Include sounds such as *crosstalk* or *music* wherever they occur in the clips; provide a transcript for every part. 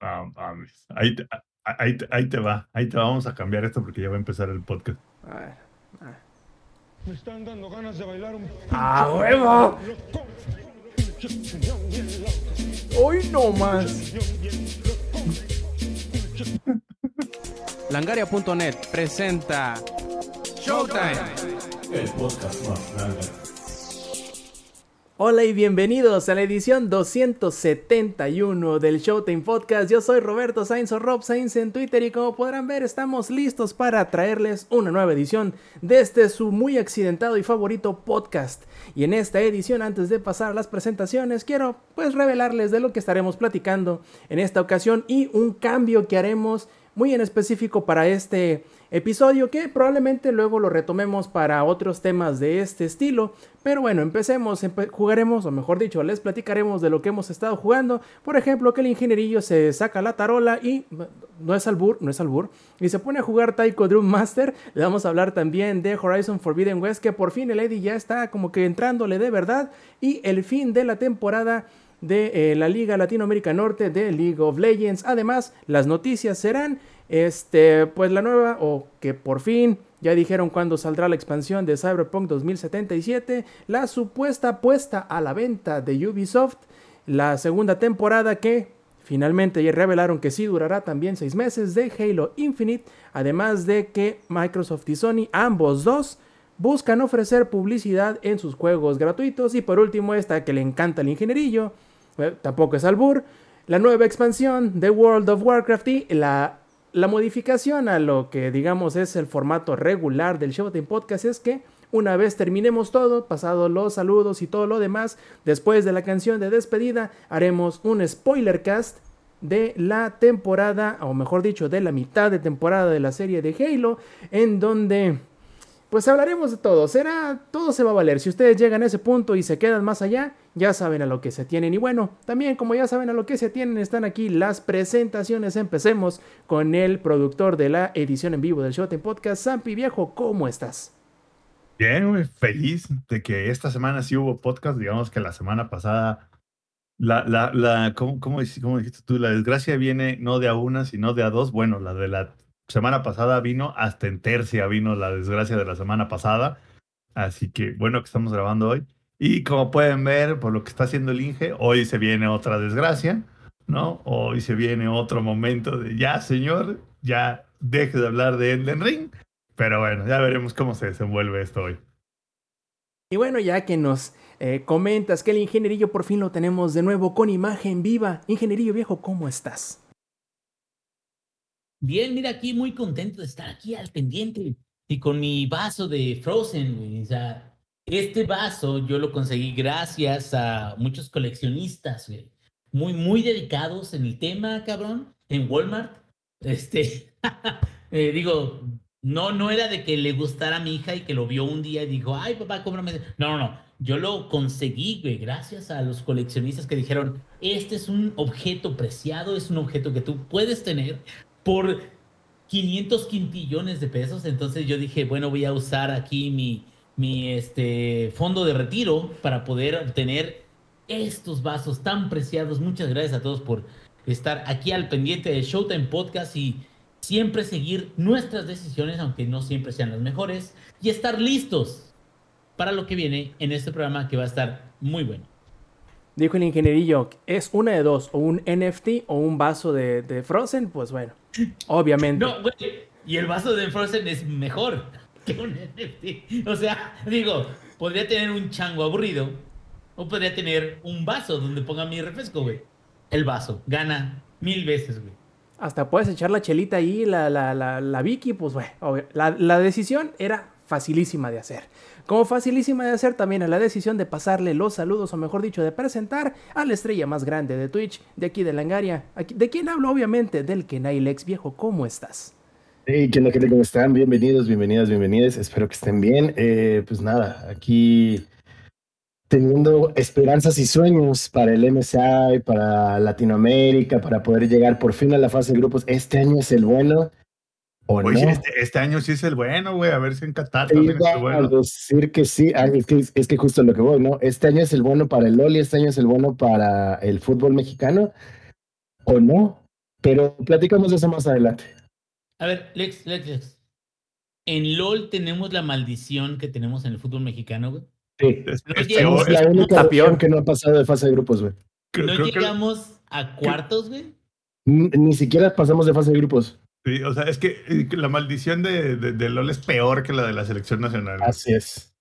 Ah, ahí, te, ahí, ahí, te va, ahí te vamos a cambiar esto porque ya va a empezar el podcast. Me están dando ganas de bailar un ¡Ah, huevo! Hoy no más. Langaria.net presenta Showtime. El podcast más grande. Hola y bienvenidos a la edición 271 del Showtime Podcast. Yo soy Roberto Sainz o Rob Sainz en Twitter y como podrán ver estamos listos para traerles una nueva edición de este su muy accidentado y favorito podcast. Y en esta edición antes de pasar a las presentaciones quiero pues revelarles de lo que estaremos platicando en esta ocasión y un cambio que haremos muy en específico para este episodio que probablemente luego lo retomemos para otros temas de este estilo. Pero bueno, empecemos, jugaremos, o mejor dicho, les platicaremos de lo que hemos estado jugando. Por ejemplo, que el ingenierillo se saca la tarola y no es albur, no es albur, y se pone a jugar Taiko Drum Master. Le vamos a hablar también de Horizon Forbidden West, que por fin el Eddie ya está como que entrándole de verdad. Y el fin de la temporada de eh, la Liga Latinoamérica Norte de League of Legends. Además, las noticias serán este, pues la nueva, o que por fin ya dijeron cuándo saldrá la expansión de Cyberpunk 2077, la supuesta puesta a la venta de Ubisoft, la segunda temporada que finalmente ya revelaron que sí durará también seis meses de Halo Infinite, además de que Microsoft y Sony, ambos dos, buscan ofrecer publicidad en sus juegos gratuitos y por último esta que le encanta el ingenierillo, tampoco es albur, la nueva expansión de World of Warcraft y la la modificación a lo que digamos es el formato regular del Showtime Podcast es que una vez terminemos todo, pasado los saludos y todo lo demás, después de la canción de despedida, haremos un spoiler cast de la temporada, o mejor dicho, de la mitad de temporada de la serie de Halo, en donde pues hablaremos de todo. Será, todo se va a valer. Si ustedes llegan a ese punto y se quedan más allá, ya saben a lo que se tienen. Y bueno, también como ya saben a lo que se tienen, están aquí las presentaciones. Empecemos con el productor de la edición en vivo del Showtime Podcast, Sampi Viejo. ¿Cómo estás? Bien, muy feliz de que esta semana sí hubo podcast. Digamos que la semana pasada, la, la, la, ¿cómo, cómo, cómo dijiste tú? La desgracia viene no de a una, sino de a dos. Bueno, la de la semana pasada vino, hasta en tercia vino la desgracia de la semana pasada. Así que bueno que estamos grabando hoy. Y como pueden ver, por lo que está haciendo el Inge, hoy se viene otra desgracia, ¿no? Hoy se viene otro momento de ya, señor, ya deje de hablar de Elden Ring. Pero bueno, ya veremos cómo se desenvuelve esto hoy. Y bueno, ya que nos eh, comentas que el ingenierillo por fin lo tenemos de nuevo con imagen viva. Ingenierillo viejo, ¿cómo estás? Bien, mira, aquí muy contento de estar aquí al pendiente y con mi vaso de Frozen, O sea, este vaso yo lo conseguí gracias a muchos coleccionistas, Muy, muy dedicados en el tema, cabrón, en Walmart. Este, *laughs* eh, digo, no, no era de que le gustara a mi hija y que lo vio un día y dijo, ay, papá, cómprame. No, no, no. Yo lo conseguí, güey, gracias a los coleccionistas que dijeron, este es un objeto preciado, es un objeto que tú puedes tener por 500 quintillones de pesos. Entonces yo dije, bueno, voy a usar aquí mi, mi este, fondo de retiro para poder obtener estos vasos tan preciados. Muchas gracias a todos por estar aquí al pendiente de Showtime Podcast y siempre seguir nuestras decisiones, aunque no siempre sean las mejores, y estar listos para lo que viene en este programa que va a estar muy bueno. Dijo el ingenierillo, es una de dos, o un NFT o un vaso de, de Frozen, pues bueno, obviamente. No, güey, y el vaso de Frozen es mejor que un NFT. O sea, digo, podría tener un chango aburrido o podría tener un vaso donde ponga mi refresco, güey. El vaso, gana mil veces, güey. Hasta puedes echar la chelita ahí, la, la, la, la Vicky, pues, güey, la, la decisión era facilísima de hacer. Como facilísima de hacer también a la decisión de pasarle los saludos, o mejor dicho, de presentar a la estrella más grande de Twitch, de aquí de Langaria. ¿De quién hablo? Obviamente, del Kenai Lex Viejo. ¿Cómo estás? Hey, ¿qué onda? ¿Cómo están? Bienvenidos, bienvenidas, bienvenidas. Espero que estén bien. Eh, pues nada, aquí teniendo esperanzas y sueños para el MSI, para Latinoamérica, para poder llegar por fin a la fase de grupos. Este año es el bueno. Este, este, año sí es el bueno, güey, a ver si en Qatar también es el bueno. decir que sí, es que, es que justo lo que voy, ¿no? Este año es el bueno para el Loli, este año es el bueno para el fútbol mexicano, ¿o no? Pero platicamos de eso más adelante. A ver, Lex, Lex, Lex. En LOL tenemos la maldición que tenemos en el fútbol mexicano, güey. Sí. Es- No es llegamos peor, Es la única que no ha pasado de fase de grupos, güey. No creo que- llegamos a cuartos, güey. Ni, ni siquiera pasamos de fase de grupos. Sí, o sea, es que eh, que la maldición de, de, de LOL es peor que la de la selección nacional. güey. Así es.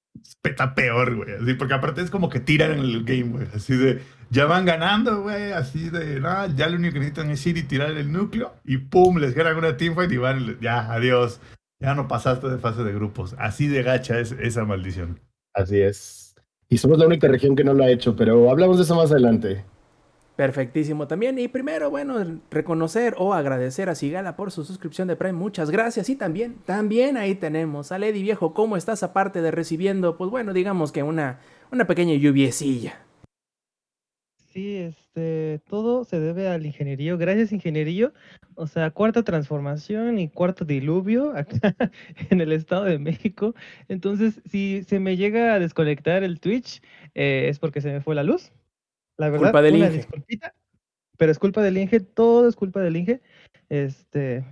Está peor, güey. Así, porque aparte es como que tiran el game, güey. Así de, ya van ganando, güey. Así de, nada, ya lo único que necesitan es ir y tirar el núcleo. Y pum, les ganan una teamfight y van, ya, adiós. Ya no pasaste de fase de grupos. Así de gacha es esa maldición. Así es. Y somos la única región que no lo ha hecho, pero hablamos de eso más adelante. Perfectísimo también. Y primero, bueno, reconocer o agradecer a Sigala por su suscripción de Prime. Muchas gracias. Y también, también ahí tenemos a Lady Viejo. ¿Cómo estás aparte de recibiendo, pues bueno, digamos que una, una pequeña lluviecilla? Sí, este, todo se debe al ingenierío. Gracias, ingenierío. O sea, cuarta transformación y cuarto diluvio acá *laughs* en el Estado de México. Entonces, si se me llega a desconectar el Twitch, eh, es porque se me fue la luz. La verdad, Culpa del una Inge. disculpita, pero es culpa del Inge, todo es culpa del Inge. Este,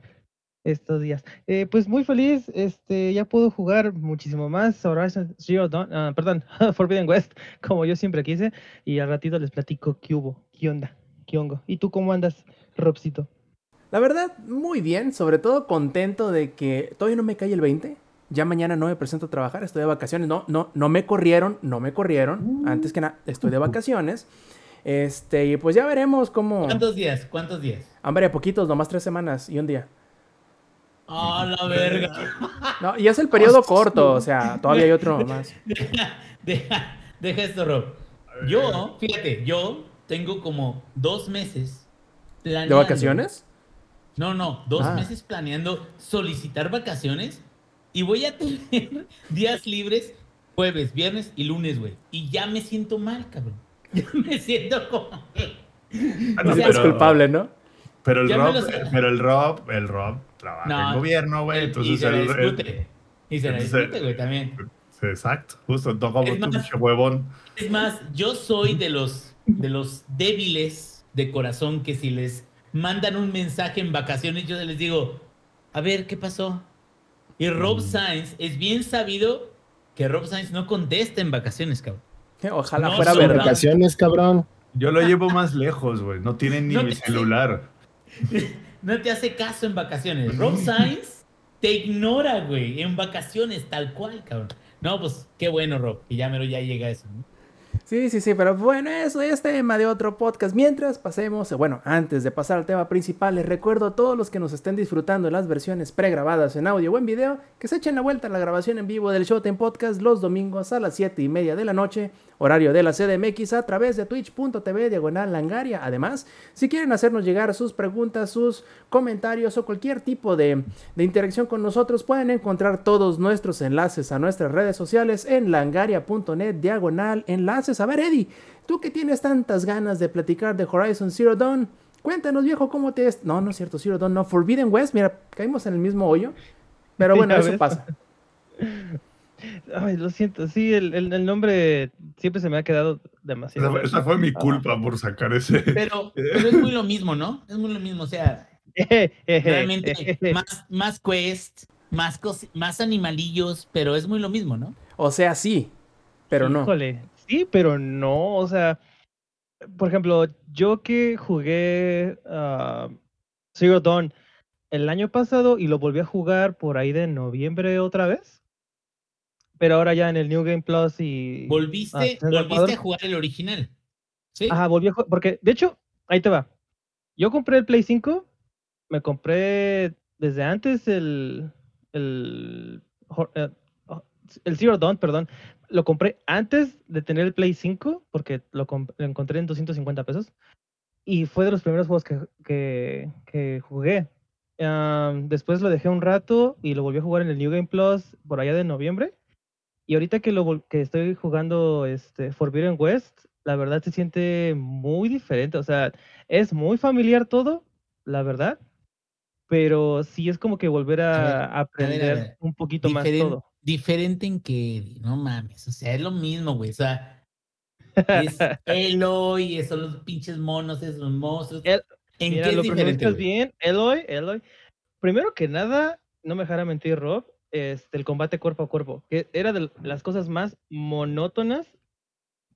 estos días. Eh, pues muy feliz, este, ya puedo jugar muchísimo más Horizon Zero Dawn, ah, perdón, *laughs* Forbidden West, *laughs* como yo siempre quise, y al ratito les platico qué hubo, qué onda, qué hongo. ¿Y tú cómo andas, Robcito? La verdad, muy bien. Sobre todo contento de que todavía no me cae el 20. Ya mañana no me presento a trabajar, estoy de vacaciones. No, no, no me corrieron, no me corrieron. Antes que nada, estoy de vacaciones. Este, y pues ya veremos cómo. ¿Cuántos días? ¿Cuántos días? Hombre, poquitos, nomás tres semanas y un día. ¡Ah, la verga! No, y es el periodo corto, o sea, todavía hay otro *laughs* más. Deja, deja, deja esto, Rob. Yo, fíjate, yo tengo como dos meses ¿De vacaciones? No, no, dos Ah. meses planeando solicitar vacaciones y voy a *laughs* tener días libres jueves, viernes y lunes, güey. Y ya me siento mal, cabrón. Ya *laughs* me siento como... Ah, no, sientes pero- culpable, ¿no? Pero el Rob, los- pero el Rob, el Rob trabaja No. en gobierno, güey. y Entonces se la el- el- discute. Y se la entonces- discute, güey, también. Exacto, justo, tú como Es tú, más- pinche huevón. Es más, yo soy de los, de los débiles de corazón que si les mandan un mensaje en vacaciones, yo les digo, a ver, ¿qué pasó? Y Rob Mm. Sainz, es bien sabido que Rob Sainz no contesta en vacaciones, cabrón. *laughs* Ojalá No, fuera son verdad. Vacaciones, cabrón. Yo lo llevo más lejos, güey. No tiene ni No mi celular. *laughs* No te hace caso en vacaciones. Rob Sainz te ignora, güey, en vacaciones, tal cual, cabrón. No, pues qué bueno, Rob, que ya mero ya llega eso. ¿no? Sí, sí, sí, pero bueno, eso es tema de otro podcast. Mientras pasemos, bueno, antes de pasar al tema principal, les recuerdo a todos los que nos estén disfrutando las versiones pregrabadas en audio o en video, que se echen la vuelta a la grabación en vivo del Showtime Podcast los domingos a las 7 y media de la noche, horario de la CDMX, a través de twitch.tv diagonal langaria. Además, si quieren hacernos llegar sus preguntas, sus comentarios o cualquier tipo de, de interacción con nosotros, pueden encontrar todos nuestros enlaces a nuestras redes sociales en langaria.net diagonal enlaces. A ver, Eddie, tú que tienes tantas ganas de platicar de Horizon Zero Dawn, cuéntanos, viejo, cómo te es. No, no es cierto, Zero Dawn, no. Forbidden West, mira, caímos en el mismo hoyo. Pero Sí, bueno, ya eso ves. pasa. Ay, lo siento, sí, el, el- el nombre siempre se me ha quedado demasiado. Esa, fue- esa fue mi culpa por sacar ese. Pero, pero es muy lo mismo, ¿no? Es muy lo mismo, o sea, realmente *laughs* más, más quest, más, más animalillos, pero es muy lo mismo, ¿no? O sea, sí, pero no. Sí, pero no, o sea, por ejemplo, yo que jugué ah, Zero Dawn el año pasado y lo volví a jugar por ahí de noviembre otra vez, pero ahora ya en el New Game Plus y... Volviste, Ah, ¿estás de volviste a jugar el original. Sí. Ajá, volví a jugar, porque de hecho, ahí te va. Yo compré el Play 5, me compré desde antes el, el, eh, el Zero Dawn, perdón, lo compré antes de tener el Play 5, porque lo, encontré en 250 pesos, y fue de los primeros juegos que, que, que jugué. Después lo dejé un rato y lo volví a jugar en el New Game Plus por allá de noviembre. Y ahorita que, lo, que estoy jugando este, Forbidden West, la verdad se siente muy diferente. O sea, es muy familiar todo, la verdad. Pero sí es como que volver A aprender ver. un poquito más Diferen- todo. Diferente en que, no mames, o sea, es lo mismo, güey, o sea, es *laughs* Eloy, son los pinches monos, esos monstruos. El- ¿En Mira, qué es lo diferente, bien, Eloy, Eloy. Primero que nada, no me dejará mentir, Rob, este, el combate cuerpo a cuerpo, que era de las cosas más monótonas.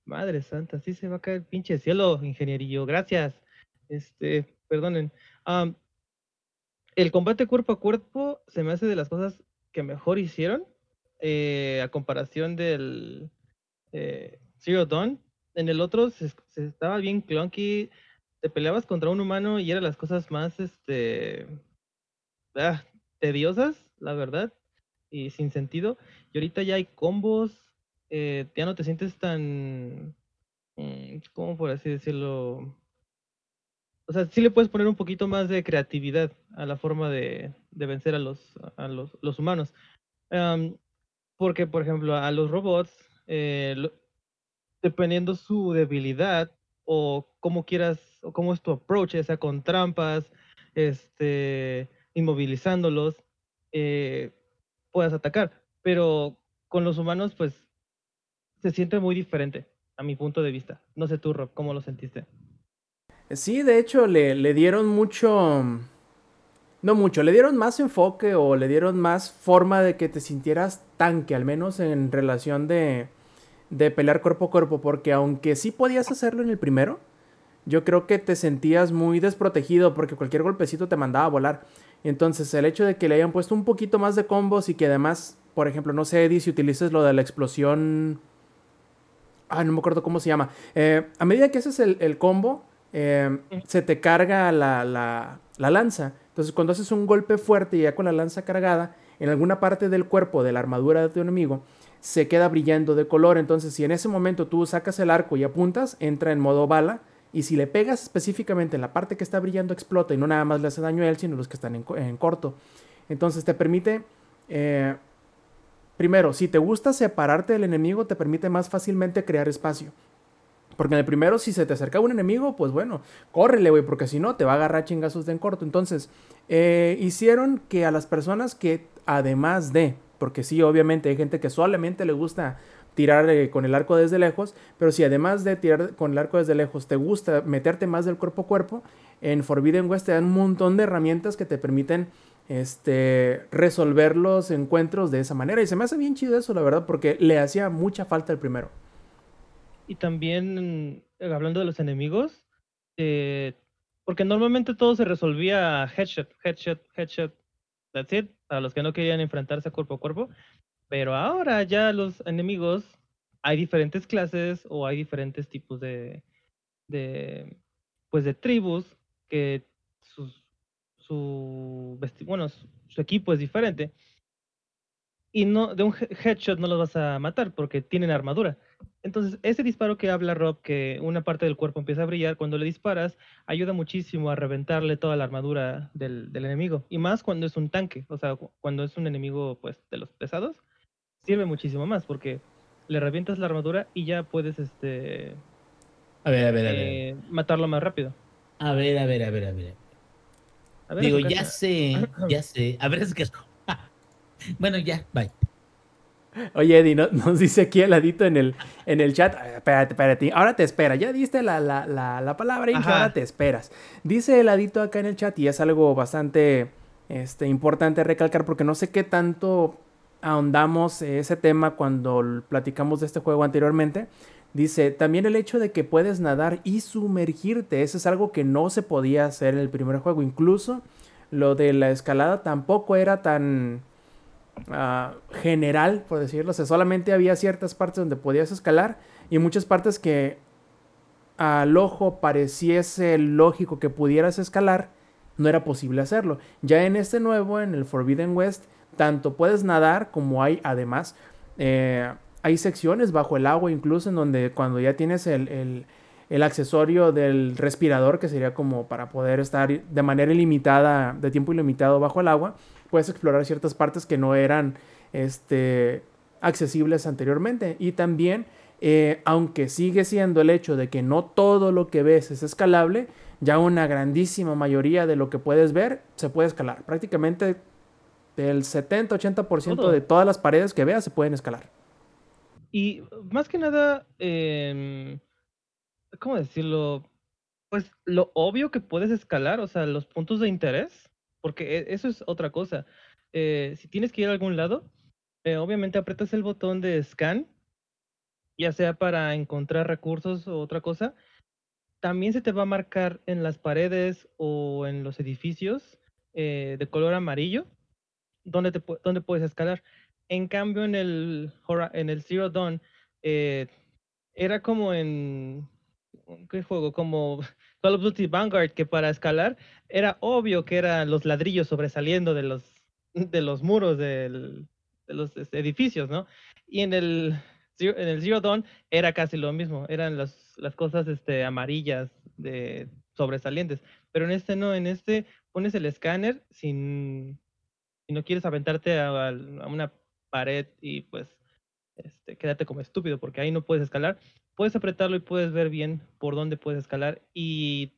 Madre santa, sí se va a caer el pinche cielo, ingenierillo, gracias. Este, perdonen. El combate cuerpo a cuerpo se me hace de las cosas que mejor hicieron eh, a comparación del eh, Zero Dawn. En el otro se, estaba bien clunky, te peleabas contra un humano y eran las cosas más este ah, tediosas, la verdad, y sin sentido. Y ahorita ya hay combos, eh, ya no te sientes tan, mm, ¿cómo por así decirlo? O sea, sí le puedes poner un poquito más de creatividad a la forma de, de vencer a los, a los, los humanos. Porque, por ejemplo, a los robots, eh, lo- dependiendo su debilidad o cómo quieras, o cómo es tu approach, sea con trampas, este, inmovilizándolos, eh, puedas atacar. Pero con los humanos, pues, se siente muy diferente, a mi punto de vista. No sé tú, Rob, ¿cómo lo sentiste? Sí, de hecho, le, le dieron mucho. No mucho, le dieron más enfoque o le dieron más forma de que te sintieras tanque, al menos en relación de, de pelear cuerpo a cuerpo, porque aunque sí podías hacerlo en el primero, yo creo que te sentías muy desprotegido porque cualquier golpecito te mandaba a volar. Entonces, el hecho de que le hayan puesto un poquito más de combos y que además, por ejemplo, no sé, Eddie, si utilices lo de la explosión. Ah, no me acuerdo cómo se llama. Eh, a medida que haces el, el combo, eh, se te carga la, la, la lanza. Entonces, cuando haces un golpe fuerte y ya con la lanza cargada, en alguna parte del cuerpo de la armadura de tu enemigo, se queda brillando de color. Entonces, si en ese momento tú sacas el arco y apuntas, entra en modo bala. Y si le pegas específicamente en la parte que está brillando, explota y no nada más le hace daño a él, sino los que están en, en corto. Entonces, te permite. eh, primero, si te gusta separarte del enemigo, te permite más fácilmente crear espacio. Porque en el primero, si se te acerca un enemigo, pues bueno, córrele, güey, porque si no, te va a agarrar chingazos de en corto. Entonces, eh, hicieron que a las personas que, además de, porque sí, obviamente hay gente que solamente le gusta tirar eh, con el arco desde lejos, pero si además de tirar con el arco desde lejos te gusta meterte más del cuerpo a cuerpo, en Forbidden West te dan un montón de herramientas que te permiten este, resolver los encuentros de esa manera. Y se me hace bien chido eso, la verdad, porque le hacía mucha falta el primero. Y también, eh, hablando de los enemigos, eh, porque normalmente todo se resolvía headshot, headshot, headshot, that's it, para los que no querían enfrentarse cuerpo a cuerpo. Pero ahora ya los enemigos, hay diferentes clases o hay diferentes tipos de, pues de tribus que sus, su, bueno, su, su equipo es diferente. Y no, de un he- headshot no los vas a matar porque tienen armadura. Entonces, ese disparo que habla Rob, que una parte del cuerpo empieza a brillar, cuando le disparas, ayuda muchísimo a reventarle toda la armadura del, del enemigo. Y más cuando es un tanque, o sea, cu- cuando es un enemigo pues de los pesados, sirve muchísimo más porque le revientas la armadura y ya puedes este A ver, a ver, a ver. eh, matarlo más rápido. A ver, a ver, a ver, a ver. A ver, Digo, ya sé, *clears throat* ya sé. A ver, es *laughs* que. bueno, ya, bye. Oye, Eddie, ¿no- nos dice aquí el ladito en el, en el chat. "Ah, Espérate, espérate. Ahora te espera. Ya diste la, la, la, la palabra, Inge, ahora te esperas. Dice el ladito acá en el chat y es algo bastante este, importante recalcar porque no sé qué tanto ahondamos ese tema cuando platicamos de este juego anteriormente. Dice, también el hecho de que puedes nadar y sumergirte, eso es algo que no se podía hacer en el primer juego. Incluso lo de la escalada tampoco era tan ah, general, por decirlo. O sea, solamente había ciertas partes donde podías escalar y muchas partes que al ojo pareciese lógico que pudieras escalar, no era posible hacerlo. Ya en este nuevo, en el Forbidden West, tanto puedes nadar como hay además, eh, hay secciones bajo el agua incluso en donde cuando ya tienes el, el- el accesorio del respirador, que sería como para poder estar de manera ilimitada, de tiempo ilimitado bajo el agua, puedes explorar ciertas partes que no eran este, accesibles anteriormente. Y también, eh, aunque sigue siendo el hecho de que no todo lo que ves es escalable, ya una grandísima mayoría de lo que puedes ver se puede escalar. Prácticamente del 70-80% Todo. de todas las paredes que veas se pueden escalar. Y más que nada, em, ¿cómo decirlo? Pues lo obvio que puedes escalar, o sea, los puntos de interés, porque e- eso es otra cosa. Eh, si tienes que ir a algún lado, eh, obviamente aprietas el botón de scan, ya sea para encontrar recursos o otra cosa. También se te va a marcar en las paredes o en los edificios eh, de color amarillo donde, te, donde puedes escalar. En cambio, en el, en el Zero Dawn, era como en. ¿Qué juego? Como *laughs* Call of Duty Vanguard, que para escalar era obvio que eran los ladrillos sobresaliendo de los, de los muros del- de los este, edificios, ¿no? Y en el, en el Zero Dawn era casi lo mismo, eran las, las cosas este, amarillas de sobresalientes. Pero en este no, en este pones el escáner sin, si no quieres aventarte a, a una pared y pues este, quédate como estúpido porque ahí no puedes escalar, puedes apretarlo y puedes ver bien por dónde puedes escalar y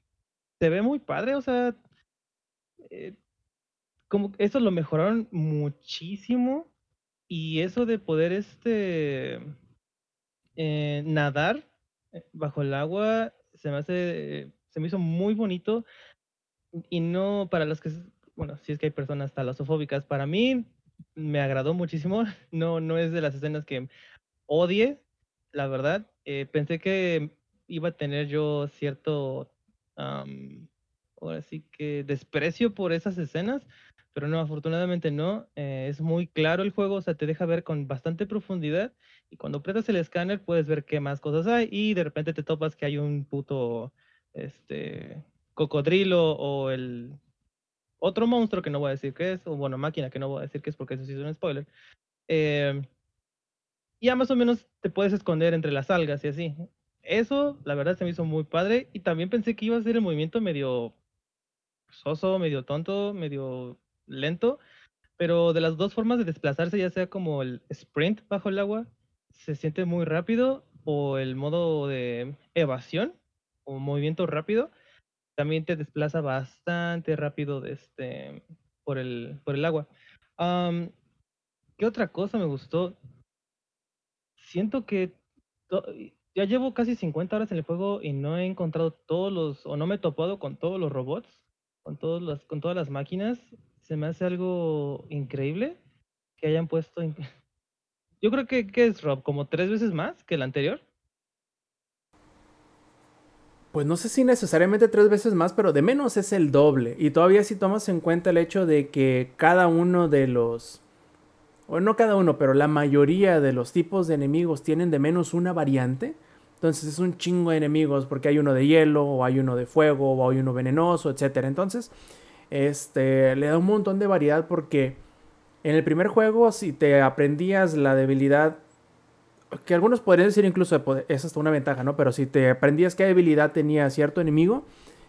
se ve muy padre, o sea, eh, como eso lo mejoraron muchísimo y eso de poder este eh, nadar eh, bajo el agua se me hace, se me hizo muy bonito y no para los que, bueno, si es que hay personas talasofóbicas, para mí me agradó muchísimo, *laughs* no, no es de las escenas que odie, la verdad, pensé que iba a tener yo cierto, ahora sí que desprecio por esas escenas, pero no, afortunadamente no, eh, es muy claro el juego, o sea, te deja ver con bastante profundidad y cuando aprietas el escáner puedes ver qué más cosas hay y de repente te topas que hay un puto, este, cocodrilo o el otro monstruo que no voy a decir qué es, o bueno, máquina que no voy a decir qué es porque eso sí es un spoiler. Eh, ya más o menos te puedes esconder entre las algas y así. Eso, la verdad, se me hizo muy padre. Y también pensé que iba a ser el movimiento medio soso, medio tonto, medio lento. Pero de las dos formas de desplazarse, ya sea como el sprint bajo el agua, se siente muy rápido, o el modo de evasión, o movimiento rápido, también te desplaza bastante rápido este, por, el, por el agua. ¿Qué otra cosa me gustó? Siento que ya llevo casi 50 horas en el juego y no he encontrado todos los, o no me he topado con todos los robots, con, todos las, con todas las máquinas. Se me hace algo increíble que hayan puesto... in- *laughs* Yo creo que, que es Rob, como tres veces más que el anterior. Pues no sé si necesariamente tres veces más, pero de menos es el doble. Y todavía si tomas en cuenta el hecho de que cada uno de los... O no cada uno, pero la mayoría de los tipos de enemigos tienen de menos una variante. Entonces es un chingo de enemigos porque hay uno de hielo, o hay uno de fuego, o hay uno venenoso, etc. Entonces, este, le da un montón de variedad porque en el primer juego, si te aprendías la debilidad que algunos podrían decir incluso es hasta una ventaja, ¿no? Pero si te aprendías qué habilidad tenía cierto enemigo,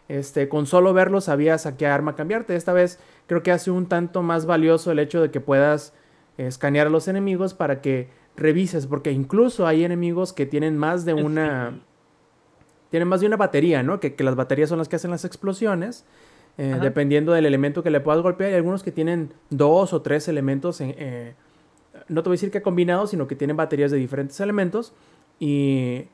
este, con solo verlo sabías a qué arma cambiarte. Esta vez creo que hace un tanto más valioso el hecho de que puedas eh, escanear a los enemigos para que revises, porque incluso hay enemigos que tienen más de una... Tienen más de una batería, ¿no? Que, que las baterías son las que hacen las explosiones. eh, dependiendo del elemento que le puedas golpear, hay algunos que tienen dos o tres elementos en, eh, no te voy a decir que combinados, sino que tienen baterías de diferentes elementos y,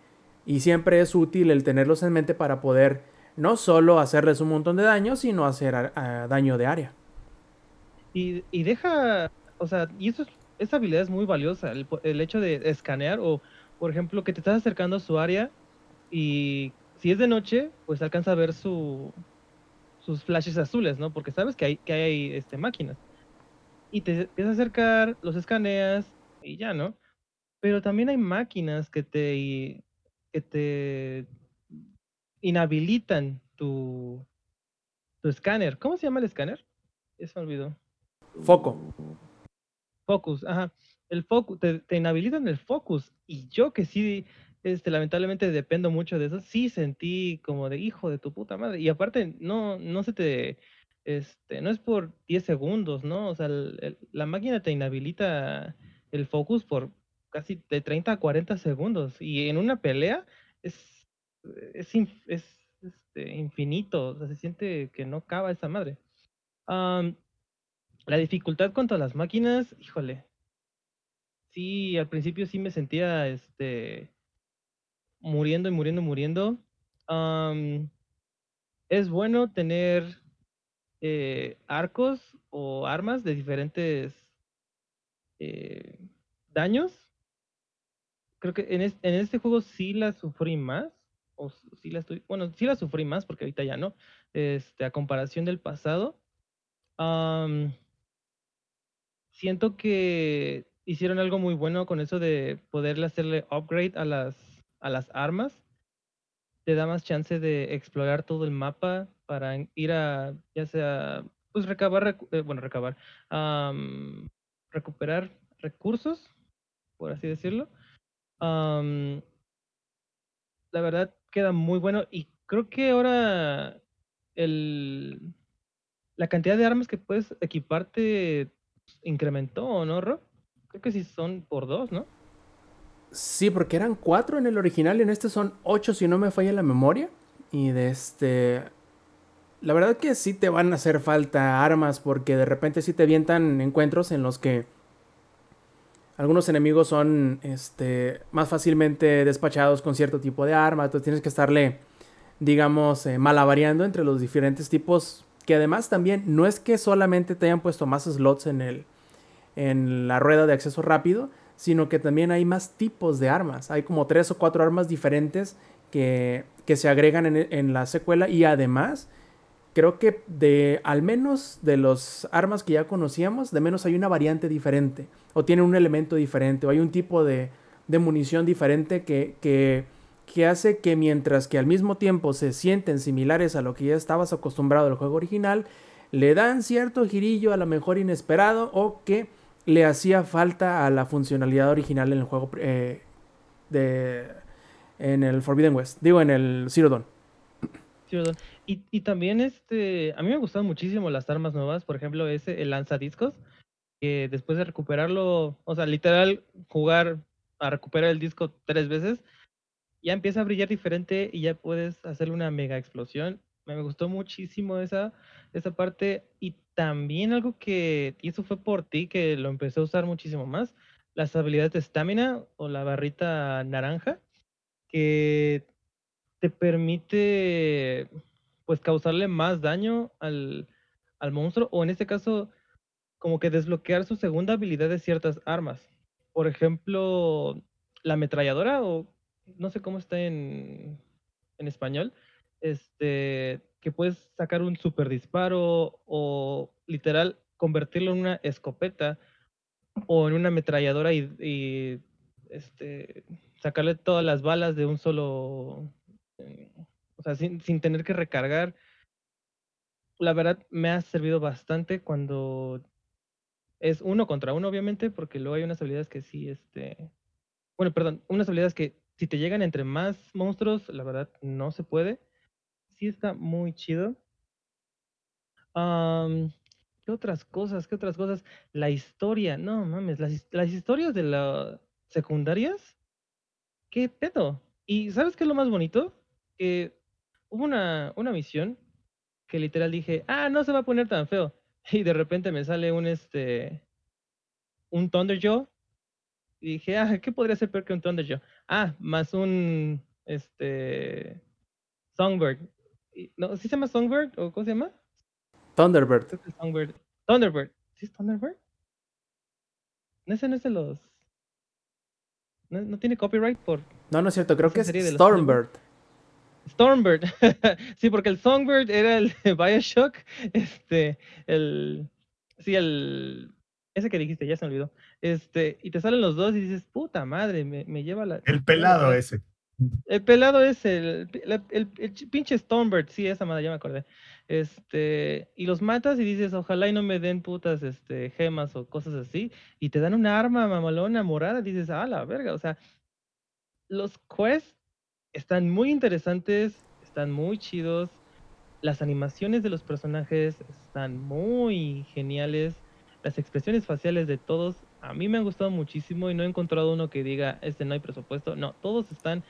y siempre es útil el tenerlos en mente para poder no solo hacerles un montón de daño, sino hacer a- a daño de área. Y, y deja, o sea, y eso es, esa habilidad es muy valiosa, el, el hecho de escanear o, por ejemplo, que te estás acercando a su área y si es de noche, pues alcanza a ver su, sus flashes azules, ¿no? Porque sabes que hay, que hay este, máquinas. Y te empiezas a acercar, los escaneas y ya, ¿no? Pero también hay máquinas que te, que te inhabilitan tu, tu escáner. ¿Cómo se llama el escáner? Se me olvidó. Foco. Focus, ajá. El focus, te, inhabilitan el focus. Y yo que sí, este, lamentablemente dependo mucho de eso, sí sentí como de hijo de tu puta madre. Y aparte, no, no se te, este, no es por 10 segundos, ¿no? O sea, la máquina te inhabilita el focus por casi de 30 a 40 segundos. Y en una pelea es, es, es, este, infinito. Se siente que no acaba esa madre. La dificultad contra las máquinas, híjole. Sí, al principio sí me sentía este muriendo y muriendo y muriendo. Es bueno tener eh, arcos o armas de diferentes eh, daños. Creo que en, es- en este juego sí la sufrí más. O sí la estoy. Bueno, sí la sufrí más porque ahorita ya no. Este, a comparación del pasado. Siento que hicieron algo muy bueno con eso de poderle hacerle upgrade a las, a las armas. Te da más chance de explorar todo el mapa para ir a, ya sea, pues recabar, eh, bueno, recabar, am, recuperar recursos, por así decirlo. Am, la verdad queda muy bueno y creo que ahora el, la cantidad de armas que puedes equiparte incrementó, ¿o no, Rob? Creo que sí son por dos, ¿no? Sí, porque eran cuatro en el original y en este son ocho, si no me falla la memoria. Y de este. La verdad que sí te van a hacer falta armas, porque de repente sí te avientan encuentros en los que algunos enemigos son este, más fácilmente despachados con cierto tipo de arma. Entonces tienes que estarle, digamos, eh, malavariando entre los diferentes tipos. Que además también no es que solamente te hayan puesto más slots en, el, en la rueda de acceso rápido, sino que también hay más tipos de armas. Hay como tres o cuatro armas diferentes que, que se agregan en, en la secuela y además creo que de al menos de los armas que ya conocíamos, de menos hay una variante diferente o tiene un elemento diferente o hay un tipo de, de munición diferente que, que, que, hace que mientras que al mismo tiempo se sienten similares a lo que ya estabas acostumbrado al juego original, le dan cierto girillo a lo mejor inesperado o que le hacía falta a la funcionalidad original en el juego eh, de en el Forbidden West, digo en el Zero Dawn. Y, y también este, a mí me gustaron muchísimo las armas nuevas, por ejemplo, ese, el lanzadiscos, que después de recuperarlo, o sea, literal, jugar a recuperar el disco tres veces, ya empieza a brillar diferente y ya puedes hacerle una mega explosión. Me gustó muchísimo esa, esa parte. Y también algo que, y eso fue por ti, que lo empecé a usar muchísimo más, las habilidades de estamina o la barrita naranja, que te permite pues causarle más daño al, al monstruo o en este caso como que desbloquear su segunda habilidad de ciertas armas. Por ejemplo, la ametralladora o no sé cómo está en, en español, este, que puedes sacar un super disparo o literal convertirlo en una escopeta o en una ametralladora y, este, sacarle todas las balas de un solo, eh, o sea, sin, sin tener que recargar. La verdad me ha servido bastante cuando es uno contra uno, obviamente, porque luego hay unas habilidades que sí, este, bueno, perdón, unas habilidades que si te llegan entre más monstruos, la verdad no se puede. Sí está muy chido. Um, ¿Qué otras cosas? ¿Qué otras cosas? La historia, no mames, las, historias de las secundarias, ¿qué pedo? ¿Y sabes qué es lo más bonito? Que hubo una, una misión que literal dije, ah, no se va a poner tan feo. *laughs* Y de repente me sale un este un Thunderjaw. Y dije, ah, ¿qué podría ser peor que un Thunderjaw? Ah, más un este Songbird. No, ¿sí se llama Songbird? ¿O cómo se llama? Thunderbird. Songbird. Thunderbird. ¿Sí es Thunderbird? No, ese no es de los. No, no tiene copyright por No, no es cierto, creo que es Stormbird. Stormbird. *laughs* sí, porque el Songbird era el de Bioshock. Este, el. Sí, el. Ese que dijiste, ya se me olvidó. Este, y te salen los dos y dices, puta madre, me, me lleva la. El pelado el, ese. El pelado es el, el, el, el pinche Stormbird, sí, esa madre, ya me acordé. Este, y los matas y dices, ojalá y no me den putas este, gemas o cosas así. Y te dan una arma mamalona morada, dices, ah, la verga, o sea, los quests están muy interesantes, están muy chidos. Las animaciones de los personajes están muy geniales. Las expresiones faciales de todos a mí me han gustado muchísimo y no he encontrado uno que diga, este no hay presupuesto. No, todos están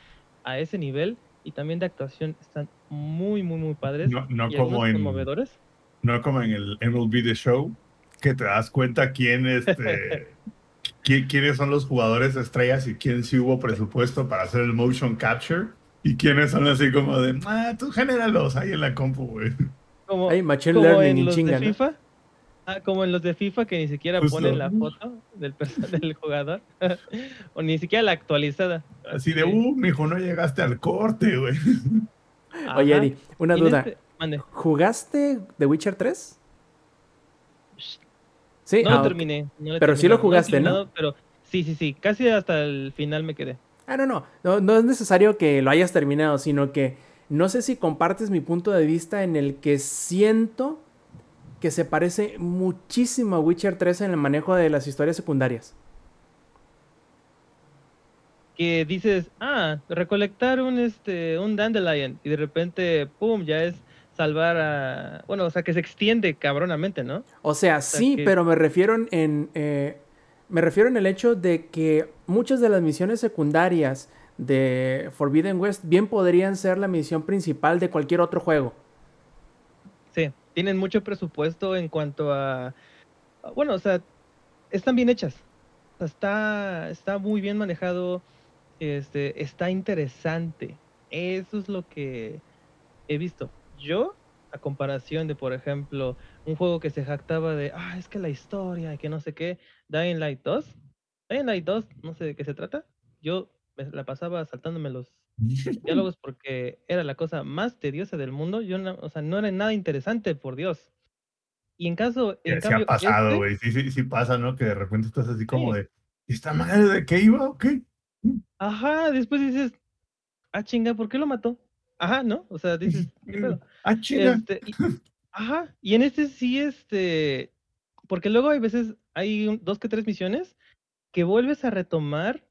a ese nivel y también de actuación están muy, muy, muy padres. No, no y como en, conmovedores. no como en el MLB The Show, que te das cuenta quién este, *laughs* quién, quiénes son los jugadores estrellas y quién sí hubo presupuesto para hacer el motion capture ¿Y quiénes son así como de, ah, tú genéralos ahí en la compu, güey? Como, Hay machine como learning en los chinga, de ¿no? Ah, como en los de FIFA que ni siquiera Justo. ponen la foto del, *laughs* del jugador. *laughs* o ni siquiera la actualizada. Así de, uh, mijo, no llegaste al corte, güey. *laughs* Oye. Eddie, una duda. este-. ¿Jugaste The Witcher 3? Sí, No ah, lo terminé. no lo he Pero sí lo jugaste, ¿no? Pero sí, sí, sí. Casi hasta el final me quedé. Ah, no, no, no. No es necesario que lo hayas terminado, sino que no sé si compartes mi punto de vista en el que siento que se parece muchísimo a Witcher 3 en el manejo de las historias secundarias. Que dices, ah, recolectar un este un dandelion y de repente, pum, ya es salvar a. Bueno, o sea que se extiende cabronamente, ¿no? O sea, sea, sí, que- pero me refiero en, en, eh, me refiero en el hecho de que muchas de las misiones secundarias de Forbidden West bien podrían ser la misión principal de cualquier otro juego. Tienen mucho presupuesto en cuanto a- Bueno, o sea, están bien hechas. O sea, está, está muy bien manejado. Este, está interesante. Eso es lo que he visto. Yo, a comparación de, por ejemplo, un juego que se jactaba de, ah, es que la historia y que no sé qué, Dying Light 2. Dying Light 2, no sé de qué se trata. Yo me la pasaba saltándome los *laughs* diálogos porque era la cosa más tediosa del mundo. Yo no, o sea, no era nada interesante, por Dios. Y en caso, en se cambio, ha pasado, este- güey. Sí, sí, sí pasa, ¿no? Que de repente estás así como Sí. de, ¿y esta madre de qué iba o qué? ajá, después dices, ah, chinga, ¿por qué lo mató? Ajá, ¿no? O sea, dices, *laughs* ¿qué pedo? Ah, chinga. Este, y- *laughs* ajá, y en este sí, este, porque luego hay veces, hay un- dos que tres misiones que vuelves a retomar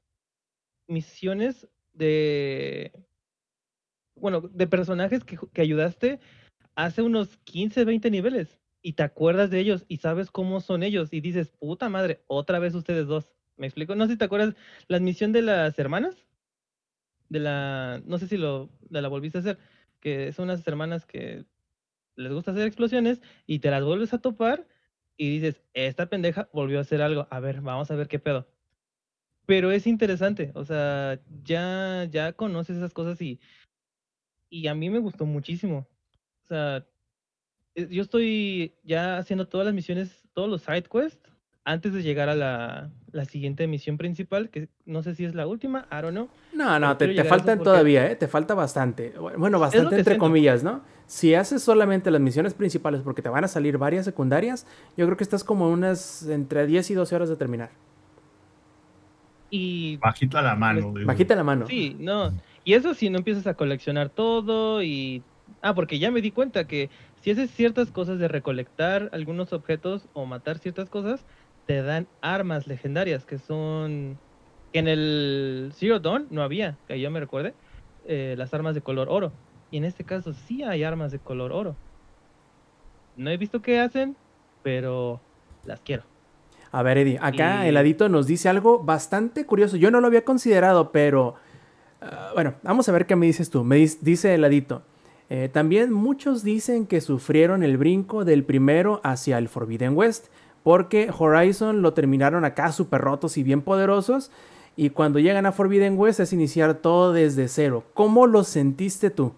misiones de, bueno, de personajes que, que ayudaste hace unos 15, 20 niveles y te acuerdas de ellos y sabes cómo son ellos y dices, puta madre, otra vez ustedes dos. ¿Me explico? No sé si te acuerdas la misión de las hermanas. De la, no sé si lo, de la volviste a hacer, que son unas hermanas que les gusta hacer explosiones y te las vuelves a topar y dices, esta pendeja volvió a hacer algo, a ver, vamos a ver qué pedo. Pero es interesante, o sea, ya, ya conoces esas cosas y, y a mí me gustó muchísimo. O sea, eh, yo estoy ya haciendo todas las misiones, todos los side quests, antes de llegar a la, la siguiente misión principal, que no sé si es la última, I don't know. No, no, te, te faltan todavía, ¿eh? Te falta bastante. Bueno, bastante entre siento. comillas, ¿no? Si haces solamente las misiones principales porque te van a salir varias secundarias, yo creo que estás como unas entre 10 y 12 horas de terminar. Y Bajita la mano. Bajita la mano. Sí, no. Y eso si no empiezas a coleccionar todo y... Ah, porque ya me di cuenta que si haces ciertas cosas de recolectar algunos objetos o matar ciertas cosas, te dan armas legendarias que son... Que en el Zero Dawn no había, que yo me recuerde, eh, las armas de color oro. Y en este caso sí hay armas de color oro. No he visto qué hacen, pero las quiero. A ver, Eddie, acá Y- el adito nos dice algo bastante curioso. Yo no lo había considerado, pero ah, bueno, vamos a ver qué me dices tú. Me dice el adito. eh, también muchos dicen que sufrieron el brinco del primero hacia el Forbidden West, porque Horizon lo terminaron acá súper rotos y bien poderosos, y cuando llegan a Forbidden West es iniciar todo desde cero. ¿Cómo lo sentiste tú?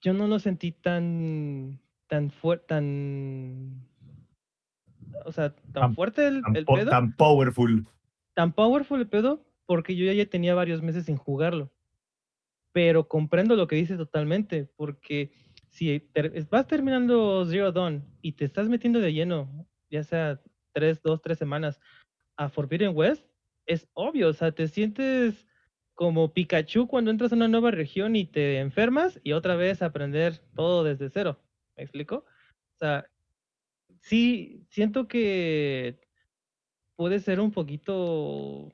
yo no lo sentí tan tan fuerte tan o sea tan, Tan- fuerte el, Tan, el pedo tan powerful. tan powerful el pedo porque yo ya, tenía varios meses sin jugarlo pero comprendo lo que dice totalmente porque si vas terminando Zero Dawn y te estás metiendo de lleno ya sea tres dos tres semanas a Forbidden West es obvio o sea te sientes como Pikachu cuando entras a una nueva región y te enfermas y otra vez aprender todo desde cero. ¿Me explico? O sea, sí, siento que puede ser un poquito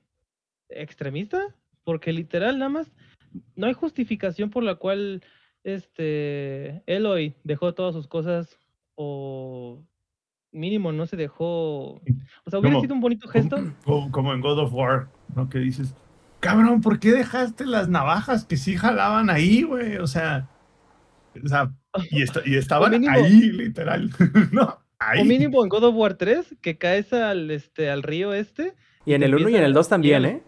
extremista, porque literal nada más no hay justificación por la cual este Eloy dejó todas sus cosas o mínimo no se dejó, o sea, hubiera sido un bonito gesto. *clears throat* Como, como en God of War, ¿no? Que dices, cabrón, ¿por qué dejaste las navajas que sí jalaban ahí, güey? O sea, o sea y, *laughs* esta- y estaban mínimo- ahí, literal. *laughs* no, ahí. O mínimo en God of War 3, que caes al, este, al río este. Y en el 1 y en el 2 también. ¿eh?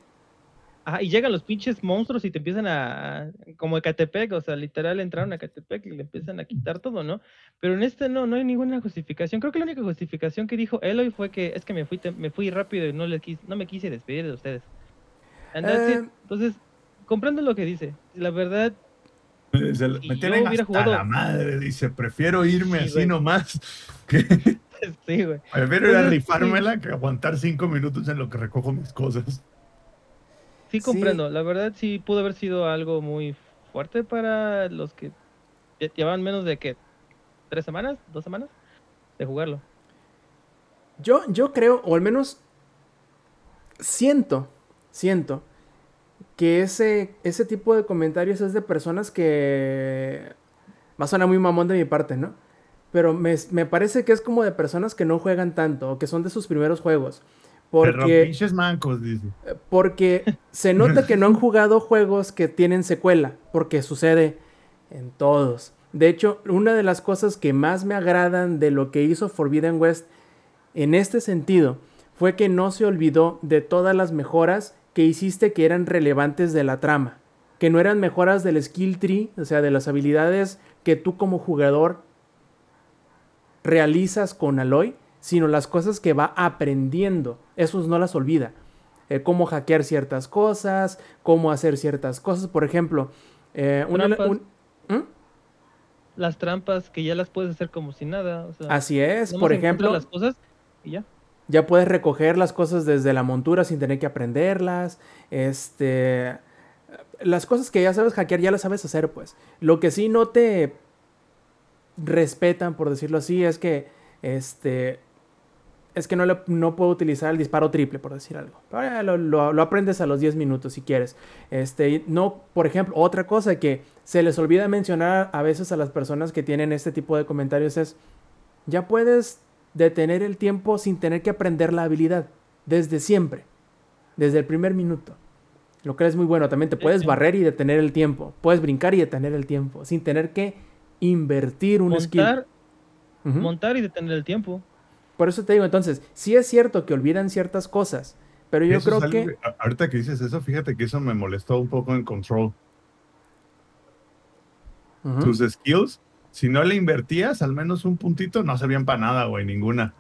Ajá, y llegan los pinches monstruos y te empiezan a. Como Ecatepec, o sea, literal entraron a Ecatepec y le empiezan a quitar todo, ¿no? Pero en este no, no hay ninguna justificación. Creo que la única justificación que dijo Eloy fue que es que me fui, me fui rápido y no, le quis- no me quise despedir de ustedes. Eh. Entonces, comprendo lo que dice. La verdad, Si me tienen hasta jugado- la madre, dice, prefiero irme Sí, así nomás. Que *laughs* sí, güey. prefiero ir a Entonces, sí. rifármela que aguantar cinco minutos en lo que recojo mis cosas. Sí, Sí. comprendo. La verdad, sí pudo haber sido algo muy fuerte para los que lle- llevaban menos de que tres semanas, dos semanas de jugarlo. Yo, yo creo, o al menos siento, siento que ese, ese tipo de comentarios es de personas que... Va a sonar muy mamón de mi parte, ¿no? Pero me, me parece que es como de personas que no juegan tanto o que son de sus primeros juegos. Pero Porque, pinches mancos, dice. porque se nota que no han jugado juegos que tienen secuela, porque sucede en todos. De hecho, una de las cosas que más me agradan de lo que hizo Forbidden West en este sentido fue que no se olvidó de todas las mejoras que hiciste que eran relevantes de la trama, que no eran mejoras del skill tree, o sea, de las habilidades que tú como jugador realizas con Aloy, sino las cosas que va aprendiendo. Esos no las olvida. Eh, cómo hackear ciertas cosas, cómo hacer ciertas cosas. Por ejemplo, eh, una- Trampas. un- ¿Mm? Las trampas que ya las puedes hacer como si nada. O sea, Así es, por ejemplo, las cosas y ya. ya puedes recoger las cosas desde la montura sin tener que aprenderlas. Este, las cosas que ya sabes hackear ya las sabes hacer, pues. Lo que sí no te respetan, por decirlo así, es que este es que no, le- no puedo utilizar el disparo triple, por decir algo. Pero lo, lo- lo aprendes a los 10 minutos si quieres. Este, no, por ejemplo, otra cosa que se les olvida mencionar a veces a las personas que tienen este tipo de comentarios es, ya puedes detener el tiempo sin tener que aprender la habilidad, desde siempre, desde el primer minuto. Lo que es muy bueno, también te puedes barrer y detener el tiempo, puedes brincar y detener el tiempo, sin tener que invertir un skill. Montar, Ujú. montar y detener el tiempo. Por eso te digo, entonces, sí es cierto que olvidan ciertas cosas, pero yo Eso creo algo que... Ahorita que dices eso, fíjate que eso me molestó un poco en Control. Tus skills, si no le invertías al menos un puntito, no servían para nada, güey, ninguna.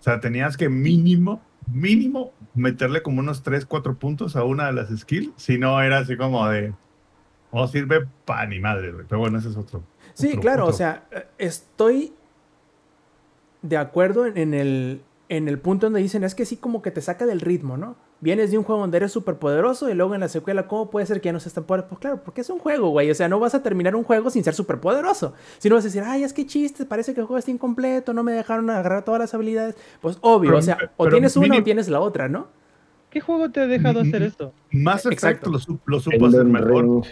O sea, tenías que mínimo, mínimo, meterle como unos 3, 4 puntos a una de las skills. Si no, era así como de. No sirve para ni madre, güey. Pero bueno, ese es otro. Sí, otro- claro, o sea, eh, estoy de acuerdo en, en el, en el punto donde dicen, es que sí como que te saca del ritmo, ¿no? Vienes de un juego donde eres súper poderoso y luego en la secuela, ¿cómo puede ser que ya no seas tan poderoso? Pues claro, porque es un juego, güey, o sea, no vas a terminar un juego sin ser súper poderoso. Si no vas a decir, ay, es que chiste, parece que el juego está incompleto, no me dejaron agarrar todas las habilidades. Pues obvio, Pero- o sea, o tienes una o tienes la otra, ¿no? ¿Qué juego te ha dejado hacer esto? Más Exacto. lo, su- lo supo hacer mejor. Ring.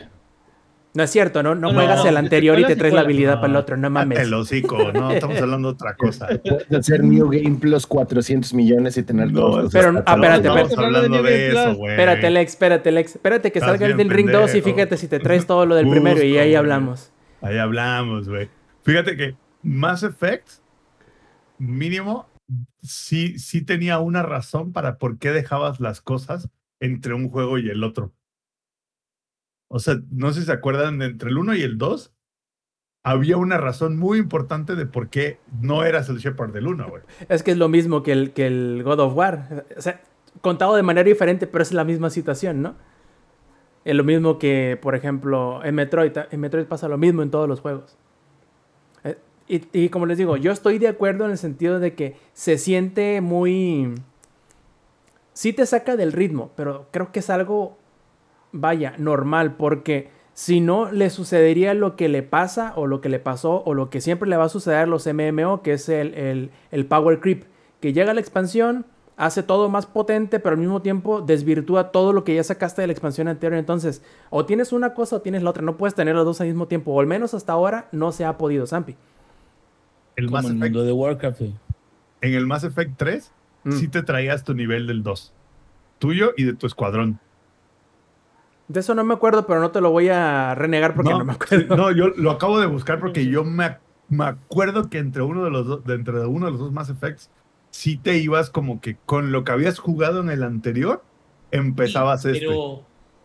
No es cierto, ¿no? No, juegas no, el anterior y te es traes la habilidad para el otro, no mames. El hocico, no, estamos *laughs* hablando de otra cosa. Puedes hacer New Game Plus 400 millones y tener No, todos los pero- stats ah, espérate, espérate. hablando de eso, güey. Espérate, Lex, espérate, Lex. Espérate que Estás salga el del Ring 2 y fíjate si te traes todo lo del primero y ahí hablamos. Ahí hablamos, güey. Fíjate que Mass Effect, mínimo, sí, sí tenía una razón para por qué dejabas las cosas entre un juego y el otro. O sea, no sé si se acuerdan, entre el 1 y el 2, había una razón muy importante de por qué no eras el Shepard del 1, güey. Es que es lo mismo que el, que el God of War. O sea, contado de manera diferente, pero es la misma situación, ¿no? Es lo mismo que, por ejemplo, en Metroid. En Metroid pasa lo mismo en todos los juegos. Eh, Y, y como les digo, yo estoy de acuerdo en el sentido de que se siente muy... Sí te saca del ritmo, pero creo que es algo, vaya, normal, porque si no le sucedería lo que le pasa o lo que le pasó o lo que siempre le va a suceder a los MMO, que es el, el- el power creep, que llega la expansión, hace todo más potente, pero al mismo tiempo desvirtúa todo lo que ya sacaste de la expansión anterior. Entonces, o tienes una cosa o tienes la otra, no puedes tener los dos al mismo tiempo, o al menos hasta ahora no se ha podido, Zampi. El Como Mass el Effect, mundo de Warcraft, en el Mass Effect 3, Mm. sí te traías tu nivel del 2. Tuyo y de tu escuadrón. De eso no me acuerdo, pero no te lo voy a renegar porque no, me acuerdo. No, yo lo acabo de buscar porque yo me, me acuerdo que entre uno de los dos, de entre uno de los dos Mass Effects, sí te ibas como que con lo que habías jugado en el anterior, empezabas Sí, este. pero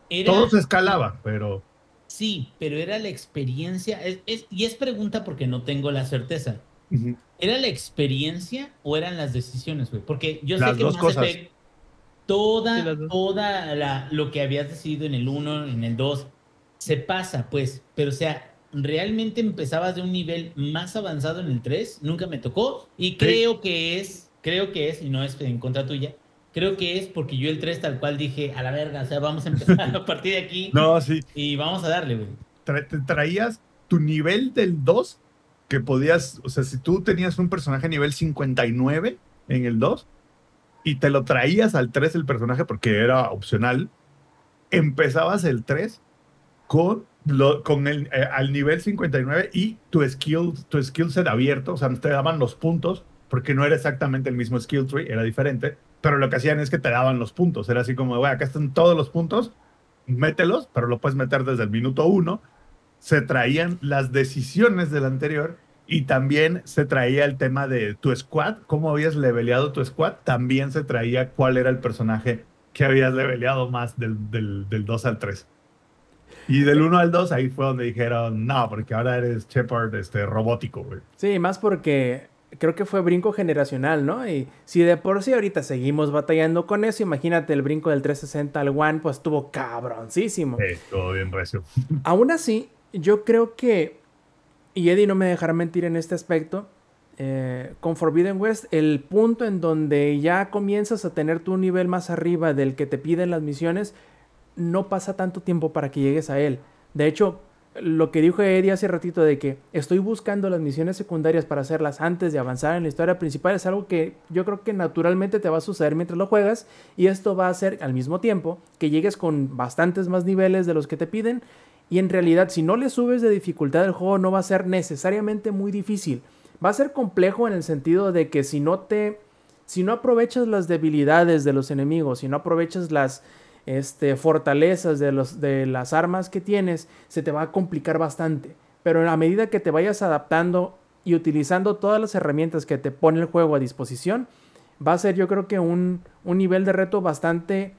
era- Todo se escalaba, pero Sí, pero era la experiencia. es- es- y es pregunta porque no tengo la certeza. ¿Era la experiencia o eran las decisiones, güey? Porque yo Las sé que dos Mass cosas. Effect, toda, Sí, toda la, lo que habías decidido en el 1, en el 2, se pasa, pues. Pero, o sea, realmente empezabas de un nivel más avanzado en el 3, nunca me tocó. Y creo que es, creo que es, y no es en contra tuya, creo que es porque yo el 3 tal cual dije, a la verga, o sea, vamos a empezar *laughs* a partir de aquí no, sí. y vamos a darle, güey. tra- te traías tu nivel del 2, que podías, o sea, si tú tenías un personaje nivel 59 en el 2 y te lo traías al 3 el personaje porque era opcional, empezabas el 3 con, lo, con el, eh, al nivel 59 y tu skill, tu skill set abierto, o sea, te daban los puntos porque no era exactamente el mismo skill tree, era diferente, pero lo que hacían es que te daban los puntos, era así como, acá están todos los puntos, mételos, pero lo puedes meter desde el minuto uno. Se traían las decisiones del anterior y también se traía el tema de tu squad, cómo habías leveleado tu squad. También se traía cuál era el personaje que habías leveleado más del, del, del 2 al 3. Y del 1 al 2, ahí fue donde dijeron, no, porque ahora eres Shepard este, robótico, güey. Sí, más porque creo que fue brinco generacional, ¿no? Y si de por sí ahorita seguimos batallando con eso, imagínate el brinco del 360 al One, pues estuvo cabroncísimo. Sí, todo bien recio. Aún así, yo creo que, y Eddie no me dejará mentir en este aspecto, eh, con Forbidden West, el punto en donde ya comienzas a tener tu nivel más arriba del que te piden las misiones, no pasa tanto tiempo para que llegues a él. De hecho, lo que dijo Eddie hace ratito de que estoy buscando las misiones secundarias para hacerlas antes de avanzar en la historia principal es algo que yo creo que naturalmente te va a suceder mientras lo juegas y esto va a hacer al mismo tiempo que llegues con bastantes más niveles de los que te piden y en realidad si no le subes de dificultad el juego no va a ser necesariamente muy difícil. Va a ser complejo en el sentido de que si no te si no aprovechas las debilidades de los enemigos, si no aprovechas las este, fortalezas de, los, de las armas que tienes, se te va a complicar bastante. Pero a medida que te vayas adaptando y utilizando todas las herramientas que te pone el juego a disposición, va a ser yo creo que un, un nivel de reto bastante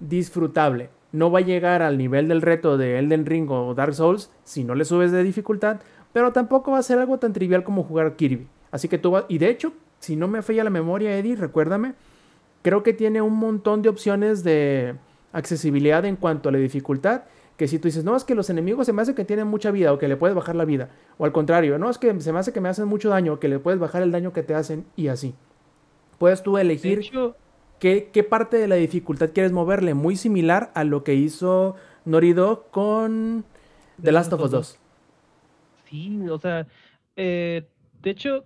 disfrutable. No va a llegar al nivel del reto de Elden Ring o Dark Souls si no le subes de dificultad, pero tampoco va a ser algo tan trivial como jugar Kirby. Así que tú vas, y de hecho, si no me falla la memoria, Eddie, recuérdame, creo que tiene un montón de opciones de accesibilidad en cuanto a la dificultad. Que si tú dices, no, es que los enemigos se me hace que tienen mucha vida o que le puedes bajar la vida. O al contrario, no, es que se me hace que me hacen mucho daño o que le puedes bajar el daño que te hacen y así. Puedes tú De elegir hecho, qué, qué parte de la dificultad quieres moverle. Muy similar a lo que hizo Norido con The Last of Us 2. Sí, o sea, eh, de hecho,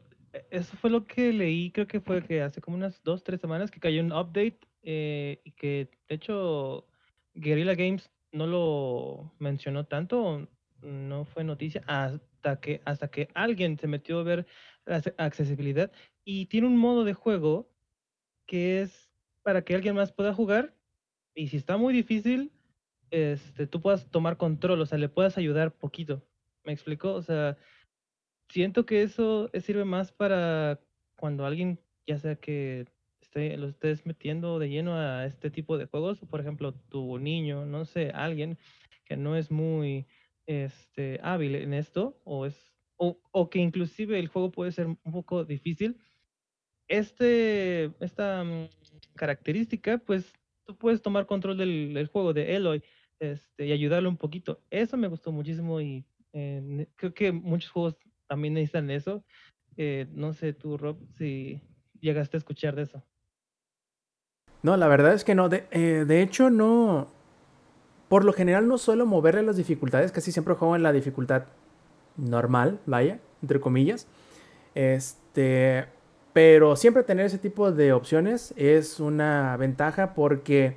eso fue lo que leí, creo que fue que hace como unas dos, tres semanas que cayó un update eh, y que de hecho Guerrilla Games no lo mencionó tanto, no fue noticia hasta que, hasta que alguien se metió a ver la ac- accesibilidad y tiene un modo de juego que es para que alguien más pueda jugar y si está muy difícil, este, tú puedas tomar control, o sea, le puedas ayudar poquito. ¿Me explico? O sea, siento que eso eh, sirve más para cuando alguien, ya sea que esté, lo estés metiendo de lleno a este tipo de juegos, por ejemplo, tu niño, no sé, alguien que no es muy este, hábil en esto, o es, o, o que inclusive el juego puede ser un poco difícil. Este, esta mm, característica, pues tú puedes tomar control del, juego de Eloy este, y ayudarlo un poquito. Eso me gustó muchísimo y eh, creo que muchos juegos también necesitan eso. Eh, no sé tú, Rob, si llegaste a escuchar de eso. No, la verdad es que no. De, eh, de hecho, no. Por lo general no suelo moverle las dificultades. Casi siempre juego en la dificultad normal, vaya, entre comillas. Este. Pero siempre tener ese tipo de opciones es una ventaja porque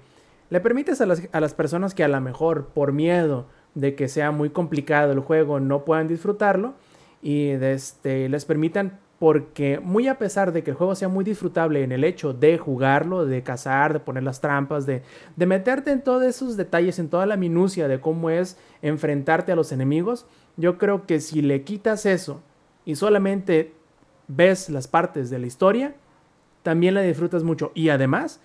le permites a las, a las personas que a lo mejor por miedo de que sea muy complicado el juego no puedan disfrutarlo y este, les permitan porque muy a pesar de que el juego sea muy disfrutable en el hecho de jugarlo, de cazar, de poner las trampas, de, de meterte en todos esos detalles, en toda la minucia de cómo es enfrentarte a los enemigos, yo creo que si le quitas eso y solamente ves las partes de la historia, también la disfrutas mucho. Y además,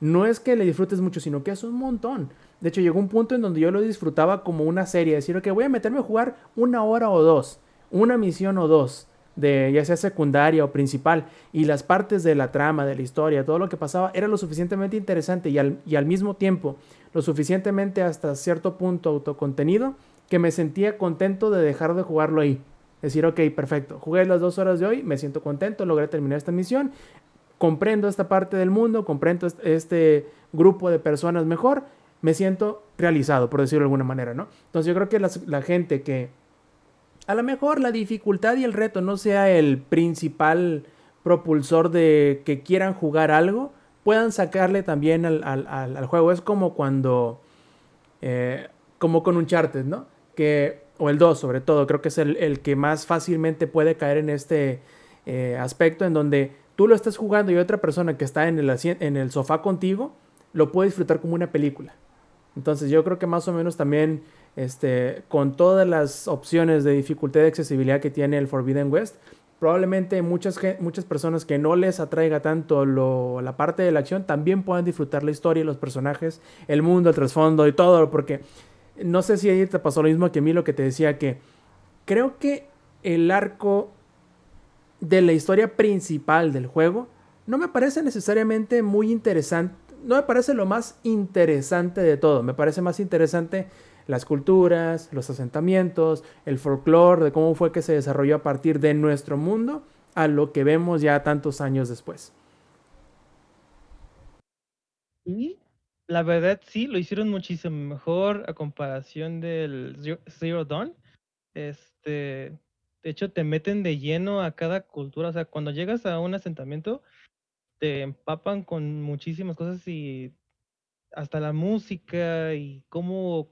no es que le disfrutes mucho, sino que es un montón. De hecho, llegó un punto en donde yo lo disfrutaba como una serie, decir, ok, voy a meterme a jugar una hora o dos, una misión o dos, de ya sea secundaria o principal, y las partes de la trama, de la historia, todo lo que pasaba, era lo suficientemente interesante y al, y al mismo tiempo lo suficientemente hasta cierto punto autocontenido que me sentía contento de dejar de jugarlo ahí. Decir, ok, perfecto, jugué las dos horas de hoy, me siento contento, logré terminar esta misión, comprendo esta parte del mundo, comprendo este grupo de personas mejor, me siento realizado, por decirlo de alguna manera, ¿no? Entonces yo creo que la, gente que a lo mejor la dificultad y el reto no sea el principal propulsor de que quieran jugar algo, puedan sacarle también al, juego. Es como cuando, eh, como con Uncharted, ¿no? Que, o el 2 sobre todo, creo que es el, que más fácilmente puede caer en este eh, aspecto en donde tú lo estás jugando y otra persona que está en el, en el sofá contigo lo puede disfrutar como una película. Entonces yo creo que más o menos también este, con todas las opciones de dificultad de accesibilidad que tiene el Forbidden West, probablemente muchas, muchas personas que no les atraiga tanto lo, la parte de la acción también puedan disfrutar la historia, los personajes, el mundo, el trasfondo y todo, porque no sé si ahí te pasó lo mismo que a mí lo que te decía que creo que el arco de la historia principal del juego no me parece necesariamente muy interesante. No me parece lo más interesante de todo. Me parece más interesante las culturas, los asentamientos, el folclore, de cómo fue que se desarrolló a partir de nuestro mundo a lo que vemos ya tantos años después. Y la verdad sí, lo hicieron muchísimo mejor a comparación del Zero Dawn. Este, de hecho, te meten de lleno a cada cultura. O sea, cuando llegas a un asentamiento, te empapan con muchísimas cosas y hasta la música y cómo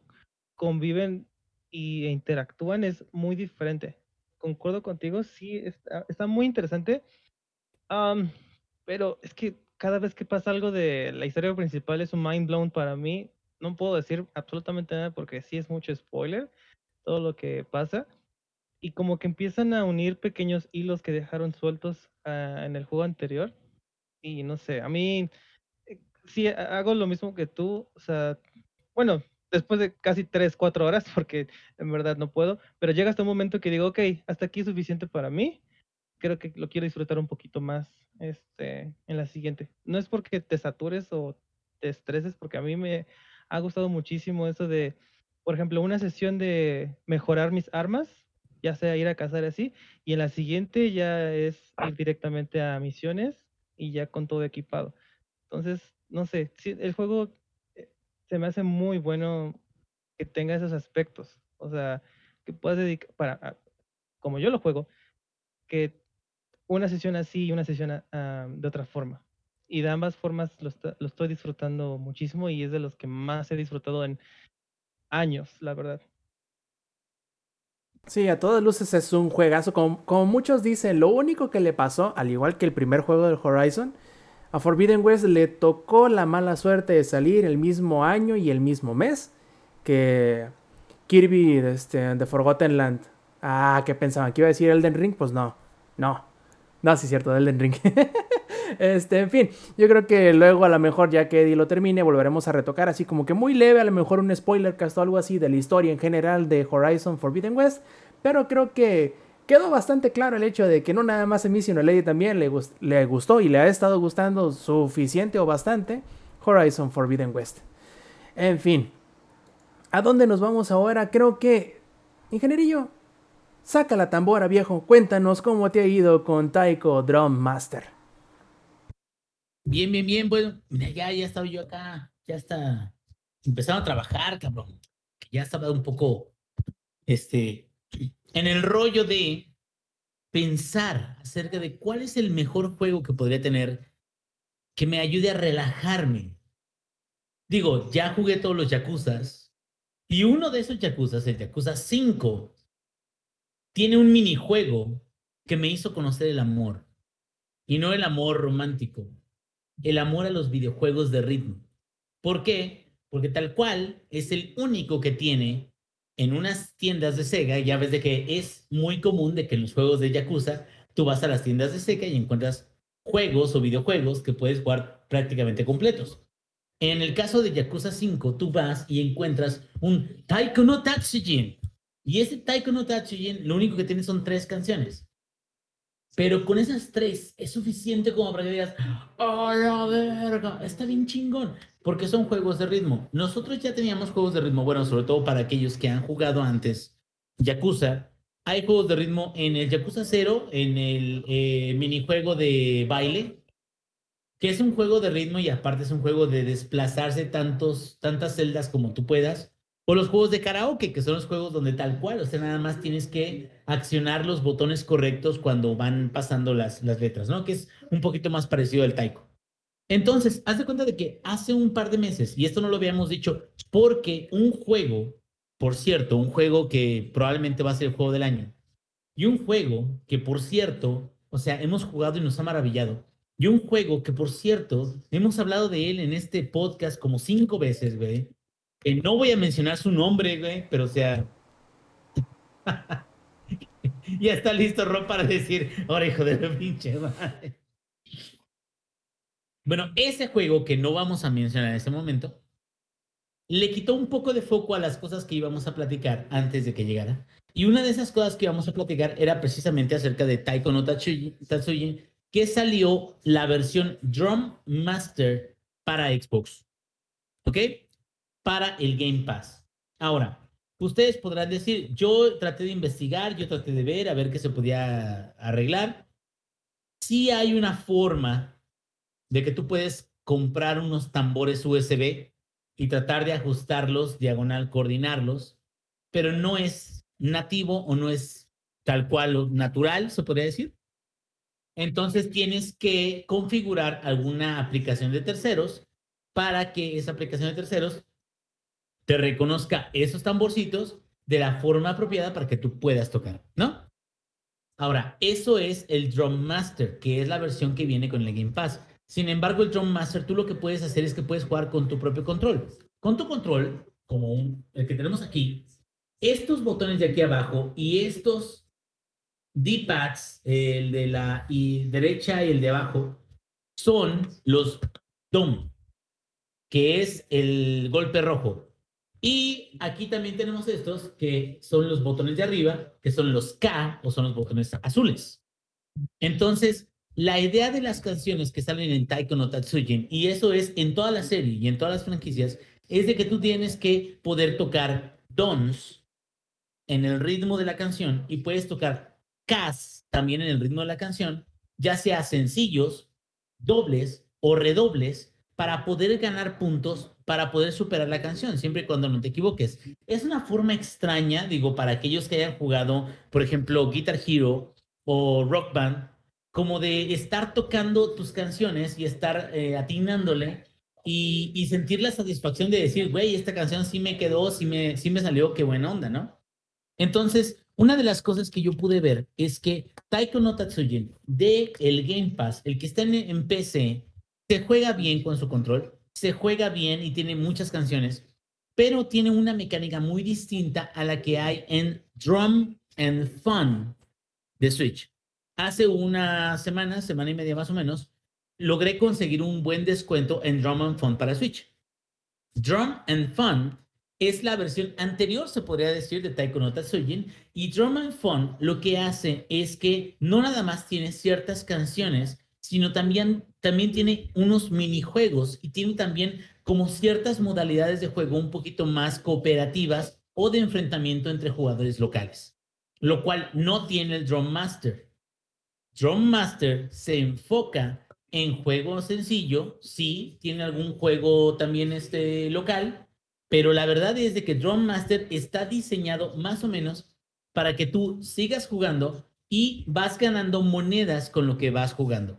conviven y e interactúan es muy diferente. Concuerdo contigo, sí, está, muy interesante. pero es que cada vez que pasa algo de la historia principal es un mind blown para mí. No puedo decir absolutamente nada porque sí es mucho spoiler todo lo que pasa y como que empiezan a unir pequeños hilos que dejaron sueltos ah, en el juego anterior. Y no sé, a mí eh, sí hago lo mismo que tú, o sea, bueno, después de casi 3, 4 horas, *laughs* porque en verdad no puedo, pero llega hasta un momento que digo, ok, hasta aquí es suficiente para mí, creo que lo quiero disfrutar un poquito más este, en la siguiente. No es porque te satures o te estreses, porque a mí me ha gustado muchísimo eso de, por ejemplo, una sesión de mejorar mis armas ya sea ir a cazar así, y en la siguiente ya es ir directamente a misiones y ya con todo equipado. Entonces, no sé, el juego eh, se me hace muy bueno que tenga esos aspectos, o sea, que puedas dedicar, para, como yo lo juego, que una sesión así y una sesión de otra forma. Y de ambas formas lo, lo estoy disfrutando muchísimo y es de los que más he disfrutado en años, la verdad. Sí, a todas luces es un juegazo. Como, muchos dicen, lo único que le pasó, al igual que el primer juego del Horizon, a Forbidden West le tocó la mala suerte de salir el mismo año y el mismo mes que Kirby este, The Forgotten Land. Ah, ¿qué pensaban? ¿Que iba a decir Elden Ring? Pues no, no. No, sí cierto, Elden Ring. *laughs* este, en fin, yo creo que luego a lo mejor ya que Eddie lo termine, volveremos a retocar así como que muy leve, a lo mejor un spoiler cast o algo así de la historia en general de Horizon Forbidden West. Pero creo que quedó bastante claro el hecho de que no nada más a mí, sino a Lady también le, le gustó y le ha estado gustando suficiente o bastante Horizon Forbidden West. En fin, ¿a dónde nos vamos ahora? Creo que, ingenierillo, saca la tambora viejo, cuéntanos cómo te ha ido con Taiko Drum Master. Bien, bien, bien, bueno, mira, ya, ya estaba yo acá, ya está, empezaron a trabajar, cabrón, ya estaba un poco, este, en el rollo de pensar acerca de cuál es el mejor juego que podría tener que me ayude a relajarme. Digo, ya jugué todos los Yakuzas y uno de esos Yakuzas, el Yakuza 5, tiene un minijuego que me hizo conocer el amor. Y no el amor romántico, el amor a los videojuegos de ritmo. ¿Por qué? Porque tal cual es el único que tiene en unas tiendas de Sega, ya ves de que es muy común de que en los juegos de Yakuza tú vas a las tiendas de Sega y encuentras juegos o videojuegos que puedes jugar prácticamente completos. En el caso de Yakuza 5, tú vas y encuentras un Taiko no Tatsujin. Y ese Taiko no Tatsujin, lo único que tiene son tres canciones. Pero con esas tres es suficiente como para que digas, ¡oh, la verga! Está bien chingón. Porque son juegos de ritmo. Nosotros ya teníamos juegos de ritmo, bueno, sobre todo para aquellos que han jugado antes Yakuza. Hay juegos de ritmo en el Yakuza 0, en el eh, minijuego de baile, que es un juego de ritmo y aparte es un juego de desplazarse tantos, tantas celdas como tú puedas. O los juegos de karaoke, que son los juegos donde tal cual, o sea, nada más tienes que accionar los botones correctos cuando van pasando las, las letras, ¿no? Que es un poquito más parecido al taiko. Entonces, haz de cuenta de que hace un par de meses, y esto no lo habíamos dicho, porque un juego, por cierto, un juego que probablemente va a ser el juego del año, y un juego que, por cierto, o sea, hemos jugado y nos ha maravillado, y un juego que, por cierto, hemos hablado de él en este podcast como cinco veces, güey, que no voy a mencionar su nombre, güey, pero o sea... *laughs* ya está listo Rob para decir, ahora hijo de la pinche madre. Bueno, ese juego que no vamos a mencionar en este momento, le quitó un poco de foco a las cosas que íbamos a platicar antes de que llegara. Y una de esas cosas que íbamos a platicar era precisamente acerca de Taiko no Tatsujin, que salió la versión Drum Master para Xbox. ¿Ok? Para el Game Pass. Ahora, ustedes podrán decir, yo traté de investigar, yo traté de ver, a ver qué se podía arreglar. Sí hay una forma de que tú puedes comprar unos tambores USB y tratar de ajustarlos, diagonal, coordinarlos, pero no es nativo o no es tal cual natural, se podría decir. Entonces tienes que configurar alguna aplicación de terceros para que esa aplicación de terceros te reconozca esos tamborcitos de la forma apropiada para que tú puedas tocar, ¿no? Ahora, eso es el Drum Master, que es la versión que viene con el Game Pass. Sin embargo, el Drum Master, tú lo que puedes hacer es que puedes jugar con tu propio control. Con tu control, como el que tenemos aquí, estos botones de aquí abajo y estos D-pads, el de la y derecha y el de abajo, son los DOM, que es el golpe rojo. Y aquí también tenemos estos, que son los botones de arriba, que son los K o son los botones azules. Entonces, la idea de las canciones que salen en Taiko no Tatsujin, y eso es en toda la serie y en todas las franquicias, es de que tú tienes que poder tocar dons en el ritmo de la canción y puedes tocar kas también en el ritmo de la canción, ya sea sencillos, dobles o redobles, para poder ganar puntos, para poder superar la canción, siempre y cuando no te equivoques. Es una forma extraña, digo, para aquellos que hayan jugado, por ejemplo, Guitar Hero o Rock Band, como de estar tocando tus canciones y estar eh, atinándole y, sentir la satisfacción de decir, güey, esta canción sí me quedó, sí me, sí me salió, qué buena onda, ¿no? Entonces, una de las cosas que yo pude ver es que Taiko no Tatsujin de el Game Pass, el que está en, en PC, se juega bien con su control, se juega bien y tiene muchas canciones, pero tiene una mecánica muy distinta a la que hay en Drum and Fun de Switch hace una semana, semana y media más o menos, logré conseguir un buen descuento en Drum and Fun para Switch. Drum and Fun es la versión anterior, se podría decir, de Taiko no Tatsujin. Y Drum and Fun lo que hace es que no nada más tiene ciertas canciones, sino también, también tiene unos minijuegos y tiene también como ciertas modalidades de juego un poquito más cooperativas o de enfrentamiento entre jugadores locales, lo cual no tiene el Drum Master. Drum Master se enfoca en juego sencillo, sí, tiene algún juego también este local, pero la verdad es de que Drum Master está diseñado más o menos para que tú sigas jugando y vas ganando monedas con lo que vas jugando.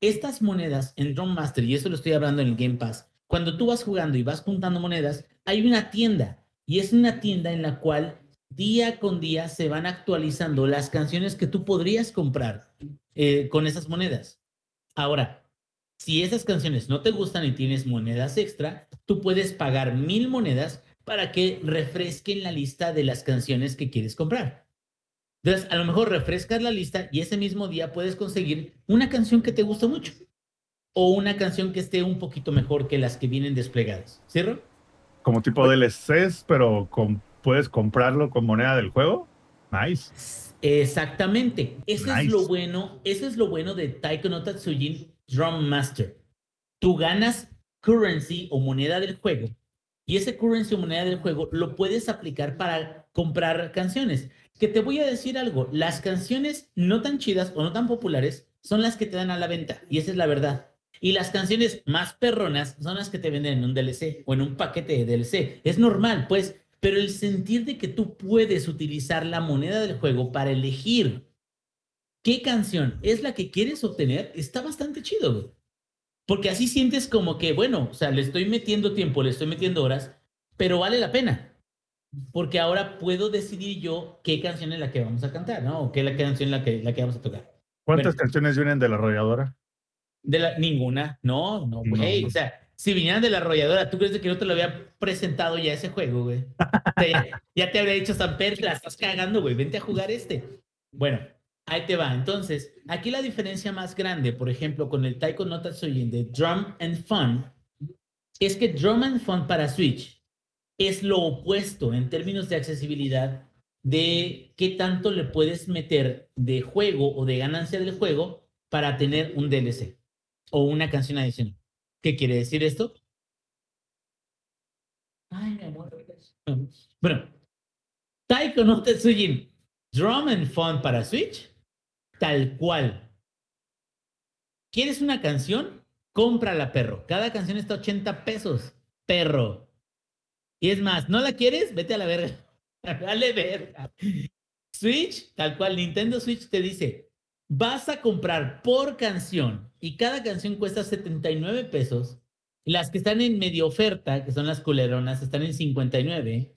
Estas monedas en Drum Master, y eso lo estoy hablando en el Game Pass, cuando tú vas jugando y vas juntando monedas, hay una tienda y es una tienda en la cual día con día se van actualizando las canciones que tú podrías comprar eh, con esas monedas. Ahora, si esas canciones no te gustan y tienes monedas extra, tú puedes pagar mil monedas para que refresquen la lista de las canciones que quieres comprar. Entonces, a lo mejor refrescas la lista y ese mismo día puedes conseguir una canción que te gusta mucho. o una canción que esté un poquito mejor que las que vienen desplegadas. ¿Cierro? Como tipo DLCs, pero con, puedes comprarlo con moneda del juego. Nice. Exactamente. Eso es Nice. lo bueno, eso es lo bueno de Taiko no Tatsujin Drum Master. Tú ganas currency o moneda del juego y ese currency o moneda del juego lo puedes aplicar para comprar canciones. Que te voy a decir algo, las canciones no tan chidas o no tan populares son las que te dan a la venta y esa es la verdad. Y las canciones más perronas son las que te venden en un DLC o en un paquete de DLC. Es normal, pues, pero el sentir de que tú puedes utilizar la moneda del juego para elegir qué canción es la que quieres obtener está bastante chido. Porque así sientes como que, bueno, o sea, le estoy metiendo tiempo, le estoy metiendo horas, pero vale la pena. Porque ahora puedo decidir yo qué canción es la que vamos a cantar, ¿no? O qué la canción la que, la que vamos a tocar. ¿Cuántas Bueno. canciones vienen de la arrolladora? De la, ninguna, no, no, güey. No. O sea, si vinieran de la arrolladora, ¿tú crees que no te lo había presentado ya ese juego, güey? O sea, ya, ya te habría dicho Samper, la estás cagando, güey, vente a jugar este. Bueno, ahí te va. Entonces, aquí la diferencia más grande, por ejemplo, con el Taiko no Tatsujin de Drum and Fun, es que Drum and Fun para Switch es lo opuesto en términos de accesibilidad de qué tanto le puedes meter de juego o de ganancia del juego para tener un DLC o una canción adicional. ¿Qué quiere decir esto? Ay, mi amor. Bueno, Taiko no Tetsujin Drum and Fun para Switch, tal cual. ¿Quieres una canción? Cómprala, perro. Cada canción está 80 pesos, perro. Y es más, ¿no la quieres? Vete a la verga. *laughs* Dale verga. Switch, tal cual, Nintendo Switch te dice, vas a comprar por canción y cada canción cuesta 79 pesos. Las que están en medio oferta, que son las culeronas, están en 59.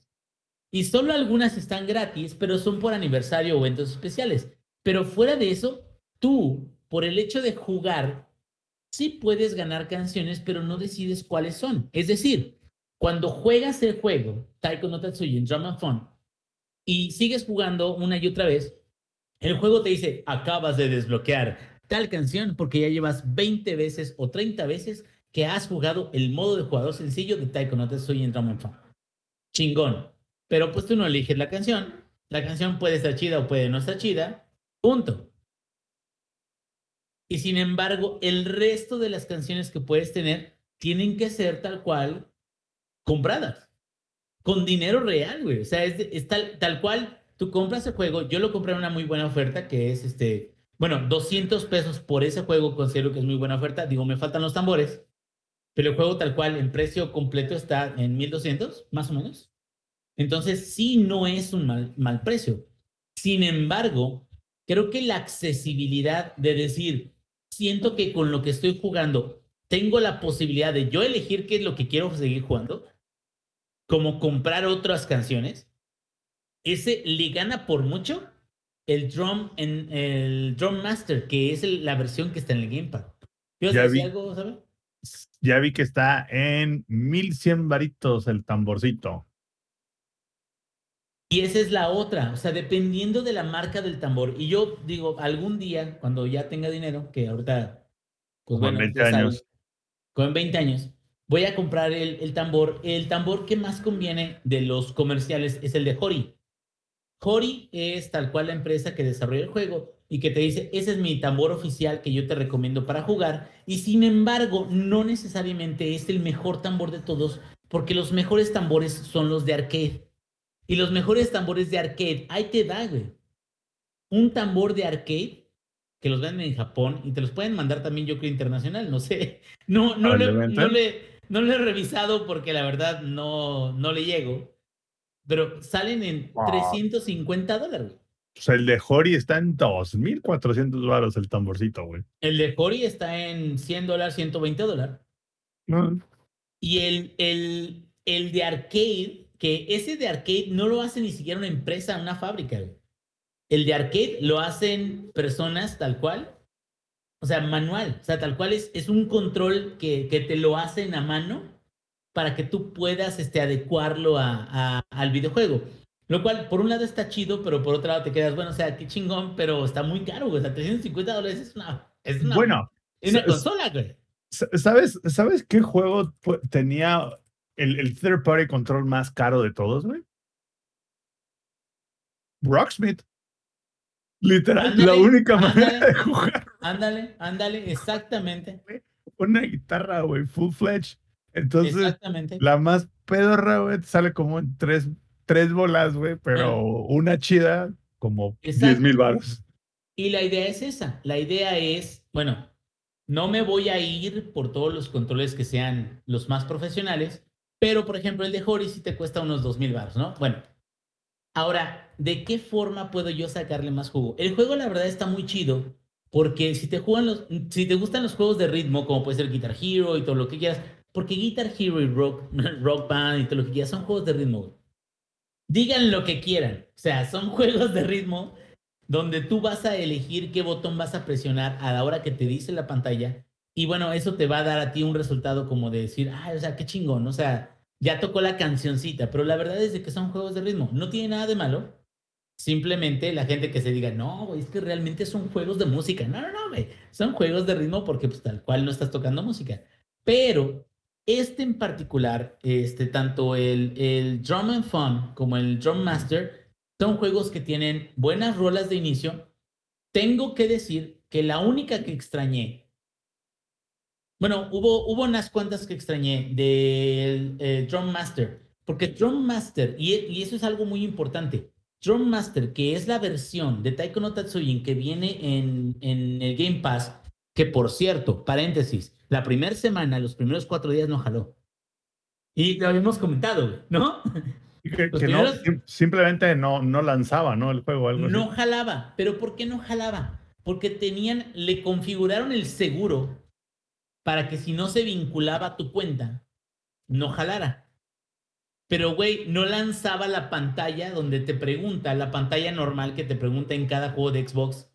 Y solo algunas están gratis, pero son por aniversario o eventos especiales. Pero fuera de eso, tú, por el hecho de jugar, sí puedes ganar canciones, pero no decides cuáles son. Es decir, cuando juegas el juego, Taiko no Tatsujin Drum and Fun, y sigues jugando una y otra vez, el juego te dice, acabas de desbloquear tal canción porque ya llevas 20 veces o 30 veces que has jugado el modo de jugador sencillo de Taiko no Tatsujin Drum and Fun. Chingón. Pero pues tú no eliges la canción. La canción puede estar chida o puede no estar chida. Punto. Y sin embargo, el resto de las canciones que puedes tener tienen que ser tal cual compradas. Con dinero real, güey. O sea, es, es tal, tal cual tú compras el juego. Yo lo compré en una muy buena oferta que es este. Bueno, 200 pesos por ese juego considero que es muy buena oferta. Digo, me faltan los tambores. Pero el juego tal cual en precio completo está en 1200, más o menos. Entonces, sí, no es un mal, mal precio. Sin embargo, creo que la accesibilidad de decir, siento que con lo que estoy jugando, tengo la posibilidad de yo elegir qué es lo que quiero seguir jugando, como comprar otras canciones, ese le gana por mucho el Drum, en, el Drum Master, que es el- la versión que está en el Gamepad. ¿Yo Ya vi. algo, sabe? Ya vi que está en 1100 varitos el tamborcito. Y esa es la otra, o sea, dependiendo de la marca del tambor. Y yo digo, algún día, cuando ya tenga dinero, que ahorita, pues Como en bueno, 20 ya saben, años. con 20 años, voy a comprar el, el tambor. El tambor que más conviene de los comerciales es el de Hori. Hori es tal cual la empresa que desarrolla el juego y que te dice, ese es mi tambor oficial que yo te recomiendo para jugar. Y sin embargo, no necesariamente es el mejor tambor de todos, porque los mejores tambores son los de arcade. Y los mejores tambores de arcade, ahí te da, güey. Un tambor de arcade que los venden en Japón y te los pueden mandar también, yo creo, internacional, no sé. *laughs* No, no, le, Probablemente. no, le, no le he revisado porque la verdad no, no le llego. Pero salen en Ah. 350 dólares. sea, el de Hori está en 2400 varos el tamborcito, güey. El de Cory está en 100 dólares, 120 dólares. No, Y el, el, el de arcade, que ese de arcade no lo hace ni siquiera una empresa, una fábrica. güey. El de arcade lo hacen personas tal cual, o sea, manual. O sea, tal cual es, es un control que, que te lo hacen a mano para que tú puedas este, adecuarlo a, a- al videojuego. Lo cual, por un lado está chido, pero por otro lado te quedas, bueno, o sea, qué chingón, pero está muy caro, güey. O sea, 350 dólares es una, es una, Bueno, es una consola, güey. Sa- ¿Sabes, ¿Sabes qué juego tenía el, el third party control más caro de todos, güey? Rocksmith. Literal, la Ándale, única manera ándale. de jugar Ándale, ándale, exactamente. una guitarra, güey, full fledged. Entonces, Exactamente. la más pedorra, güey, sale como en tres, tres bolas, güey, pero una chida, como 10 Exacto. mil baros. Y la idea es esa. La idea es, bueno, no me voy a ir por todos los controles que sean los más profesionales, pero por ejemplo el de Hori sí te cuesta unos 2000 baros, ¿no? Bueno, ahora, ¿de qué forma puedo yo sacarle más jugo? El juego la verdad está muy chido porque si te juegan los, si te gustan los juegos de ritmo, como puede ser Guitar Hero y todo lo que quieras, porque Guitar Hero y Rock, *laughs* Rock Band y todo lo que quieras son juegos de ritmo. Digan lo que quieran, o sea, son *laughs* juegos de ritmo donde tú vas a elegir qué botón vas a presionar a la hora que te dice la pantalla. Y bueno, eso te va a dar a ti un resultado como de decir, ah, o sea, qué chingón, o sea, ya tocó la cancioncita, pero la verdad es de que son juegos de ritmo, no tiene nada de malo. Simplemente la gente que se diga, no, güey, es que realmente son juegos de música. No, no, no, güey, son juegos de ritmo porque pues tal cual no estás tocando música. Pero este en particular, este, tanto el, el Drum and Fun como el Drum Master, son juegos que tienen buenas rolas de inicio. Tengo que decir que la única que extrañé, bueno, hubo, hubo unas cuantas que extrañé del eh, Drum Master, porque Drum Master, y, y eso es algo muy importante, Drum Master, que es la versión de Taiko no Tatsujin que viene en, en el Game Pass, que por cierto, paréntesis, la primera semana, los primeros cuatro días no jaló. Y lo habíamos comentado, ¿no? *laughs* Que, que primeros- simplemente no, no lanzaba, ¿no? El juego algo No así. jalaba. ¿Pero por qué no jalaba? Porque tenían, le configuraron el seguro para que si no se vinculaba tu cuenta, no jalara. Pero, güey, no lanzaba la pantalla donde te pregunta, la pantalla normal que te pregunta en cada juego de Xbox.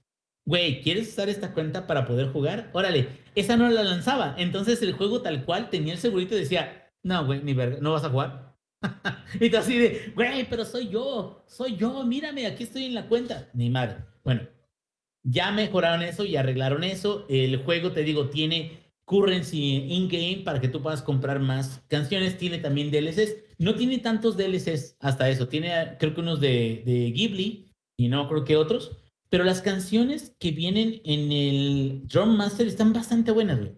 Güey, ¿quieres usar esta cuenta para poder jugar? Órale, esa no la lanzaba. Entonces el juego tal cual tenía el segurito y decía, no, güey, ni verga, no vas a jugar. *laughs* y tú así de, güey, pero soy yo, soy yo, mírame, aquí estoy en la cuenta. Ni madre. Bueno, ya mejoraron eso y arreglaron eso. El juego, te digo, tiene currency in-game para que tú puedas comprar más canciones. Tiene también DLCs. No tiene tantos DLCs hasta eso. Tiene, creo que unos de, de Ghibli y no creo que otros. Pero las canciones que vienen en el Drum Master están bastante buenas, güey.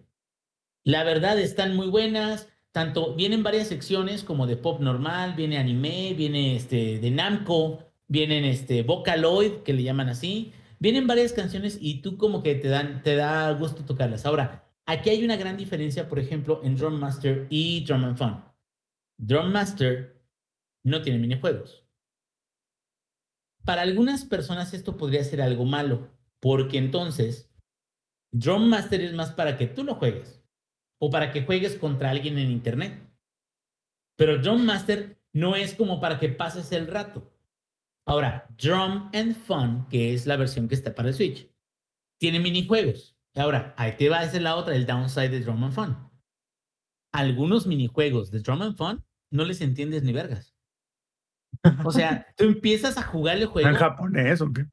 La verdad, están muy buenas. Tanto vienen varias secciones como de pop normal, viene anime, viene este de Namco, vienen este Vocaloid, que le llaman así. Vienen varias canciones y tú como que te dan te da gusto tocarlas. Ahora, aquí hay una gran diferencia, por ejemplo, en Drum Master y Drum and Fun. Drum Master no tiene minijuegos. Para algunas personas esto podría ser algo malo, porque entonces Drum Master es más para que tú lo juegues o para que juegues contra alguien en internet. Pero Drum Master no es como para que pases el rato. Ahora, Drum and Fun, que es la versión que está para el Switch, tiene minijuegos. Ahora, ahí te va a ser la otra, el downside de Drum and Fun. Algunos minijuegos de Drum and Fun no les entiendes ni vergas. O sea, *laughs* tú empiezas a jugar el juego. ¿En japonés o qué?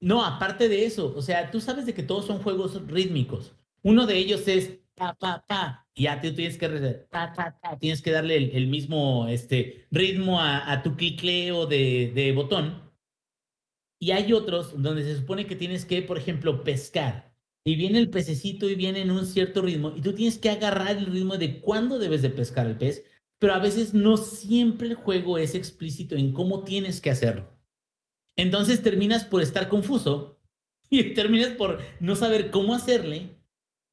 No, aparte de eso, o sea, tú sabes de que todos son juegos rítmicos. Uno de ellos es pa, pa, pa, y ya tú tienes que, tienes que darle el, el mismo este, ritmo a, a tu clicleo de, de botón. Y hay otros donde se supone que tienes que, por ejemplo, pescar. Y viene el pececito y viene en un cierto ritmo, y tú tienes que agarrar el ritmo de cuándo debes de pescar el pez, pero a veces no siempre el juego es explícito en cómo tienes que hacerlo. Entonces terminas por estar confuso *laughs* y terminas por no saber cómo hacerle.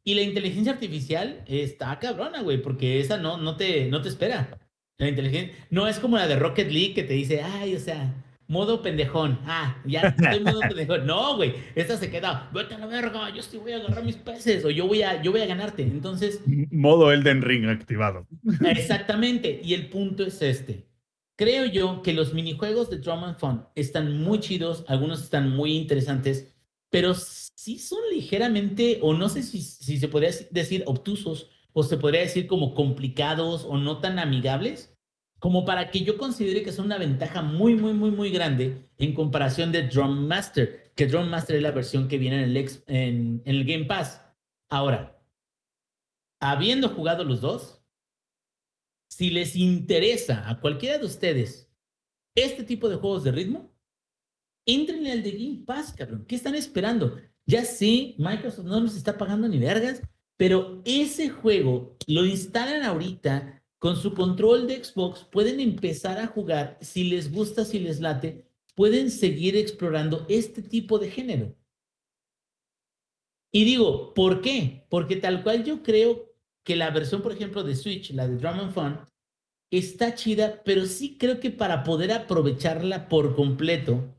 Y la inteligencia artificial está cabrona, güey, porque esa no, no, te, no te espera. La inteligencia no es como la de Rocket League que te dice, ay, o sea, modo pendejón. Ah, ya *laughs* estoy modo pendejón. No, güey, esta se queda, vete a la verga, yo sí voy a agarrar mis peces o yo voy a, yo voy a ganarte. Entonces, Modo Elden Ring activado. *laughs* Exactamente, y el punto es este. Creo yo que los minijuegos de Drum and Fun están muy chidos, algunos están muy interesantes, pero sí son ligeramente, o no sé si, si se podría decir obtusos, o se podría decir como complicados o no tan amigables, como para que yo considere que son una ventaja muy, muy, muy, muy grande en comparación de Drum Master, que Drum Master es la versión que viene en el, Game Pass. Ahora, habiendo jugado los dos, si les interesa a cualquiera de ustedes este tipo de juegos de ritmo, entren al de Game Pass, cabrón. ¿Qué están esperando? Ya sé, Microsoft no nos está pagando ni vergas, pero ese juego lo instalan ahorita con su control de Xbox, pueden empezar a jugar, si les gusta, si les late, pueden seguir explorando este tipo de género. Y digo, ¿por qué? Porque tal cual yo creo que la versión, por ejemplo, de Switch, la de Drum and Fun, está chida, pero sí creo que para poder aprovecharla por completo,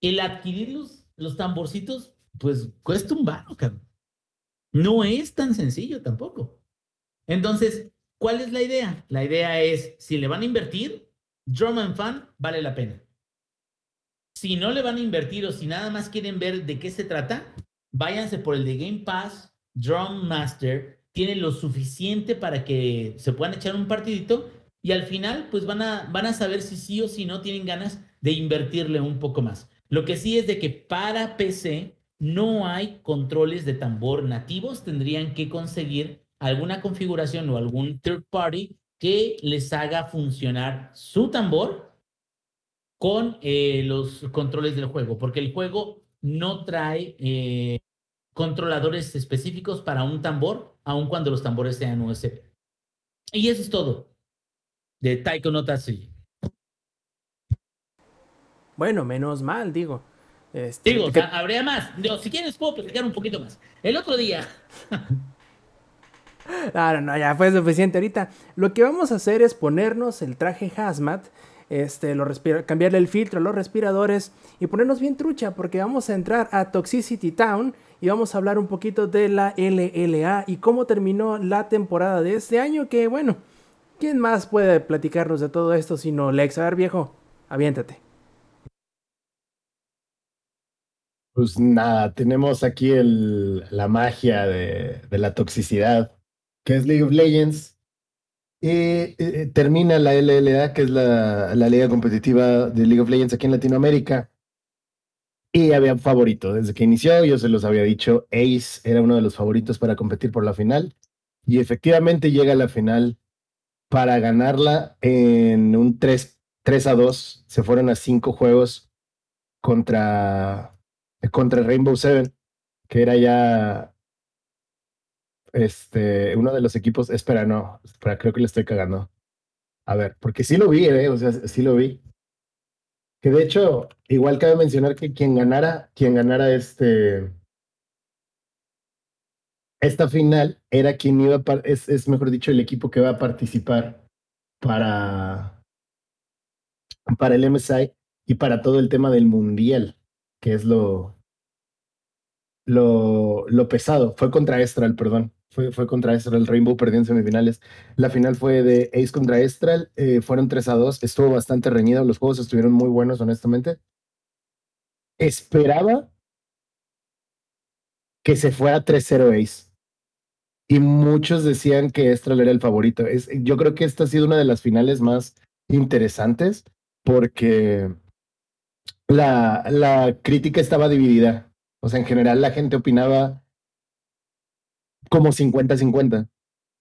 el adquirir los, los tamborcitos, pues cuesta un barro, cabrón. No es tan sencillo tampoco. Entonces, ¿cuál es la idea? La idea es, si le van a invertir, Drum and Fun vale la pena. Si no le van a invertir o si nada más quieren ver de qué se trata, váyanse por el de Game Pass, Drum Master, tiene lo suficiente para que se puedan echar un partidito y al final pues van a, van a saber si sí o si no tienen ganas de invertirle un poco más. Lo que sí es de que para PC no hay controles de tambor nativos, tendrían que conseguir alguna configuración o algún third party que les haga funcionar su tambor con eh, los controles del juego, porque el juego no trae eh, controladores específicos para un tambor, aun cuando los tambores sean USB. Y eso es todo de Taiko no Tatsui. Bueno, menos mal, digo. Este, digo, o sea, habría más. Digo, si quieres puedo platicar un poquito más. El otro día... *laughs* no, no, ya fue suficiente ahorita. Lo que vamos a hacer es ponernos el traje hazmat este, cambiarle el filtro a los respiradores y ponernos bien trucha porque vamos a entrar a Toxicity Town y vamos a hablar un poquito de la LLA y cómo terminó la temporada de este año que bueno, ¿quién más puede platicarnos de todo esto sino Lex? A ver viejo, aviéntate. Pues nada, tenemos aquí el, la magia de la toxicidad, que es League of Legends, y termina la LLA, que es la, la, liga competitiva de League of Legends aquí en Latinoamérica. Y había favorito. Desde que inició, yo se los había dicho, Ace era uno de los favoritos para competir por la final. Y efectivamente llega a la final para ganarla en un 3, 3 a 2. Se fueron a 5 juegos contra, contra Rainbow Seven, que era ya este, uno de los equipos, espera, no, espera, creo que le estoy cagando. A ver, porque sí lo vi, ¿eh? o sea, sí lo vi. Que de hecho, igual cabe mencionar que quien ganara, quien ganara este, esta final era quien iba a, es, es mejor dicho, el equipo que va a participar para, para el MSI y para todo el tema del mundial, que es lo, lo, lo pesado. Fue contra Estral, perdón. Fue, contra Estral. Rainbow perdió en semifinales. La final fue de Ace contra Estral. Eh, fueron 3 a 2. Estuvo bastante reñido. Los juegos estuvieron muy buenos, honestamente. Esperaba que se fuera 3-0 Ace. Y muchos decían que Estral era el favorito. Yo creo que esta ha sido una de las finales más interesantes porque la, la crítica estaba dividida o sea, en general la gente opinaba como 50-50.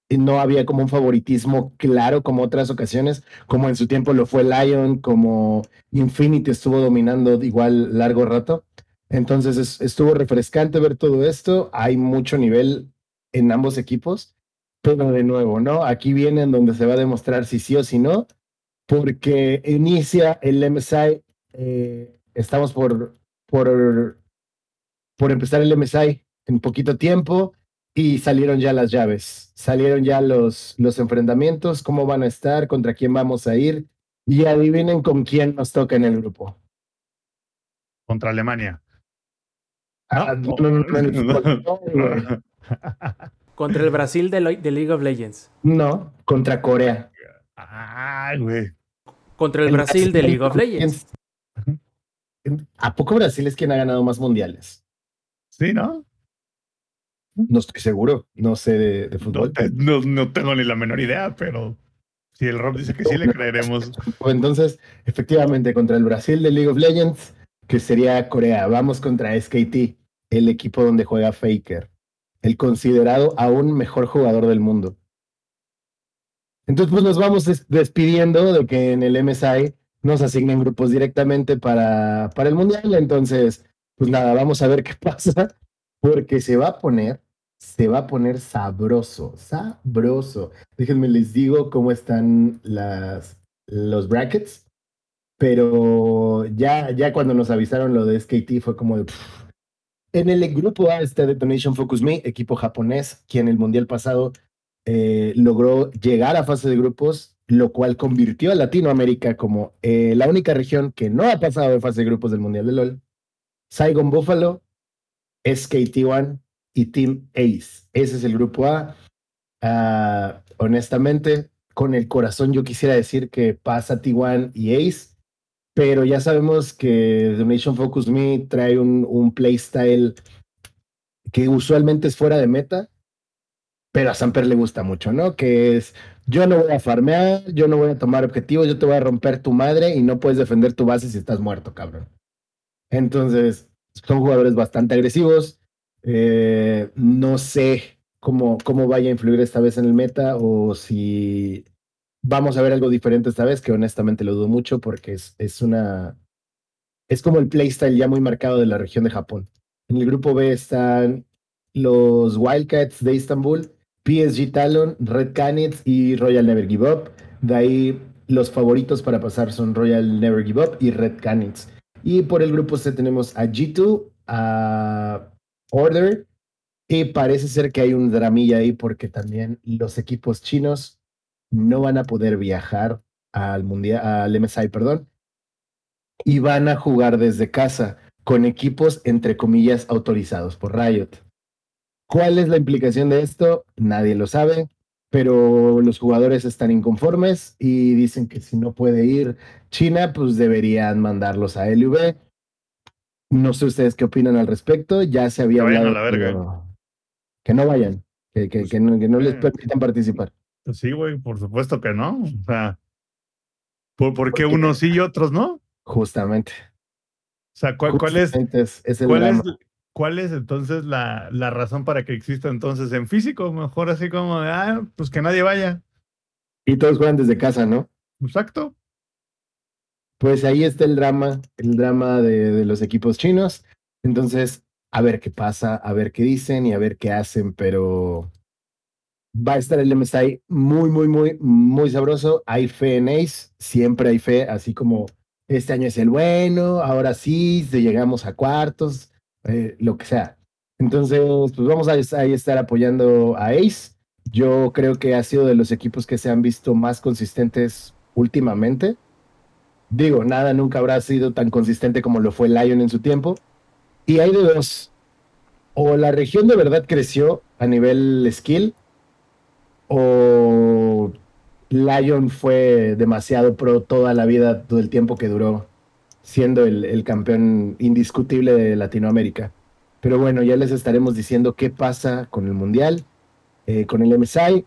Y no había como un favoritismo claro como otras ocasiones, como en su tiempo lo fue Lion, como Infinity estuvo dominando igual largo rato. Entonces estuvo refrescante ver todo esto. Hay mucho nivel en ambos equipos, pero de nuevo, ¿no? Aquí viene en donde se va a demostrar si sí o si no, porque inicia el MSI. Eh, estamos por, por por empezar el MSI en poquito tiempo y salieron ya las llaves, salieron ya los, los enfrentamientos, cómo van a estar, contra quién vamos a ir y adivinen con quién nos toca en el grupo. Contra Alemania. contra el Brasil de, League of Legends. No, contra Corea. Ay, güey. Contra el Brasil de League of Legends. ¿A poco Brasil es quien ha ganado más mundiales? Sí, ¿no? No estoy seguro, no sé de, fútbol. No, no, tengo ni la menor idea, pero si el Rob dice que sí, le creeremos. *laughs* Entonces, efectivamente, contra el Brasil de League of Legends, que sería Corea, vamos contra SKT, el equipo donde juega Faker. el considerado aún mejor jugador del mundo. Entonces, pues nos vamos despidiendo de que en el MSI nos asignen grupos directamente para, para el Mundial. Entonces, pues nada, vamos a ver qué *laughs* pasa, porque se va a poner, se va a poner sabroso, sabroso. Déjenme les digo cómo están los brackets, pero ya, ya cuando nos avisaron lo de SKT fue como de... En el grupo A está Detonation Focus Me, equipo japonés, quien el Mundial pasado eh, logró llegar a fase de grupos, lo cual convirtió a Latinoamérica como eh, la única región que no ha pasado de fase de grupos del Mundial de LOL. Saigon Buffalo, SKT1 y Team Ace. Ese es el grupo A. Ah, honestamente, con el corazón yo quisiera decir que pasa T1 y Ace, pero ya sabemos que The Nation Focus Me trae un, un playstyle que usualmente es fuera de meta pero a Samper le gusta mucho, ¿no? Que es, yo no voy a farmear, yo no voy a tomar objetivos, yo te voy a romper tu madre y no puedes defender tu base si estás muerto, cabrón. Entonces, son jugadores bastante agresivos. Eh, no sé cómo, cómo vaya a influir esta vez en el meta o si vamos a ver algo diferente esta vez, que honestamente lo dudo mucho porque es, es una... Es como el playstyle ya muy marcado de la región de Japón. En el grupo B están los Wildcats de Istambul, PSG Talon, Red Canids y Royal Never Give Up. De ahí los favoritos para pasar son Royal Never Give Up y Red Canids. Y por el grupo C tenemos a G2, a Order. Y parece ser que hay un dramilla ahí porque también los equipos chinos no van a poder viajar al mundial, al MSI, perdón, y van a jugar desde casa con equipos entre comillas autorizados por Riot. ¿Cuál es la implicación de esto? Nadie lo sabe, pero los jugadores están inconformes y dicen que si no puede ir China, pues deberían mandarlos a LV. No sé ustedes qué opinan al respecto. Ya se había hablado. Que no vayan, que, que, que, no, que no les permitan participar. Pues sí, güey, por supuesto que no. O sea, ¿por, qué unos *laughs* sí y otros no? Justamente. O sea, ¿cuál, cuál es, cuál es, ¿Cuál es entonces la, la, razón para que exista entonces en físico? Mejor así como de, ah, pues que nadie vaya. Y todos juegan desde casa, ¿no? Exacto. Pues ahí está el drama, el drama de, los equipos chinos. Entonces, a ver qué pasa, a ver qué dicen y a ver qué hacen, pero va a estar el MSI muy, muy, muy, muy sabroso. Hay fe en Ace, siempre hay fe, así como este año es el bueno, ahora sí, llegamos a cuartos eh, lo que sea. Entonces, pues vamos a, estar apoyando a Ace. Yo creo que ha sido de los equipos que se han visto más consistentes últimamente. Digo, nada nunca habrá sido tan consistente como lo fue Lion en su tiempo. Y hay de dos. O la región de verdad creció a nivel skill, o Lion fue demasiado pro toda la vida, todo el tiempo que duró siendo el, campeón indiscutible de Latinoamérica. Pero bueno, ya les estaremos diciendo qué pasa con el Mundial, eh, con el MSI.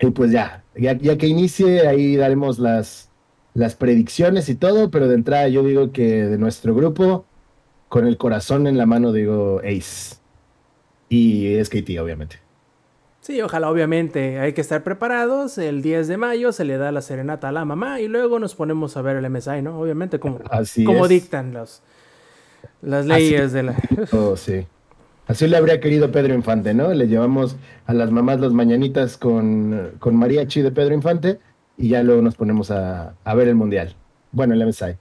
Y pues ya, ya, que inicie, ahí daremos las, las predicciones y todo, pero de entrada yo digo que de nuestro grupo, con el corazón en la mano, digo Ace. Y SKT, obviamente. Sí, ojalá obviamente hay que estar preparados. El 10 de mayo se le da la serenata a la mamá y luego nos ponemos a ver el MSI, ¿no? Obviamente como, como dictan los, las leyes de la... *laughs* Oh, sí. Así le habría querido Pedro Infante, ¿no? Le llevamos a las mamás las mañanitas con, con mariachi de Pedro Infante y ya luego nos ponemos a, a ver el mundial. Bueno, el MSI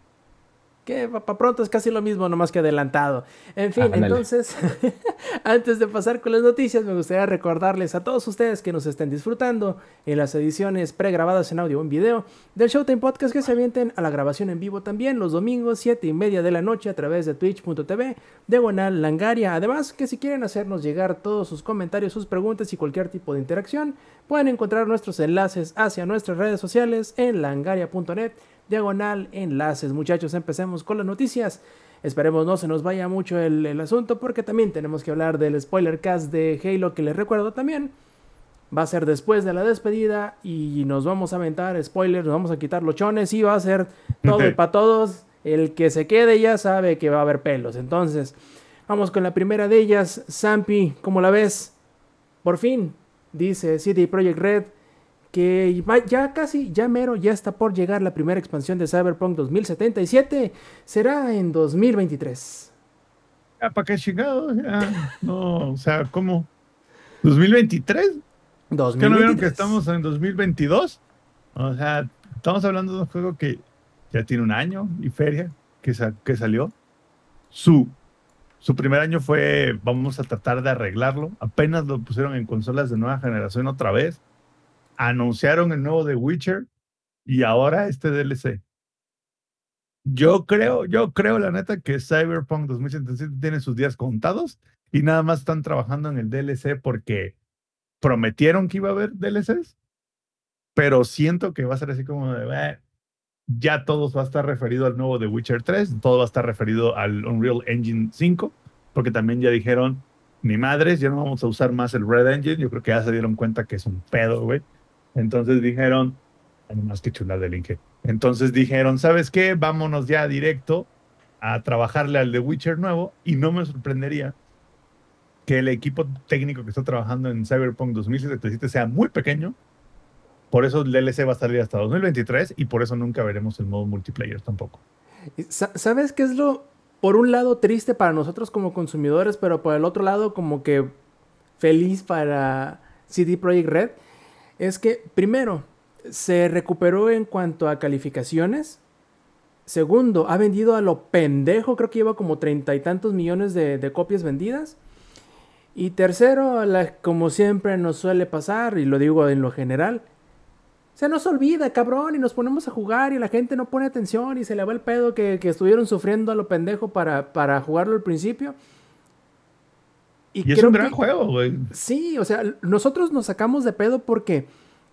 que para pronto es casi lo mismo, nomás que adelantado. En fin, entonces, *laughs* antes de pasar con las noticias, me gustaría recordarles a todos ustedes que nos estén disfrutando en las ediciones pregrabadas en audio o en video del Showtime Podcast que se avienten a la grabación en vivo también los domingos, 7 y media de la noche a través de twitch.tv, diagonal langaria. Además, que si quieren hacernos llegar todos sus comentarios, sus preguntas y cualquier tipo de interacción, pueden encontrar nuestros enlaces hacia nuestras redes sociales en langaria.net diagonal enlaces. Muchachos, empecemos con las noticias. Esperemos no se nos vaya mucho el, asunto porque también tenemos que hablar del spoiler cast de Halo que les recuerdo también. Va a ser después de la despedida y nos vamos a aventar spoilers, nos vamos a quitar los chones y va a ser todo y *laughs* para todos. El que se quede ya sabe que va a haber pelos. Entonces, Vamos con la primera de ellas, Zampi, ¿cómo la ves? Por fin, dice CD Projekt Red, que va- ya casi, ya mero, ya está por llegar la primera expansión de Cyberpunk 2077. Será en 2023. Ah, ¿Para qué chingados? No, o sea, ¿cómo? ¿2023? ¿Que no vieron 2023. que estamos en 2022? O sea, estamos hablando de un juego que ya tiene un año y feria que, sa- que salió. Su, su primer año fue, vamos a tratar de arreglarlo. Apenas lo pusieron en consolas de nueva generación otra vez. Anunciaron el nuevo The Witcher y ahora este DLC. Yo creo, yo creo la neta que Cyberpunk 2077 tiene sus días contados y nada más están trabajando en el DLC porque prometieron que iba a haber DLCs, pero siento que va a ser así como de, "Eh, ya todo va a estar referido al nuevo The Witcher 3, todo va a estar referido al Unreal Engine 5, porque también ya dijeron, ni madres, ya no vamos a usar más el Red Engine, yo creo que ya se dieron cuenta que es un pedo, güey. Entonces dijeron, "Ay, más que chula del. Entonces dijeron, ¿sabes qué? Vámonos ya directo a trabajarle al The Witcher nuevo y no me sorprendería que el equipo técnico que está trabajando en Cyberpunk 2077 sea muy pequeño. Por eso el DLC va a salir hasta 2023 y por eso nunca veremos el modo multiplayer tampoco. ¿Sabes qué es lo, por un lado, triste para nosotros como consumidores, pero por el otro lado, como que feliz para CD Projekt Red? Es que, primero, se recuperó en cuanto a calificaciones. Segundo, ha vendido a lo pendejo, creo que lleva como treinta y tantos millones de, de copias vendidas. Y tercero, como siempre nos suele pasar, y lo digo en lo general, se nos olvida, cabrón, y nos ponemos a jugar y la gente no pone atención y se le va el pedo que, que estuvieron sufriendo a lo pendejo para, para jugarlo al principio. Y es un gran que- juego, güey. Sí, o sea, nosotros nos sacamos de pedo porque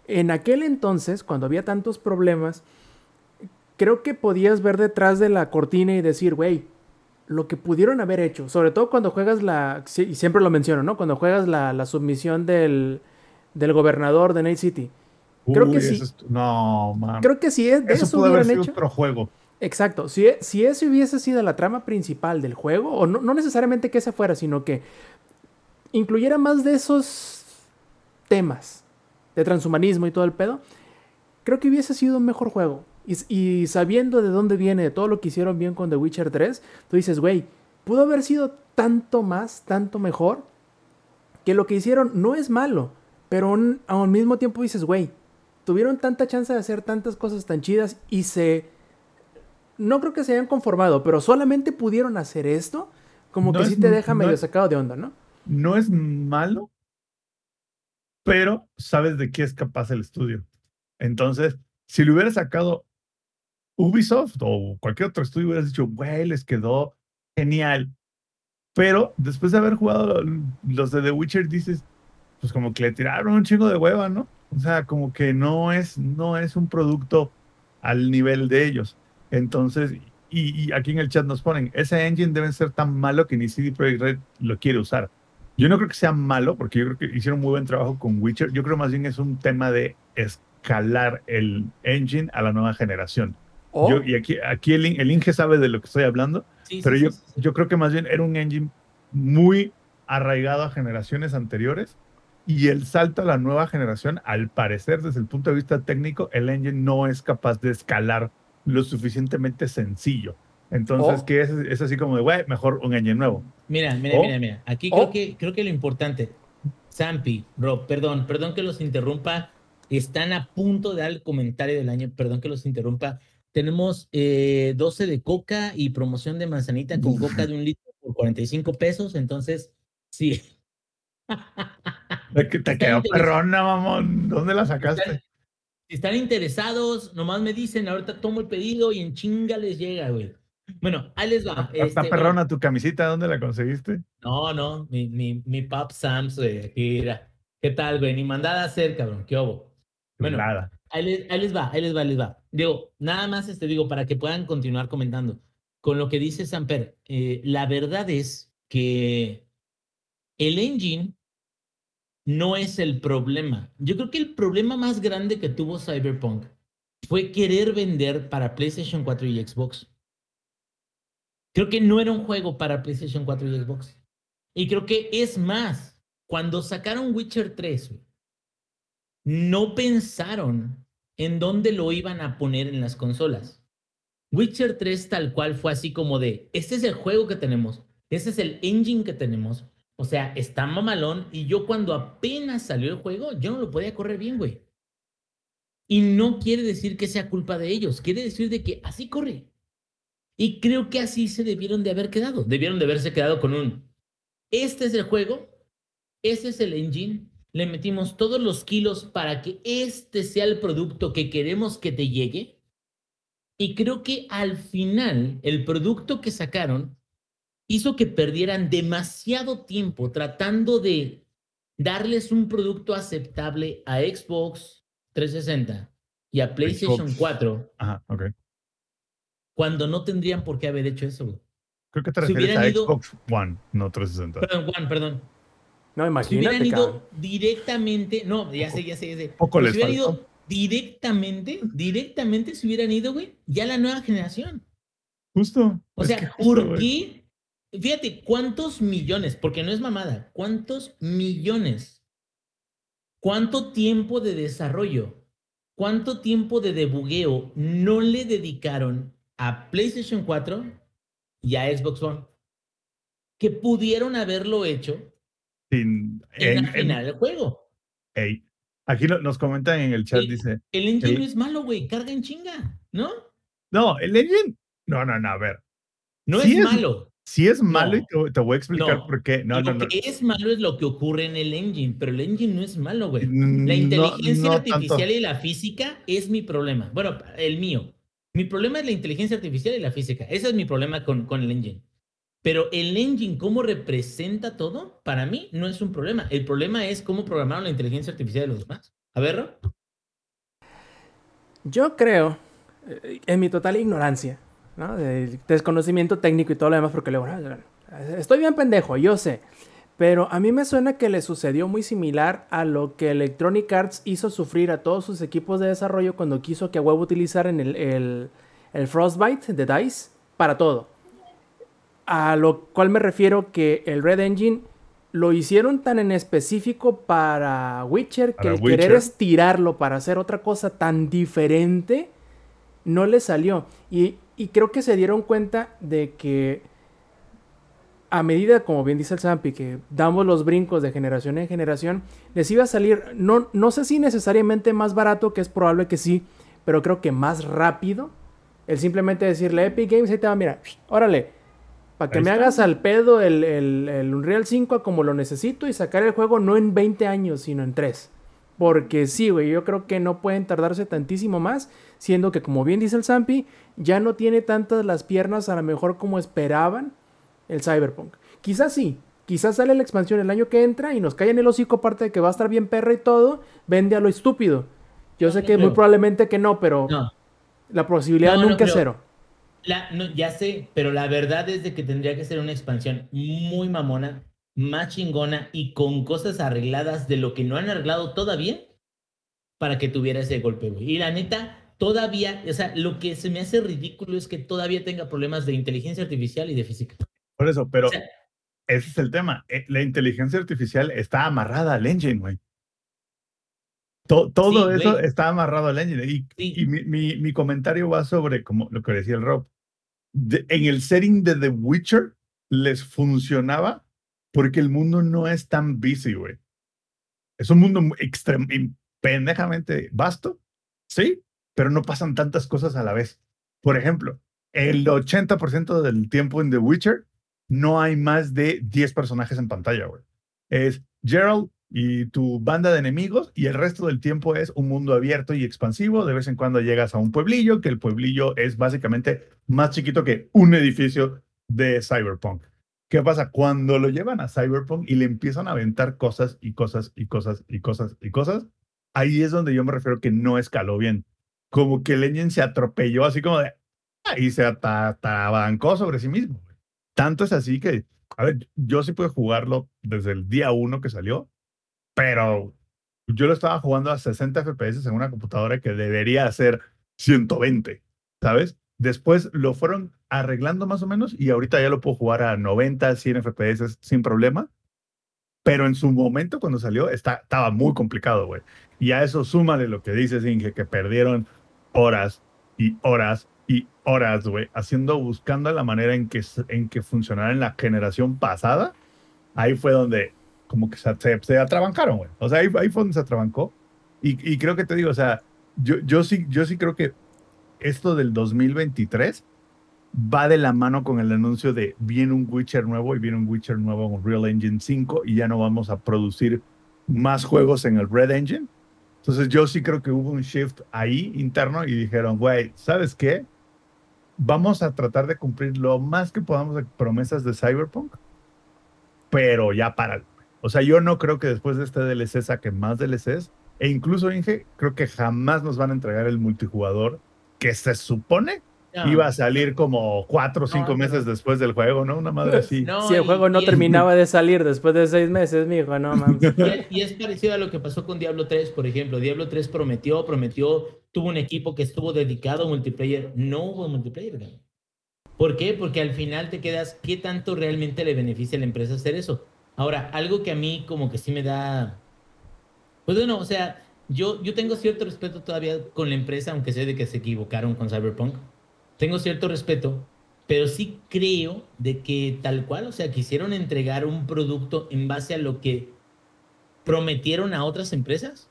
en aquel entonces, cuando había tantos problemas, creo que podías ver detrás de la cortina y decir, güey, lo que pudieron haber hecho, sobre todo cuando juegas la, sí, y siempre lo menciono, ¿no? Cuando juegas la, la submisión del, del gobernador de Night City. Creo que sí. eso es- no, mames. Creo que si es de eso eso, pudo haber sido hecho. otro juego. Exacto. Si, si ese hubiese sido la trama principal del juego, o no, no necesariamente que ese fuera, sino que incluyera más de esos temas de transhumanismo y todo el pedo, creo que hubiese sido un mejor juego. Y, sabiendo de dónde viene, de todo lo que hicieron bien con The Witcher 3, tú dices, güey, pudo haber sido tanto más, tanto mejor, que lo que hicieron no es malo, pero un- al mismo tiempo dices, güey, tuvieron tanta chance de hacer tantas cosas tan chidas y se no creo que se hayan conformado, pero solamente pudieron hacer esto, como No que es- sí te deja no medio es- sacado de onda, ¿no? No es malo, pero sabes de qué es capaz el estudio. Entonces, si le hubiera sacado Ubisoft o cualquier otro estudio, hubieras dicho, güey, les quedó genial. Pero después de haber jugado los de The Witcher, dices, pues como que le tiraron un chingo de hueva, ¿no? O sea, como que no es, no es un producto al nivel de ellos. Entonces, y, y aquí en el chat nos ponen, ese engine debe ser tan malo que ni CD Projekt Red lo quiere usar. Yo no creo que sea malo, porque yo creo que hicieron muy buen trabajo con Witcher. Yo creo más bien es un tema de escalar el engine a la nueva generación. O, Yo- y aquí, aquí el, el Inge sabe de lo que estoy hablando, Sí, pero sí, yo, sí. yo creo que más bien era un engine muy arraigado a generaciones anteriores y el salto a la nueva generación, al parecer, desde el punto de vista técnico, el engine no es capaz de escalar lo suficientemente sencillo. Entonces, Oh. que es, es así como de, güey, mejor un engine nuevo. Mira, mira, Oh. mira, mira. Aquí Oh. creo, que, creo que lo importante, Zampi, Rob, perdón, perdón que los interrumpa. Están a punto de dar el comentario del año, perdón que los interrumpa. Tenemos eh, 12 de coca y promoción de manzanita con coca de un litro por 45 pesos. Entonces, sí. Te Está quedó perrona, mamón. ¿Dónde la sacaste? Si están interesados, nomás me dicen, ahorita tomo el pedido y en chinga les llega, güey. Bueno, ahí les va. Está este, bueno, perrona tu camisita, ¿dónde la conseguiste? No, no, mi, mi, mi pap Sams, güey. Mira, ¿qué tal, güey? Ni mandada a hacer, cabrón. ¿Qué hubo? Bueno, Nada. ahí les, ahí les va, ahí les va, ahí les va. Digo, nada más este digo para que puedan continuar comentando. Con lo que dice Samper, eh, la verdad es que el engine no es el problema. Yo creo que el problema más grande que tuvo Cyberpunk fue querer vender para PlayStation 4 y Xbox. Creo que no era un juego para PlayStation 4 y Xbox. Y creo que es más, cuando sacaron Witcher 3, güey, no pensaron en dónde lo iban a poner en las consolas. Witcher 3 tal cual fue así como de, este es el juego que tenemos, este es el engine que tenemos, o sea, está mamalón y yo cuando apenas salió el juego, yo no lo podía correr bien, güey. Y no quiere decir que sea culpa de ellos, quiere decir de que así corre. Y creo que así se debieron de haber quedado, debieron de haberse quedado con un, este es el juego, este es el engine, le metimos todos los kilos para que este sea el producto que queremos que te llegue. Y creo que al final el producto que sacaron hizo que perdieran demasiado tiempo tratando de darles un producto aceptable a Xbox 360 y a PlayStation Xbox. 4 Ajá, ok. Cuando no tendrían por qué haber hecho eso. güey. Creo que te Si refieres hubieran a ido- Xbox One, no 360. Perdón, Juan, perdón. No, Si imagínate, hubieran cabrón. ido directamente, no, ya sé, ya sé, ya sé. Poco les si hubieran faltó. ido directamente, directamente se hubieran ido, güey, ya la nueva generación. Justo. O sea, justo, ¿por güey. qué? Fíjate, ¿cuántos millones? Porque no es mamada, ¿cuántos millones? ¿Cuánto tiempo de desarrollo? ¿Cuánto tiempo de debugueo no le dedicaron a PlayStation 4 y a Xbox One? Que pudieron haberlo hecho Sin- en en- la final del juego. ey. Aquí no- nos comentan en el chat, Sí. dice, El engine El- no es malo, güey, carga en chinga, ¿no? no, el engine, no, no, no, a ver, No Sí es, es- malo. si es malo y te, te voy a explicar No. por qué. No, lo que es malo es lo que ocurre en el engine, pero el engine no es malo, güey. La inteligencia artificial tanto. y la física es mi problema. Bueno, el mío. Mi problema es la inteligencia artificial y la física. Ese es mi problema con, con el engine. Pero el engine, cómo representa todo, para mí no es un problema. El problema es cómo programaron la inteligencia artificial de los demás. A ver. Yo creo, eh, en mi total ignorancia, ¿no? De desconocimiento técnico y todo lo demás, porque luego, ah, estoy bien pendejo, yo sé. Pero a mí me suena que le sucedió muy similar a lo que Electronic Arts hizo sufrir a todos sus equipos de desarrollo cuando quiso que a huevo utilizaran el, el, el Frostbite de DICE para todo. A lo cual me refiero que el Red Engine lo hicieron tan en específico para Witcher que Para el querer estirarlo para hacer otra cosa tan diferente no le salió. Y, y creo que se dieron cuenta de que a medida, como bien dice el Zampi, que damos los brincos de generación en generación, les iba a salir, no, no sé si necesariamente más barato, que es probable que sí, pero creo que más rápido. El simplemente decirle Epic Games, ahí te va, mira, órale, para que Ahí me está. hagas al pedo el, el, el Unreal 5 a como lo necesito y sacar el juego no en 20 años, sino en 3. Porque sí, güey, yo creo que no pueden tardarse tantísimo más, siendo que como bien dice el Zampi, ya no tiene tantas las piernas a lo mejor como esperaban el Cyberpunk. Quizás sí, quizás sale la expansión el año que entra y nos cae en el hocico aparte de que va a estar bien perra y todo, vende a lo estúpido. Yo No, sé no que muy probablemente que no, pero No, la posibilidad nunca es cero. La- no, ya sé, pero la verdad es de que tendría que ser una expansión muy mamona, más chingona y con cosas arregladas de lo que no han arreglado todavía para que tuviera ese golpe, güey. Y la neta, todavía, o sea, lo que se me hace ridículo es que todavía tenga problemas de inteligencia artificial y de física. Por eso, pero sea, ese es el tema. Eh, La inteligencia artificial está amarrada al engine, güey. To- todo Sí, eso güey. está amarrado al engine. Y, Sí. y mi, mi- mi comentario va sobre como lo que decía el Rob. De- en el setting de The Witcher les funcionaba porque el mundo no es tan busy, güey. Es un mundo pendejamente vasto, sí, pero no pasan tantas cosas a la vez. Por ejemplo, el 80% del tiempo en The Witcher no hay más de 10 personajes en pantalla, güey. Es Gerald y tu banda de enemigos y el resto del tiempo es un mundo abierto y expansivo. De vez en cuando llegas a un pueblillo, que el pueblillo es básicamente más chiquito que un edificio de Cyberpunk. ¿Qué pasa? Cuando lo llevan a Cyberpunk y le empiezan a aventar cosas y cosas y cosas y cosas y cosas, ahí es donde yo me refiero que no escaló bien. Como que el engine se atropelló así como de... ah, Y se ata- atabancó sobre sí mismo. Tanto es así que, a ver, yo sí pude jugarlo desde el día uno que salió, pero yo lo estaba jugando a 60 FPS en una computadora que debería ser 120, ¿sabes? Después lo fueron arreglando más o menos y ahorita ya lo puedo jugar a 90, 100 FPS sin problema. Pero en su momento, cuando salió, está, estaba muy complicado, güey. Y a eso súmale lo que dices, Inge, que perdieron horas y horas y horas, güey, haciendo, buscando la manera en que, en que funcionara en la generación pasada. Ahí fue donde como que se, se, se atrabancaron, güey. O sea, ahí, ahí fue donde se atrabancó. Y, y, creo que te digo, o sea, yo, yo, sí, yo sí creo que esto del 2023 va de la mano con el anuncio de viene un Witcher nuevo y viene un Witcher nuevo en Real Engine 5 y ya no vamos a producir más juegos en el Red Engine. Entonces yo sí creo que hubo un shift ahí interno y dijeron, güey, ¿sabes qué? Vamos a tratar de cumplir lo más que podamos de promesas de Cyberpunk, pero ya para. O sea, yo no creo que después de este DLC saquen más DLCs. E incluso, Inge, creo que jamás nos van a entregar el multijugador que se supone no. iba a salir como cuatro o cinco no, meses después del juego, ¿no? Una madre así. si el juego no terminaba de salir después de seis meses, mijo, no *laughs* mames. Y, y, es parecido a lo que pasó con Diablo 3, por ejemplo. Diablo 3 prometió, prometió, tuvo un equipo que estuvo dedicado a multiplayer. No hubo multiplayer, ¿no? ¿Por qué? Porque al final te quedas, ¿qué tanto realmente le beneficia a la empresa hacer eso? Ahora, algo que a mí como que sí me da... Pues bueno, o sea, yo, yo tengo cierto respeto todavía con la empresa, aunque sé de que se equivocaron con Cyberpunk. Tengo cierto respeto, pero sí creo de que tal cual, o sea, quisieron entregar un producto en base a lo que prometieron a otras empresas,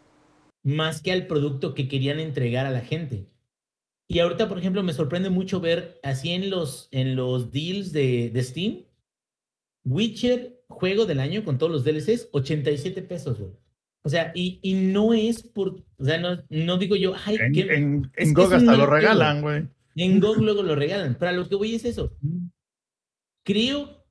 más que al producto que querían entregar a la gente. Y ahorita, por ejemplo, me sorprende mucho ver así en los, en los deals de, de Steam, Witcher, juego del año con todos los DLCs, 87 pesos, güey. O sea, y, y no es por, o sea, no, no digo yo, ay, en, ¿qué? en, en GOG hasta lo regalan, güey. En GOG luego lo regalan. Pero a lo que voy es eso. Creo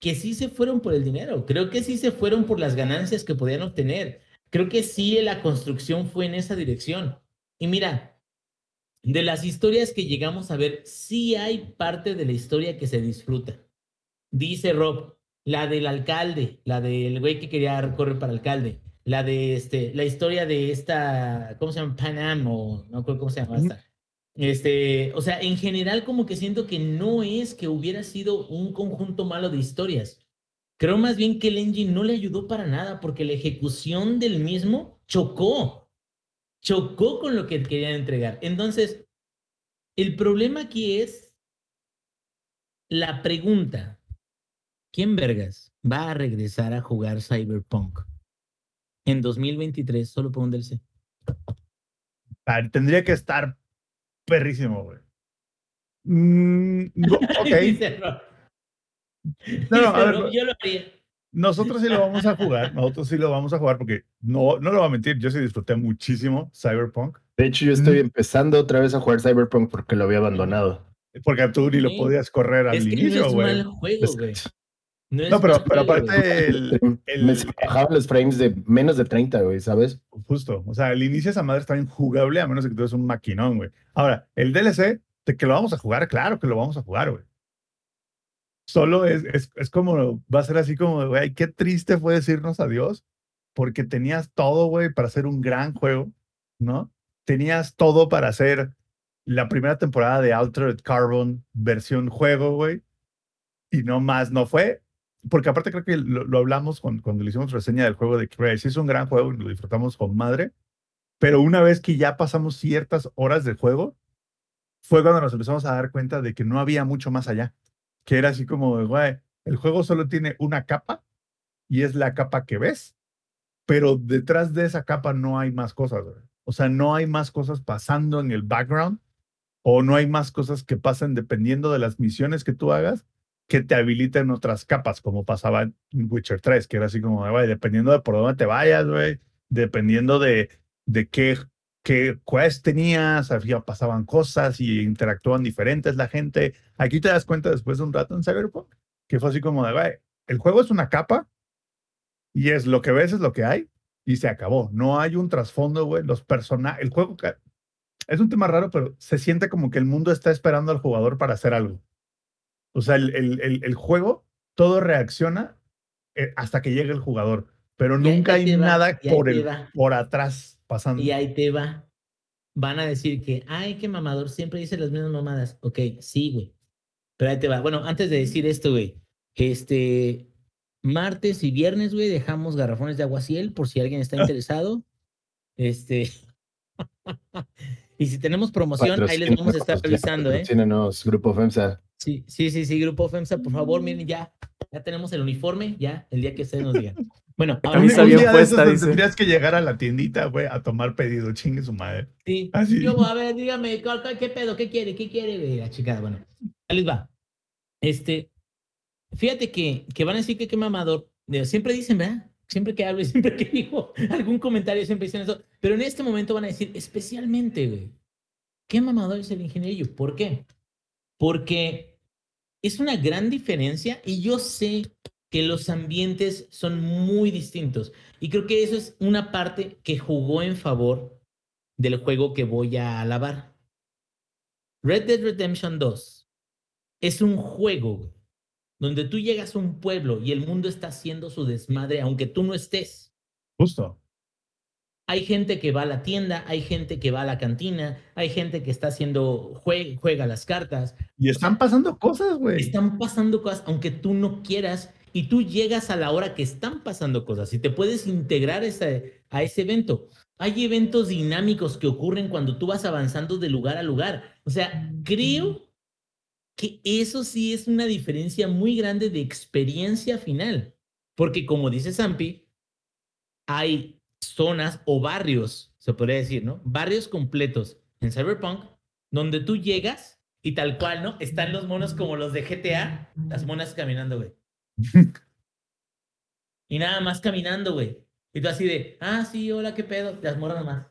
que sí se fueron por el dinero. Creo que sí se fueron por las ganancias que podían obtener. Creo que sí la construcción fue en esa dirección. Y mira, de las historias que llegamos a ver, sí hay parte de la historia que se disfruta. Dice Rob, la del alcalde, la del güey que quería correr para alcalde, la de este, la historia de esta, ¿cómo se llama? Panam o no creo cómo se llama esta. Este, o sea, en general como que siento que no es que hubiera sido un conjunto malo de historias. Creo más bien que el engine no le ayudó para nada porque la ejecución del mismo chocó. Chocó con lo que querían entregar. Entonces, el problema aquí es la pregunta. ¿Quién vergas va a regresar a jugar Cyberpunk en 2023 solo por un DLC? Tendría que estar perrísimo, güey. Mm, no, *laughs* ok. No, no, a ver, yo lo haría. Nosotros sí lo vamos a jugar, nosotros sí lo vamos a jugar porque no, no lo voy a mentir, yo sí disfruté muchísimo Cyberpunk. De hecho, yo estoy empezando otra vez a jugar Cyberpunk porque lo había abandonado. Porque tú ni lo podías correr al Es que inicio, no es güey. mal juego, güey. No, es No, pero, pero aparte, el, *laughs* Me bajaban los frames de menos de 30, güey, ¿sabes? justo, o sea, el inicio de esa madre está injugable a menos de que tú eres un maquinón, güey. Ahora, el DLC, de que lo vamos a jugar, claro que lo vamos a jugar, güey. Solo es, es, es como, va a ser así como, güey, qué triste fue decirnos adiós, porque tenías todo, güey, para hacer un gran juego, ¿no? Tenías todo para hacer la primera temporada de Altered Carbon versión juego, güey, y no más, no fue. Porque aparte creo que lo, hablamos cuando, cuando le hicimos reseña del juego de Crash. Es un gran juego y lo disfrutamos con madre. Pero una vez que ya pasamos ciertas horas del juego, fue cuando nos empezamos a dar cuenta de que no había mucho más allá. Que era así como, de, el juego solo tiene una capa y es la capa que ves, pero detrás de esa capa no hay más cosas. O sea, no hay más cosas pasando en el background o no hay más cosas que pasan dependiendo de las misiones que tú hagas que te habiliten otras capas, como pasaba en Witcher 3, que era así como, güey, dependiendo de por dónde te vayas, dependiendo de, de qué, qué quest tenías, había, pasaban cosas y interactuaban diferentes la gente. Aquí te das cuenta después de un rato en Cyberpunk, que fue así como de, güey, el juego es una capa y es lo que ves es lo que hay y se acabó. No hay un trasfondo, güey, los personajes, el juego es un tema raro, pero se siente como que el mundo está esperando al jugador para hacer algo. O sea, el, el, el, el juego, todo reacciona eh, hasta que llegue el jugador, pero nunca hay va, nada por, el, por atrás pasando. Y ahí te va. van a decir que, ay, qué mamador, siempre dice las mismas mamadas. Ok, sí, güey. Pero ahí te va. Bueno, antes de decir esto, güey, este, martes y viernes, güey, dejamos garrafones de aguaciel por si alguien está *laughs* interesado. Este. *laughs* y si tenemos promoción, ahí les vamos a estar revisando, ¿eh? Grupo FEMSA. Sí, sí, sí, sí, Grupo FEMSA, por favor, miren, ya, ya tenemos el uniforme, ya, el día que ustedes nos digan. Bueno, A ahora un bien día de puesta, esos dice. tendrías que llegar a la tiendita, güey, a tomar pedido, chingue su madre. Sí. Así. Yo, a ver, dígame, ¿cuál- cuál- ¿qué pedo? ¿Qué quiere? ¿Qué quiere? güey? La chica, bueno, ahí les va. Este, fíjate que, que van a decir que qué mamador. Siempre dicen, ¿verdad? Siempre que hablo y siempre que digo *laughs* algún comentario, siempre dicen eso. Pero en este momento van a decir, especialmente, güey, qué mamador es el ingeniero. ¿Por qué? Porque es una gran diferencia y yo sé que los ambientes son muy distintos. Y creo que eso es una parte que jugó en favor del juego que voy a alabar. Red Dead Redemption 2 es un juego donde tú llegas a un pueblo y el mundo está haciendo su desmadre aunque tú no estés. Justo. Hay gente que va a la tienda, hay gente que va a la cantina, hay gente que está haciendo, jue- juega las cartas, Y están pasando cosas, güey. están pasando cosas aunque tú no quieras y tú llegas a la hora que están pasando cosas y te puedes integrar ese- a ese evento. Hay eventos dinámicos que ocurren cuando tú vas avanzando de lugar a lugar. O sea, creo que eso sí es una diferencia muy grande de experiencia final. Porque como dice Zampi, hay zonas o barrios, se podría decir, ¿no? Barrios completos en Cyberpunk donde tú llegas y tal cual, ¿no? Están los monos como los de GTA, las monas caminando, güey. *laughs* y nada más caminando, güey. Y tú así de, ah, sí, hola, qué pedo, las moras nomás.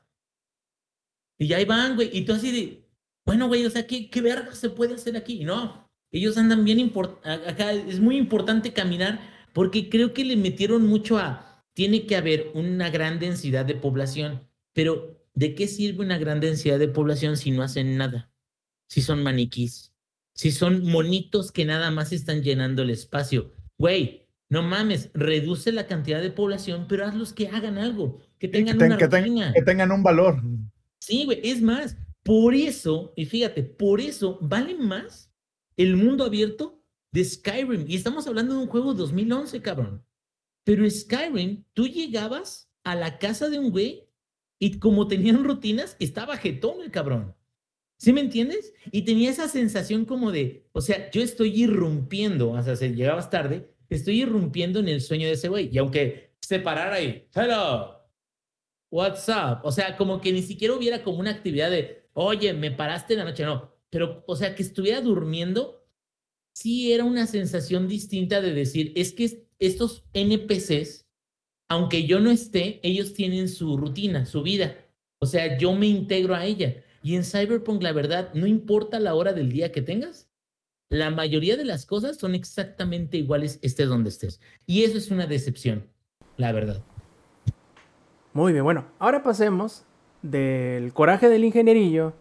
Y ya ahí van, güey. Y tú así de, bueno, güey, o sea, ¿qué, qué verga se puede hacer aquí? Y no, ellos andan bien acá. Es muy importante caminar porque creo que le metieron mucho a, tiene que haber una gran densidad de población. Pero, ¿de qué sirve una gran densidad de población si no hacen nada? Si son maniquís, si son monitos que nada más están llenando el espacio. Güey, no mames, reduce la cantidad de población, pero hazlos que hagan algo, que tengan ten- una que ten-. Que tengan un valor. Sí, güey, es más, por eso, y fíjate, por eso vale más el mundo abierto de Skyrim. Y estamos hablando de un juego 2011, cabrón. Pero Skyrim, tú llegabas a la casa de un güey y como tenían rutinas, estaba jetón el cabrón. ¿Sí me entiendes? Y tenía esa sensación como de, o sea, yo estoy irrumpiendo, o sea, si llegabas tarde, estoy irrumpiendo en el sueño de ese güey. Y aunque se parara ahí, hello, what's up? O sea, como que ni siquiera hubiera como una actividad de, oye, me paraste en la noche, no. Pero, o sea, que estuviera durmiendo, sí era una sensación distinta de decir, es que estos NPCs, aunque yo no esté, ellos tienen su rutina, su vida. O sea, yo me integro a ella. Y en Cyberpunk, la verdad, no importa la hora del día que tengas, la mayoría de las cosas son exactamente iguales estés donde estés. Y eso es una decepción, la verdad. Muy bien, bueno, ahora pasemos del coraje del ingenierillo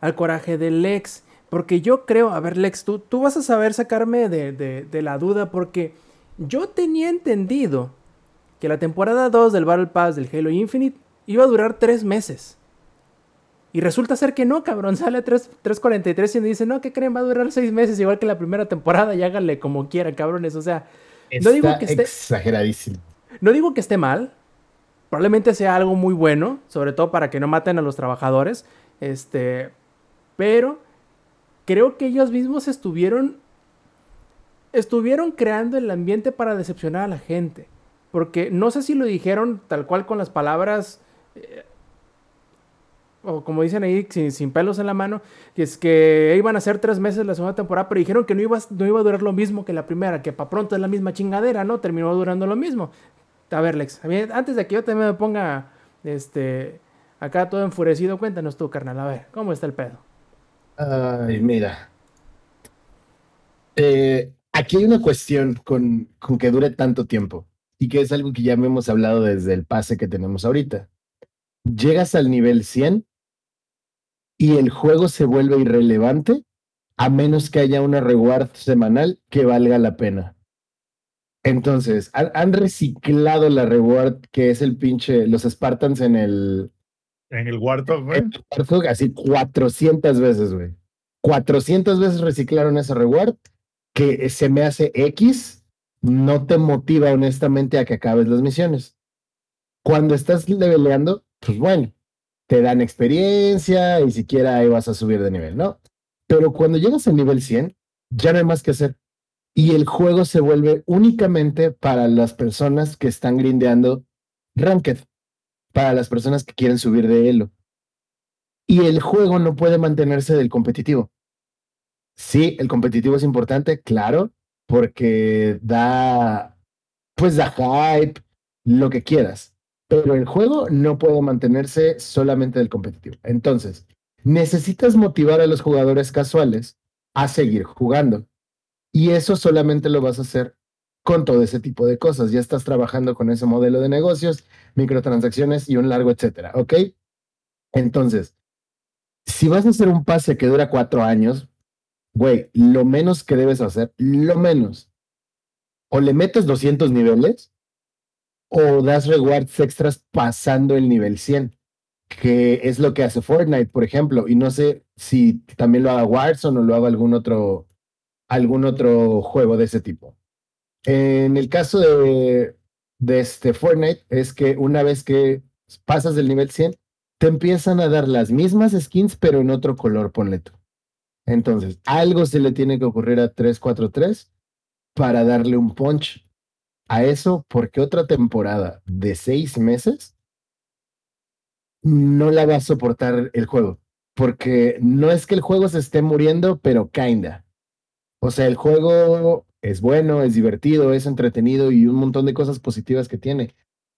al coraje del Lex. Porque yo creo, a ver Lex, tú, tú vas a saber sacarme de, de- de la duda porque yo tenía entendido que la temporada 2 del Battle Pass del Halo Infinite iba a durar tres meses. Y resulta ser que no, cabrón, *laughs* sale a 3 3.43 y me dice, no, ¿qué creen? Va a durar seis meses igual que la primera temporada y háganle como quieran, cabrones. O sea, No digo que esté- exageradísimo. no digo que esté mal. Probablemente sea algo muy bueno, sobre todo para que no maten a los trabajadores. Este, pero creo que ellos mismos estuvieron estuvieron creando el ambiente para decepcionar a la gente, porque no sé si lo dijeron tal cual con las palabras eh, o como dicen ahí sin, sin pelos en la mano, que es que iban a ser tres meses la segunda temporada, pero dijeron que no iba, no iba a durar lo mismo que la primera, que para pronto es la misma chingadera, ¿no? Terminó durando lo mismo. A ver, Lex, antes de que yo también me ponga este, acá todo enfurecido, cuéntanos tú, carnal, a ver, ¿cómo está el pedo? Ay, mira. Eh, aquí hay una cuestión con, con que dure tanto tiempo y que es algo que ya me hemos hablado desde el pase que tenemos ahorita. Llegas al nivel 100 y el juego se vuelve irrelevante a menos que haya una reward semanal que valga la pena. Entonces, han, han reciclado la reward que es el pinche, los Spartans en el, En el Warthog, güey. En el Warthog, así 400 veces, güey. 400 veces reciclaron ese reward que se me hace X, no te motiva honestamente a que acabes las misiones. Cuando estás leveleando, pues bueno, te dan experiencia y siquiera ahí vas a subir de nivel, ¿no? Pero cuando llegas al nivel 100, ya no hay más que hacer. Y el juego se vuelve únicamente para las personas que están grindeando Ranked, para las personas que quieren subir de elo. Y el juego no puede mantenerse del competitivo. Sí, el competitivo es importante, claro, porque da, pues da hype, lo que quieras. Pero el juego no puede mantenerse solamente del competitivo. Entonces, necesitas motivar a los jugadores casuales a seguir jugando. Y eso solamente lo vas a hacer con todo ese tipo de cosas. Ya estás trabajando con ese modelo de negocios, microtransacciones y un largo etcétera, ¿ok? Entonces, si vas a hacer un pase que dura cuatro años, güey, lo menos que debes hacer, lo menos, o le metes 200 niveles o das rewards extras pasando el nivel 100, que es lo que hace Fortnite, por ejemplo, y no sé si también lo haga Warzone o lo haga algún otro, algún otro juego de ese tipo. En el caso de, este Fortnite, es que una vez que pasas del nivel 100, te empiezan a dar las mismas skins, pero en otro color, ponle tú. Entonces, algo se le tiene que ocurrir a 343 para darle un punch a eso, porque otra temporada de seis meses no la va a soportar el juego. Porque no es que el juego se esté muriendo, pero kinda. O sea, el juego es bueno, es divertido, es entretenido y un montón de cosas positivas que tiene.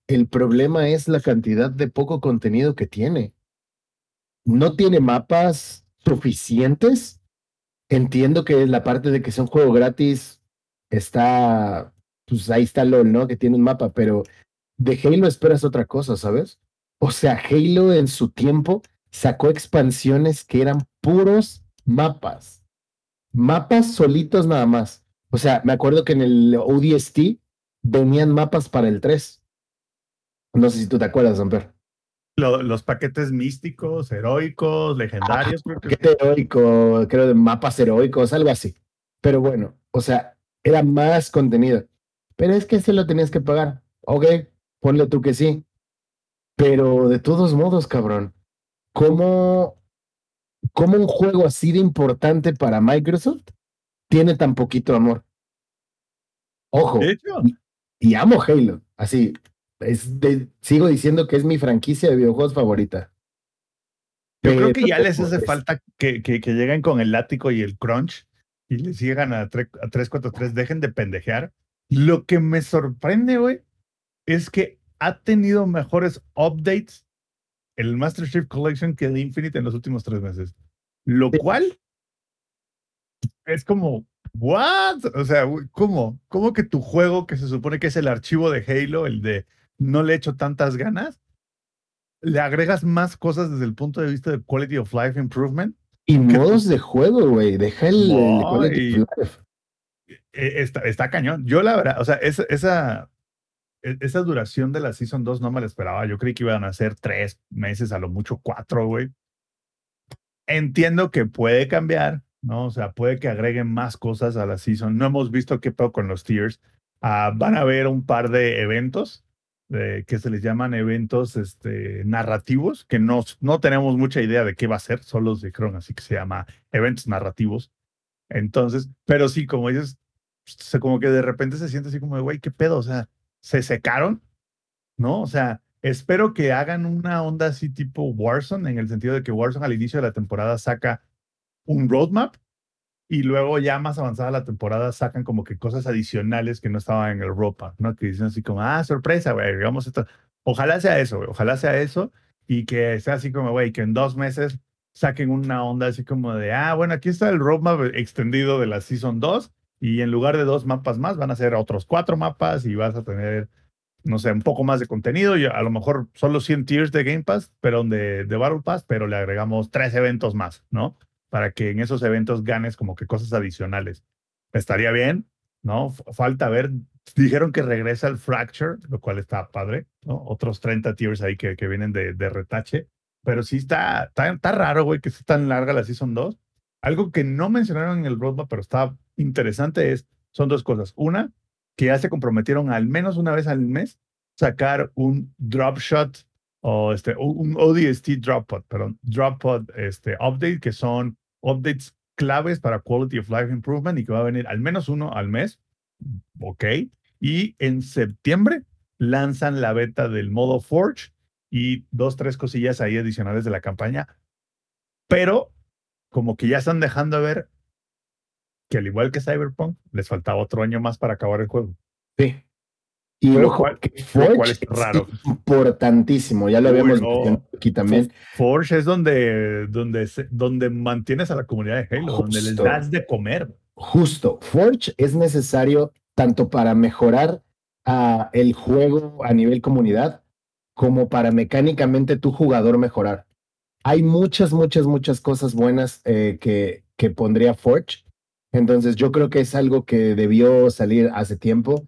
El problema es la cantidad de poco contenido que tiene. No tiene mapas suficientes entiendo que la parte de que sea un juego gratis está, pues ahí está LOL, ¿no? Que tiene un mapa, pero de Halo esperas otra cosa, ¿sabes? O sea, Halo en su tiempo sacó expansiones que eran puros mapas. Mapas solitos nada más. O sea, me acuerdo que en el ODST venían mapas para el 3. No sé si tú te acuerdas, Amper los paquetes místicos, heroicos, legendarios. creo que... Paquete heroico, creo de mapas heroicos, algo así. Pero bueno, o sea, era más contenido. Pero es que se lo tenías que pagar. Ok, ponle tú que sí. Pero de todos modos, cabrón, ¿cómo, cómo un juego así de importante para Microsoft tiene tan poquito amor? Ojo. y amo Halo, así, sigo diciendo que es mi franquicia de videojuegos favorita. Yo creo que ya les hace falta que, que, lleguen con el látigo y el crunch y les sigan a, 343, dejen de pendejear. Lo que me sorprende, güey, es que ha tenido mejores updates el Master Chief Collection que el Infinite en los últimos tres meses. Lo cual es como, ¿what? O sea, ¿cómo? ¿Cómo que tu juego, que se supone que es el archivo de Halo, el de no le echo tantas ganas, le agregas más cosas desde el punto de vista de quality of life improvement. Y modos de juego, güey. Deja el, quality of life. E, está, está, cañón. Yo la verdad, o sea, esa, esa, e, esa duración de la Season 2 no me la esperaba. Yo creí que iban a ser tres meses, a lo mucho cuatro, güey. Entiendo que puede cambiar, ¿no? O sea, puede que agreguen más cosas a la Season. No hemos visto qué pedo con los tiers. Ah, van a haber un par de eventos que se les llaman eventos este, narrativos, que no, no tenemos mucha idea de qué va a ser, solo los dijeron así que se llama eventos narrativos. Entonces, pero sí, como dices, como que de repente se siente así como de, güey, ¿qué pedo? O sea, se secaron, ¿no? O sea, espero que hagan una onda así tipo Warzone, en el sentido de que Warzone al inicio de la temporada saca un roadmap y luego ya más avanzada la temporada sacan como que cosas adicionales que no estaban en el ropa, ¿no? Que dicen así como, ah, sorpresa, güey, digamos esto. Ojalá sea eso, güey, ojalá sea eso y que sea así como, güey, que en dos meses saquen una onda así como de, ah, bueno, aquí está el roadmap extendido de la Season 2 y en lugar de dos mapas más van a ser otros cuatro mapas y vas a tener, no sé, un poco más de contenido y a lo mejor solo 100 tiers de Game Pass, pero de, de Battle Pass, pero le agregamos tres eventos más, ¿no? Para que en esos eventos ganes como que cosas adicionales. Estaría bien, ¿no? Falta ver. Dijeron que regresa el Fracture, lo cual está padre, ¿no? Otros 30 tiers ahí que, que vienen de, de retache. pero sí está, está, está raro, güey, que esté tan larga la Season 2. Algo que no mencionaron en el roadmap, pero está interesante es, son dos cosas. Una, que ya se comprometieron al menos una vez al mes sacar un drop shot o este, un ODST drop pod, perdón, drop pod este, update, que son updates claves para quality of life improvement y que va a venir al menos uno al mes. Ok. Y en septiembre lanzan la beta del modo Forge y dos, tres cosillas ahí adicionales de la campaña. Pero como que ya están dejando ver que al igual que Cyberpunk, les faltaba otro año más para acabar el juego. Sí. Y Lo cual- lo Forge cual es raro. importantísimo, ya lo habíamos no. mencionado aquí también. Forge es donde, donde, donde mantienes a la comunidad de Halo, donde les das de comer. Justo, Forge es necesario tanto para mejorar ah, el juego a nivel comunidad como para mecánicamente tu jugador mejorar. Hay muchas, muchas, muchas cosas buenas eh, que, que pondría Forge. Entonces yo creo que es algo que debió salir hace tiempo.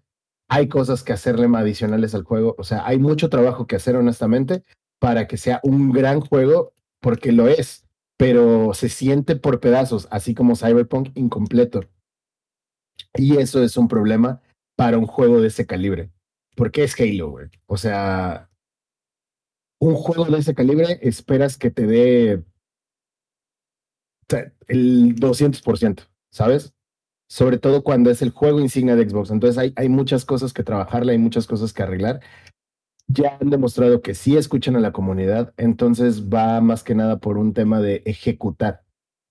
Hay cosas que hacerle adicionales al juego. O sea, hay mucho trabajo que hacer honestamente para que sea un gran juego, porque lo es, pero se siente por pedazos, así como Cyberpunk incompleto. Y eso es un problema para un juego de ese calibre. Porque es Halo, güey. O sea, un juego de ese calibre esperas que te dé el 200%, ¿sabes? Sobre todo cuando es el juego insignia de Xbox. Entonces hay, hay muchas cosas que trabajarle, hay muchas cosas que arreglar. Ya han demostrado que sí escuchan a la comunidad, entonces va más que nada por un tema de ejecutar.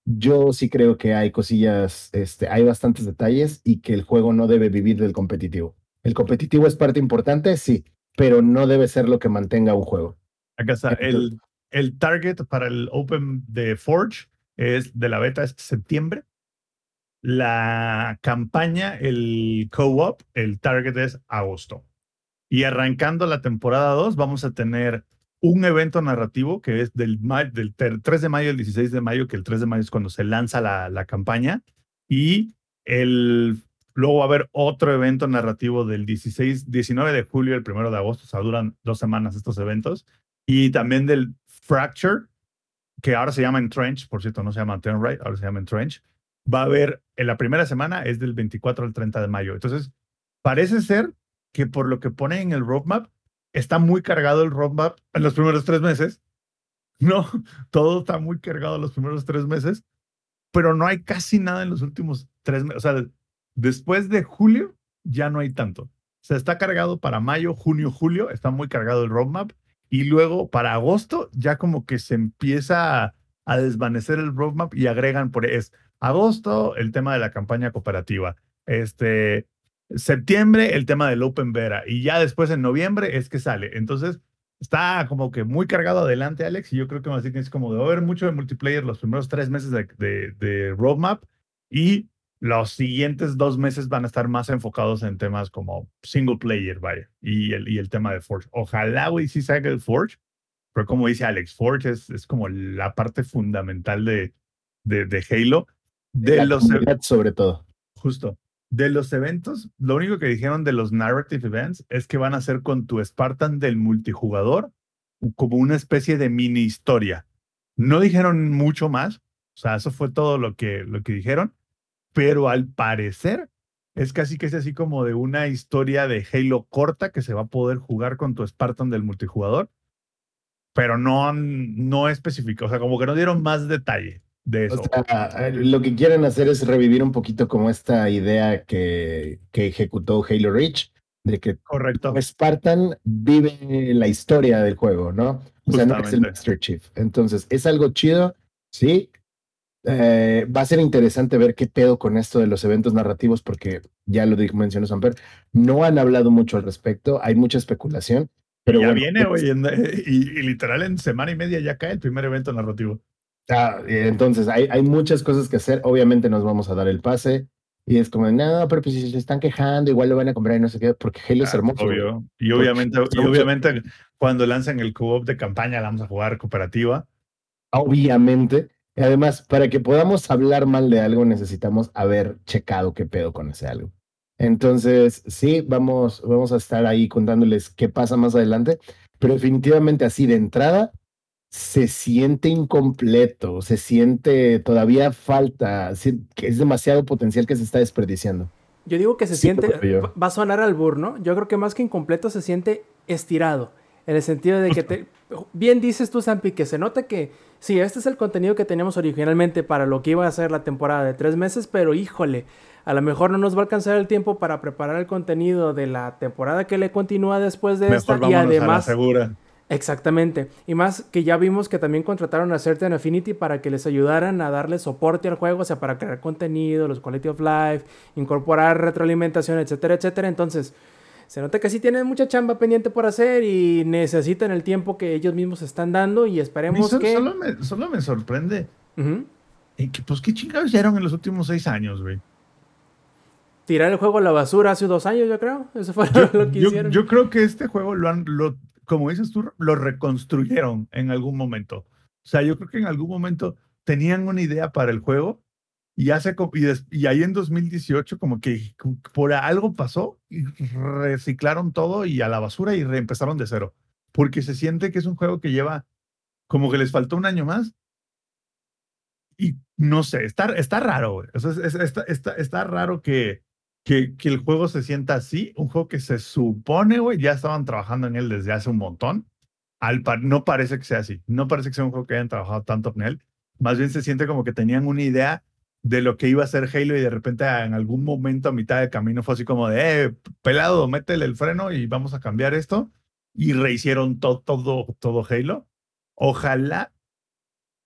Yo sí creo que hay cosillas, este, hay bastantes detalles y que el juego no debe vivir del competitivo. El competitivo es parte importante, sí, pero no debe ser lo que mantenga un juego. Acá está. El, el target para el Open de Forge es de la beta es septiembre. La campaña, el co-op, el target es agosto. Y arrancando la temporada 2, vamos a tener un evento narrativo que es del, del ter- 3 de mayo al 16 de mayo, que el 3 de mayo es cuando se lanza la, la campaña. Y el, luego va a haber otro evento narrativo del 16, 19 de julio al 1 de agosto. O sea, duran dos semanas estos eventos. Y también del Fracture, que ahora se llama Entrench, por cierto, no se llama Turnright, ahora se llama Entrench. Va a haber, en la primera semana es del 24 al 30 de mayo. Entonces, parece ser que por lo que pone en el roadmap, está muy cargado el roadmap en los primeros tres meses. *laughs* No, todo está muy cargado en los primeros tres meses, pero no hay casi nada en los últimos tres meses. O sea, después de julio ya no hay tanto. O sea, está cargado para mayo, junio, julio, está muy cargado el roadmap. Y luego para agosto ya como que se empieza a, a desvanecer el roadmap y agregan por es agosto el tema de la campaña cooperativa. Este, septiembre el tema del Open Beta y ya después en noviembre es que sale. Entonces está como que muy cargado adelante, Alex, y yo creo que más bien es como de haber mucho de multiplayer los primeros tres meses de, de, de roadmap y los siguientes dos meses van a estar más enfocados en temas como single player, vaya, y el, y el tema de Forge. Ojalá, güey, sí salga el Forge, pero como dice Alex, Forge es, es como la parte fundamental de, de, de Halo. De La los, sobre todo. Justo. De los eventos, lo único que dijeron de los narrative events es que van a ser con tu Spartan del multijugador como una especie de mini historia. No dijeron mucho más, o sea, eso fue todo lo que, lo que dijeron, pero al parecer es casi que es así como de una historia de Halo corta que se va a poder jugar con tu Spartan del multijugador, pero no, no especificó, o sea, como que no dieron más detalle de eso. O sea, lo que quieren hacer es revivir un poquito como esta idea que, que ejecutó Halo Reach, de que Correcto. Spartan vive la historia del juego, ¿no? O sea, no es el. Master Chief. Entonces, es algo chido, sí. Eh, va a ser interesante ver qué pedo con esto de los eventos narrativos, porque ya lo dijo, mencionó Samper, no han hablado mucho al respecto, hay mucha especulación, pero ya bueno, viene, güey, en- y, y literal en semana y media ya cae el primer evento narrativo. Ah, eh, entonces, hay, hay muchas cosas que hacer. Obviamente nos vamos a dar el pase. Y es como, no, pero pues si se están quejando, igual lo van a comprar y no sé qué, porque Halo es Ah, hermoso. güey. Obvio. Y obviamente, y obviamente cuando lancen el co-op de campaña la vamos a jugar cooperativa. Obviamente. Y además, para que podamos hablar mal de algo, necesitamos haber checado qué pedo con ese algo. Entonces, sí, vamos, vamos a estar ahí contándoles qué pasa más adelante, pero definitivamente así de entrada, se siente incompleto, se siente todavía falta, que es demasiado potencial que se está desperdiciando. Yo digo que se Sí, siente, va- a sonar al burro, ¿no? Yo creo que más que incompleto se siente estirado. En el sentido de que te, *laughs* bien dices tú, Zampi, que se nota que sí, este es el contenido que teníamos originalmente para lo que iba a ser la temporada de tres meses, pero híjole, a lo mejor no nos va a alcanzar el tiempo para preparar el contenido de la temporada que le continúa después de esta. Y vámonos a la además, segura. Exactamente. Y más que ya vimos que también contrataron a Certain Affinity para que les ayudaran a darle soporte al juego, o sea, para crear contenido, los quality of life, incorporar retroalimentación, etcétera, etcétera. Entonces, se nota que sí tienen mucha chamba pendiente por hacer y necesitan el tiempo que ellos mismos están dando y esperemos so- que... solo, me, solo me sorprende. Ujú. eh, que, pues, ¿qué chingados hicieron en los últimos seis años, güey? Tirar el juego a la basura hace dos años, yo creo. Eso fue *laughs* lo que Yo, hicieron. yo creo que este juego lo han, lo, como dices tú, lo reconstruyeron en algún momento. O sea, yo creo que en algún momento tenían una idea para el juego y, hace, y, des- y ahí en 2018 como que por algo pasó y reciclaron todo y a la basura y reempezaron de cero. Porque se siente que es un juego que lleva como que les faltó un año más. Y no sé, está, está raro. O sea, es- es- está, está, está raro que, que, que el juego se sienta así, un juego que se supone, güey, ya estaban trabajando en él desde hace un montón. Al pa- no parece que sea así, no parece que sea un juego que hayan trabajado tanto en él. Más bien se siente como que tenían una idea de lo que iba a ser Halo y de repente en algún momento a mitad del camino fue así como de, eh, pelado, métele el freno y vamos a cambiar esto. Y rehicieron to- todo, todo Halo. Ojalá,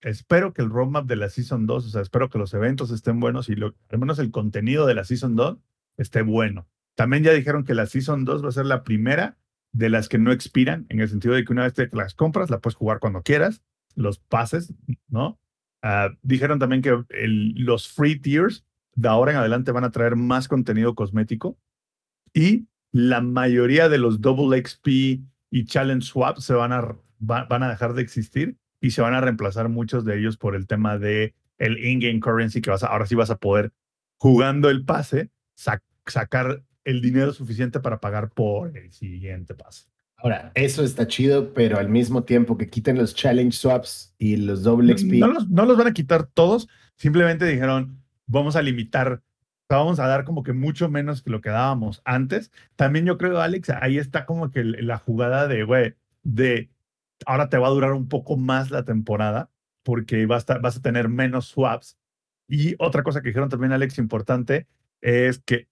espero que el roadmap de la Season 2, o sea, espero que los eventos estén buenos y al menos el contenido de la Season 2 esté bueno. También ya dijeron que la Season 2 va a ser la primera de las que no expiran, en el sentido de que una vez que las compras, la puedes jugar cuando quieras, los pases, ¿no? Ah, dijeron también que el- los free tiers de ahora en adelante van a traer más contenido cosmético y la mayoría de los double XP y challenge swaps se van a, va- van a dejar de existir y se van a reemplazar muchos de ellos por el tema de el in-game currency que vas a, ahora sí vas a poder jugando el pase sac- sacar el dinero suficiente para pagar por el siguiente pase. Ahora, eso está chido, pero al mismo tiempo que quiten los challenge swaps y los double XP. No los, no los van a quitar todos, simplemente dijeron, vamos a limitar, vamos a dar como que mucho menos que lo que dábamos antes. También yo creo, Alex, ahí está como que la jugada de, güey, de ahora te va a durar un poco más la temporada porque vas a, vas a tener menos swaps. Y otra cosa que dijeron también, Alex, importante, es que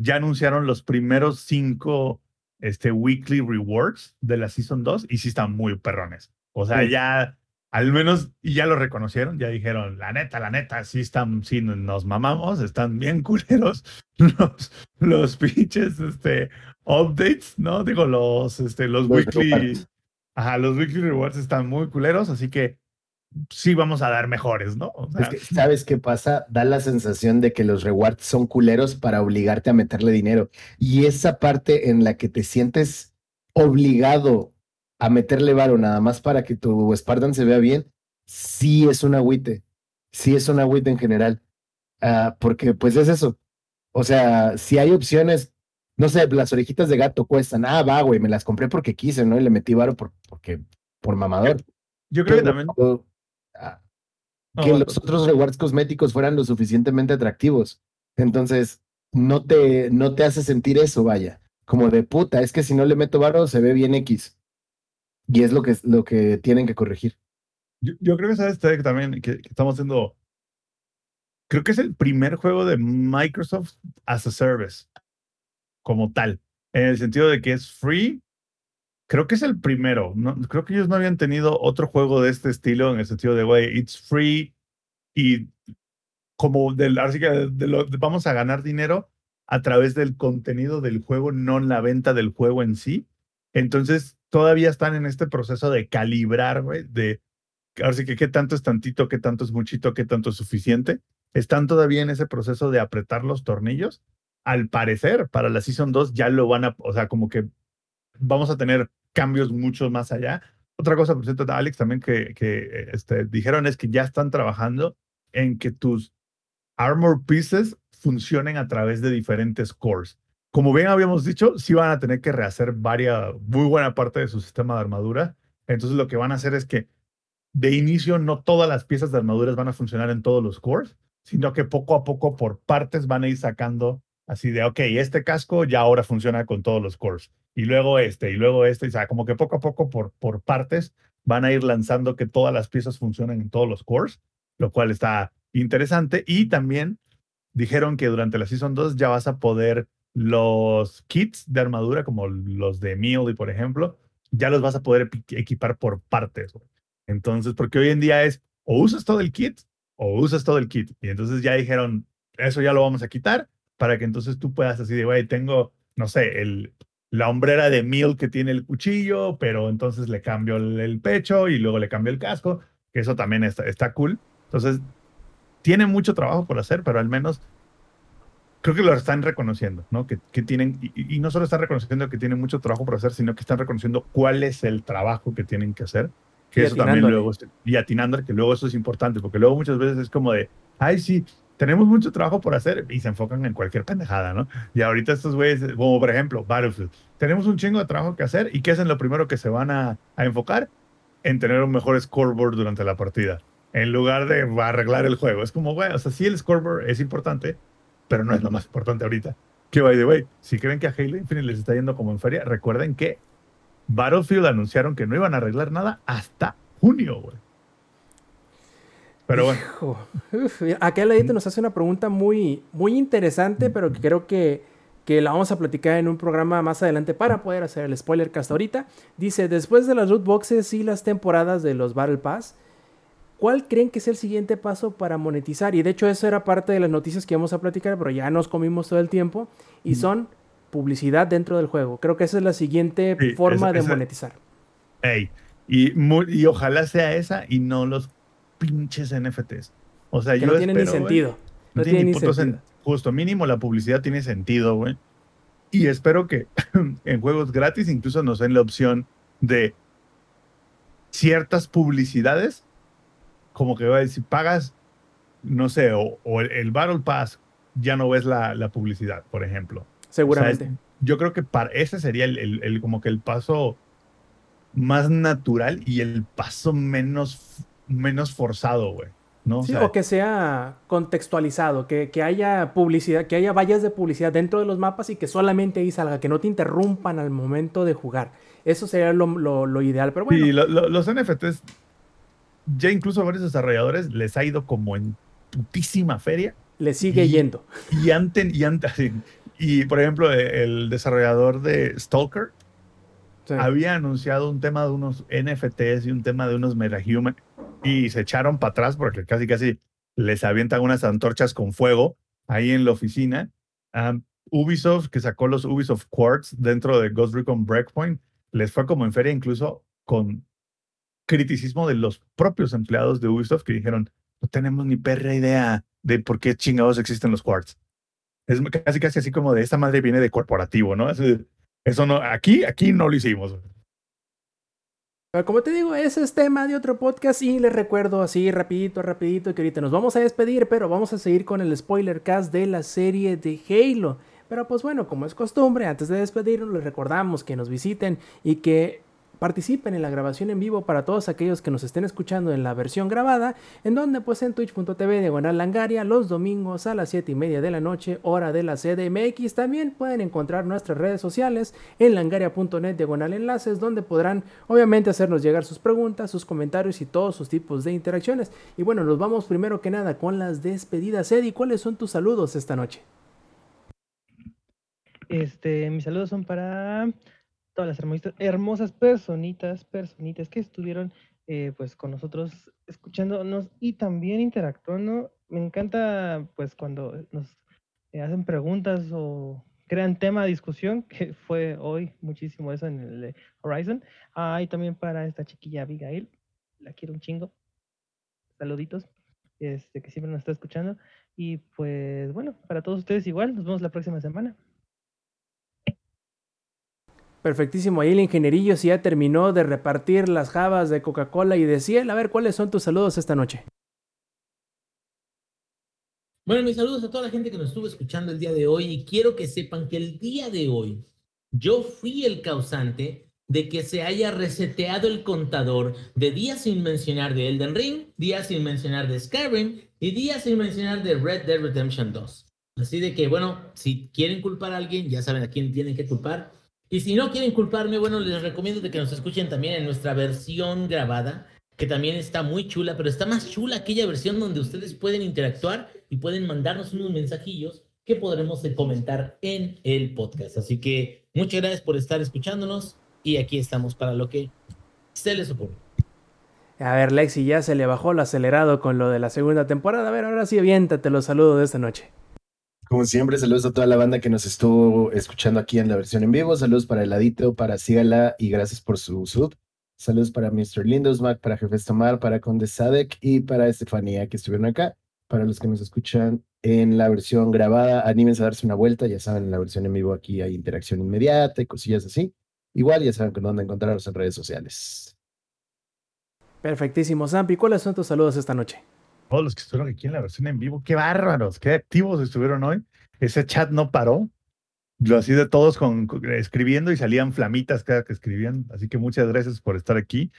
ya anunciaron los primeros cinco este, weekly rewards de la Season 2 y sí están muy perrones. O sea, Sí. ya al menos ya lo reconocieron, ya dijeron, la neta, la neta, sí están, sí nos mamamos, están bien *laughs* culeros los, los pinches, este, updates, ¿no? Digo, los, este, los, Los weekly, rewards. ajá, los weekly rewards están muy culeros, así que sí vamos a dar mejores, ¿no? O sea, Es que, ¿sabes qué pasa? Da la sensación de que los rewards son culeros para obligarte a meterle dinero. Y esa parte en la que te sientes obligado a meterle varo nada más para que tu Spartan se vea bien, sí es un agüite. Sí es un agüite en general. Ah, porque pues es eso. O sea, si hay opciones, no sé, las orejitas de gato cuestan. Ah, va, güey, me las compré porque quise, ¿no? Y le metí varo por, porque, por mamador. yo creo que también... ah, que los otros rewards cosméticos fueran lo suficientemente atractivos. Entonces, no te, no te hace sentir eso, vaya. Como de puta, es que si no le meto varo se ve bien X. Y es lo que, lo que tienen que corregir. Yo, yo creo que sabes que también que, que estamos haciendo. Creo que es el primer juego de Microsoft as a service, como tal, en el sentido de que es free. Creo que es el primero. No, creo que ellos no habían tenido otro juego de este estilo en el sentido de, güey, it's free y como del, así que de lo- de vamos a ganar dinero a través del contenido del juego, no en la venta del juego en sí. Entonces, todavía están en este proceso de calibrar, güey, de ahora sí que qué tanto es tantito, qué tanto es muchito, qué tanto es suficiente. Están todavía en ese proceso de apretar los tornillos. Al parecer, para la Season 2 ya lo van a, o sea, como que vamos a tener cambios mucho más allá. Otra cosa, por cierto, Alex, también que, este, dijeron es que ya están trabajando en que tus armor pieces funcionen a través de diferentes cores. Como bien habíamos dicho, sí van a tener que rehacer varias, muy buena parte de su sistema de armadura. Entonces lo que van a hacer es que de inicio no todas las piezas de armaduras van a funcionar en todos los cores, sino que poco a poco por partes van a ir sacando así de, ok, este casco ya ahora funciona con todos los cores, y luego este, y luego este, o sea, como que poco a poco por, por partes van a ir lanzando que todas las piezas funcionan en todos los cores, lo cual está interesante. Y también dijeron que durante la Season 2 ya vas a poder los kits de armadura, como los de Melee, por ejemplo, ya los vas a poder equipar por partes. Entonces, porque hoy en día es o usas todo el kit o usas todo el kit. Y entonces ya dijeron, eso ya lo vamos a quitar para que entonces tú puedas así de, güey, tengo, no sé, el, la hombrera de Meal que tiene el cuchillo, pero entonces le cambio el, pecho y luego le cambio el casco, que eso también está, está cool. Entonces, tiene mucho trabajo por hacer, pero al menos creo que lo están reconociendo, ¿no? Que, que tienen, y, no solo están reconociendo que tienen mucho trabajo por hacer, sino que están reconociendo cuál es el trabajo que tienen que hacer. Que eso también luego, y atinando, que luego eso es importante, porque luego muchas veces es como de, ay, sí, tenemos mucho trabajo por hacer y se enfocan en cualquier pendejada, ¿no? Y ahorita estos güeyes, como por ejemplo, Battlefield, tenemos un chingo de trabajo que hacer y ¿qué hacen lo primero que se van a, a enfocar? En tener un mejor scoreboard durante la partida, en lugar de arreglar el juego. Es como, güey, o sea, sí el scoreboard es importante, pero no es lo más importante ahorita. Que, by the way, si creen que a Halo Infinite les está yendo como en feria, recuerden que Battlefield anunciaron que no iban a arreglar nada hasta junio, güey. Pero bueno. Uf, acá nos hace una pregunta muy, muy interesante, pero que creo que, que, la vamos a platicar en un programa más adelante para poder hacer el spoiler que hasta ahorita. Dice, después de las loot boxes y las temporadas de los Battle Pass, ¿cuál creen que es el siguiente paso para monetizar? Y de hecho eso era parte de las noticias que íbamos a platicar, pero ya nos comimos todo el tiempo. Y son publicidad dentro del juego. Creo que esa es la siguiente forma de monetizar. Ey, y, y ojalá sea esa y no los pinches NFTs. O sea, yo no tiene ni sentido. no, tiene, ni sentido. Justo, mínimo la publicidad tiene sentido, güey. Y espero que *clears throat* en juegos gratis incluso nos den la opción de ciertas publicidades, como que si pagas, no sé, o, el, Battle Pass, ya no ves la, la publicidad, por ejemplo. Seguramente. yo creo que para ese sería el, el, como que el paso más natural y el paso menos menos forzado, güey. ¿no? Sí, o, que sea contextualizado, que, que, haya publicidad, que haya vallas de publicidad dentro de los mapas y que solamente ahí salga, que no te interrumpan al momento de jugar. Eso sería lo, lo, ideal, pero bueno. Sí, los NFTs, ya incluso a varios desarrolladores les ha ido como en putísima feria. Le sigue yendo. Y antes, y antes, *laughs* y por ejemplo, el desarrollador de Stalker había anunciado un tema de unos NFTs y un tema de unos MetaHuman y se echaron para atrás porque casi casi les avientan unas antorchas con fuego ahí en la oficina. Ubisoft, que sacó los Ubisoft Quartz dentro de Ghost Recon Breakpoint, les fue como en feria incluso con criticismo de los propios empleados de Ubisoft que dijeron, no tenemos ni perra idea de por qué chingados existen los Quartz. Es casi casi así como de esta madre viene de corporativo, ¿no? Eso no, aquí, aquí no lo hicimos. como te digo, ese es tema de otro podcast y les recuerdo así rapidito, rapidito que ahorita nos vamos a despedir, pero vamos a seguir con el spoiler cast de la serie de Halo. Pero pues bueno, como es costumbre, antes de despedirnos les recordamos que nos visiten y que participen en la grabación en vivo para todos aquellos que nos estén escuchando en la versión grabada, en donde pues en twitch.tv diagonal langaria los domingos a las 7 y media de la noche, hora de la CDMX. También pueden encontrar nuestras redes sociales en langaria.net diagonal enlaces, donde podrán obviamente hacernos llegar sus preguntas, sus comentarios y todos sus tipos de interacciones. Y bueno, nos vamos primero que nada con las despedidas. Eddie, ¿cuáles son tus saludos esta noche? Este, mis saludos son para todas las hermosas, personitas, personitas que estuvieron eh, pues con nosotros escuchándonos y también interactuando. Me encanta pues cuando nos eh, hacen preguntas o crean tema de discusión, que fue hoy muchísimo eso en el Horizon. Ah, también para esta chiquilla Abigail, la quiero un chingo. Saluditos, este, que siempre nos está escuchando. Y pues bueno, para todos ustedes igual, nos vemos la próxima semana. Perfectísimo. Ahí el ingenierillo sí ya terminó de repartir las jabas de Coca-Cola y de Ciel. A ver, ¿cuáles son tus saludos esta noche? Bueno, mis saludos a toda la gente que nos estuvo escuchando el día de hoy y quiero que sepan que el día de hoy yo fui el causante de que se haya reseteado el contador de días sin mencionar de Elden Ring, días sin mencionar de Skyrim y días sin mencionar de Red Dead Redemption 2. Así de que, bueno, si quieren culpar a alguien, ya saben a quién tienen que culpar. Y si no quieren culparme, bueno, les recomiendo que nos escuchen también en nuestra versión grabada, que también está muy chula, pero está más chula aquella versión donde ustedes pueden interactuar y pueden mandarnos unos mensajillos que podremos comentar en el podcast. Así que muchas gracias por estar escuchándonos y aquí estamos para lo que se les ocurre. A ver, Lexi, ya se le bajó el acelerado con lo de la segunda temporada. A ver, ahora sí, aviéntate los saludos de esta noche. Como siempre, saludos a toda la banda que nos estuvo escuchando aquí en la versión en vivo. Saludos para Heladito, para Sígala y gracias por su sub. Saludos para Mr. Lindosmack, para Jefes Tomar, para Conde Sadek y para Estefanía que estuvieron acá. Para los que nos escuchan en la versión grabada, anímense a darse una vuelta. Ya saben, en la versión en vivo aquí hay interacción inmediata y cosillas así. Igual ya saben dónde encontrarnos en redes sociales. Perfectísimo, Zampi. ¿Cuáles son tus saludos esta noche? Todos los que estuvieron aquí en la versión en vivo, qué bárbaros, qué activos estuvieron hoy. Ese chat no paró. Lo así de todos con, escribiendo y salían flamitas cada que escribían. Así que muchas gracias por estar aquí.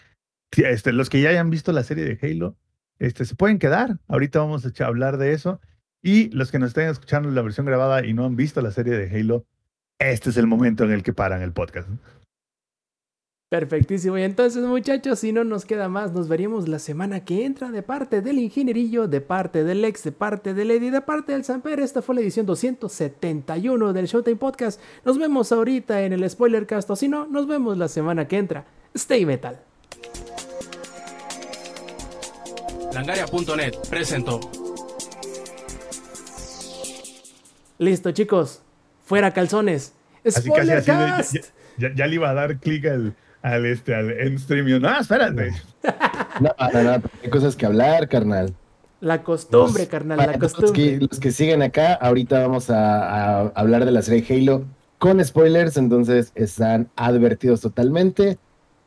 Este, los que ya hayan visto la serie de Halo, este, se pueden quedar. Ahorita vamos a hablar de eso. Y los que nos estén escuchando la versión grabada y no han visto la serie de Halo, este es el momento en el que paran el podcast. Perfectísimo. Y entonces, muchachos, si no nos queda más, nos veríamos la semana que entra de parte del ingenierillo, de parte del ex, de parte del Eddie, de parte del Samper. Esta fue la edición 271 del Showtime Podcast. Nos vemos ahorita en el Spoiler Cast, o si no, nos vemos la semana que entra. Stay Metal. Langaria.net presentó. Listo, chicos. Fuera calzones. Spoiler Cast. ya, ya, le iba a dar clic al al, este, al en stream. No, espérate. *laughs* No, no, no, hay cosas que hablar, carnal. La costumbre, carnal, la costumbre. Los que, siguen acá, ahorita vamos a, hablar de la serie Halo con spoilers, entonces están advertidos totalmente.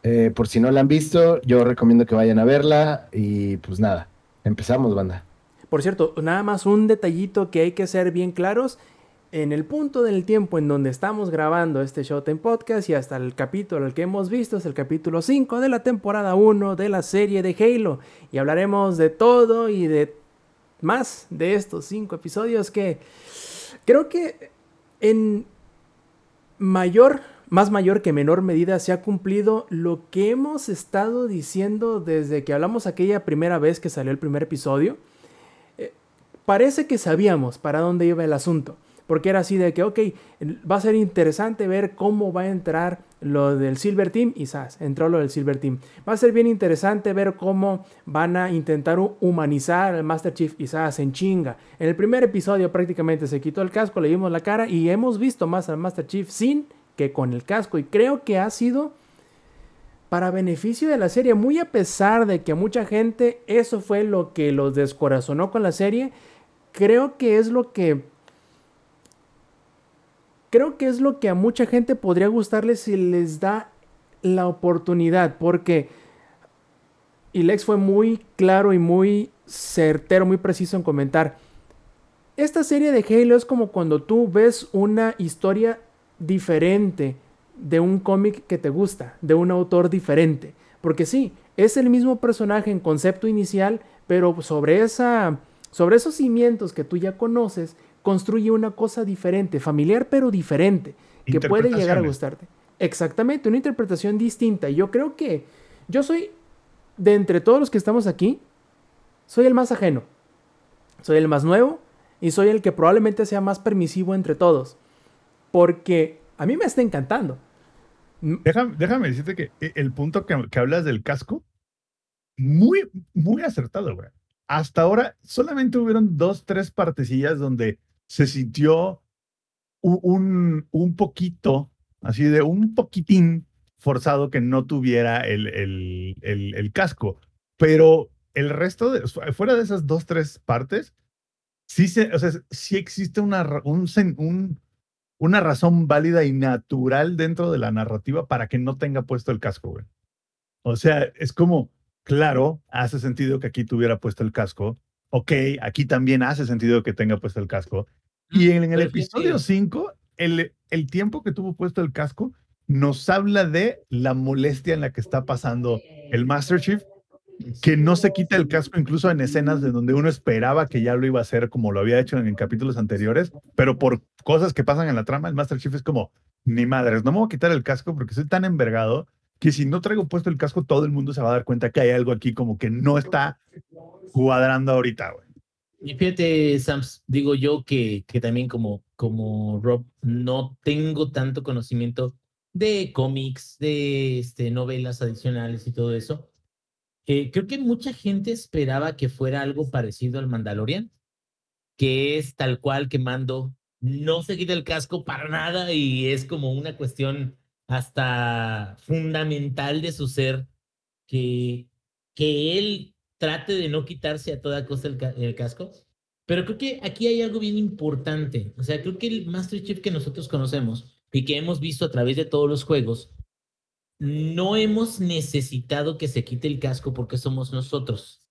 Eh, por si no la han visto, yo recomiendo que vayan a verla y pues nada, empezamos, banda. Por cierto, nada más un detallito que hay que ser bien claros en el punto del tiempo en donde estamos grabando este Showtime Podcast y hasta el capítulo el que hemos visto es el capítulo 5 de la temporada 1 de la serie de Halo. Y hablaremos de todo y de más de estos 5 episodios que creo que en mayor, más mayor que menor medida se ha cumplido lo que hemos estado diciendo desde que hablamos aquella primera vez que salió el primer episodio. Eh, parece que sabíamos para dónde iba el asunto. Porque era así de que, ok, va a ser interesante ver cómo va a entrar lo del Silver Team y SAS, entró lo del Silver Team. Va a ser bien interesante ver cómo van a intentar humanizar al Master Chief y SAS en chinga. En el primer episodio prácticamente se quitó el casco, le vimos la cara y hemos visto más al Master Chief sin que con el casco. Y creo que ha sido para beneficio de la serie, muy a pesar de que mucha gente eso fue lo que los descorazonó con la serie, creo que es lo que creo que es lo que a mucha gente podría gustarles si les da la oportunidad, porque y Lex fue muy claro y muy certero, muy preciso en comentar. Esta serie de Halo es como cuando tú ves una historia diferente de un cómic que te gusta, de un autor diferente. Porque sí, es el mismo personaje en concepto inicial, pero sobre, esa, sobre esos cimientos que tú ya conoces, construye una cosa diferente, familiar pero diferente, que puede llegar a gustarte. Exactamente, una interpretación distinta. Y yo creo que yo soy, de entre todos los que estamos aquí, soy el más ajeno, soy el más nuevo y soy el que probablemente sea más permisivo entre todos. Porque a mí me está encantando. Déjame, déjame decirte que e, el punto que, que hablas del casco, muy, muy acertado, güey. Hasta ahora solamente hubieron dos, tres partecillas donde se sintió un, un poquito, así de un poquitín forzado que no tuviera el, el, el, casco. Pero el resto, fuera de esas dos, tres partes, sí, se, o sea, sí existe una, un, un, una razón válida y natural dentro de la narrativa para que no tenga puesto el casco, güey. O sea, es como, claro, hace sentido que aquí tuviera puesto el casco. Ok, aquí también hace sentido que tenga puesto el casco. Y en, el episodio 5, el, el tiempo que tuvo puesto el casco nos habla de la molestia en la que está pasando el Master Chief, que no se quita el casco incluso en escenas de donde uno esperaba que ya lo iba a hacer como lo había hecho en, capítulos anteriores, pero por cosas que pasan en la trama, el Master Chief es como, ni madres, no me voy a quitar el casco porque soy tan envergado que si no traigo puesto el casco, todo el mundo se va a dar cuenta que hay algo aquí como que no está cuadrando ahorita. Y fíjate, Sams, digo yo que, que también como, como Rob, no tengo tanto conocimiento de cómics, de este, novelas adicionales y todo eso. Eh, creo que mucha gente esperaba que fuera algo parecido al Mandalorian, que es tal cual que Mando no se quita el casco para nada y es como una cuestión hasta fundamental de su ser que, que él trate de no quitarse a toda costa el, casco. Pero creo que aquí hay algo bien importante. O sea, creo que el Master Chief que nosotros conocemos y que hemos visto a través de todos los juegos, no hemos necesitado que se quite el casco porque somos nosotros.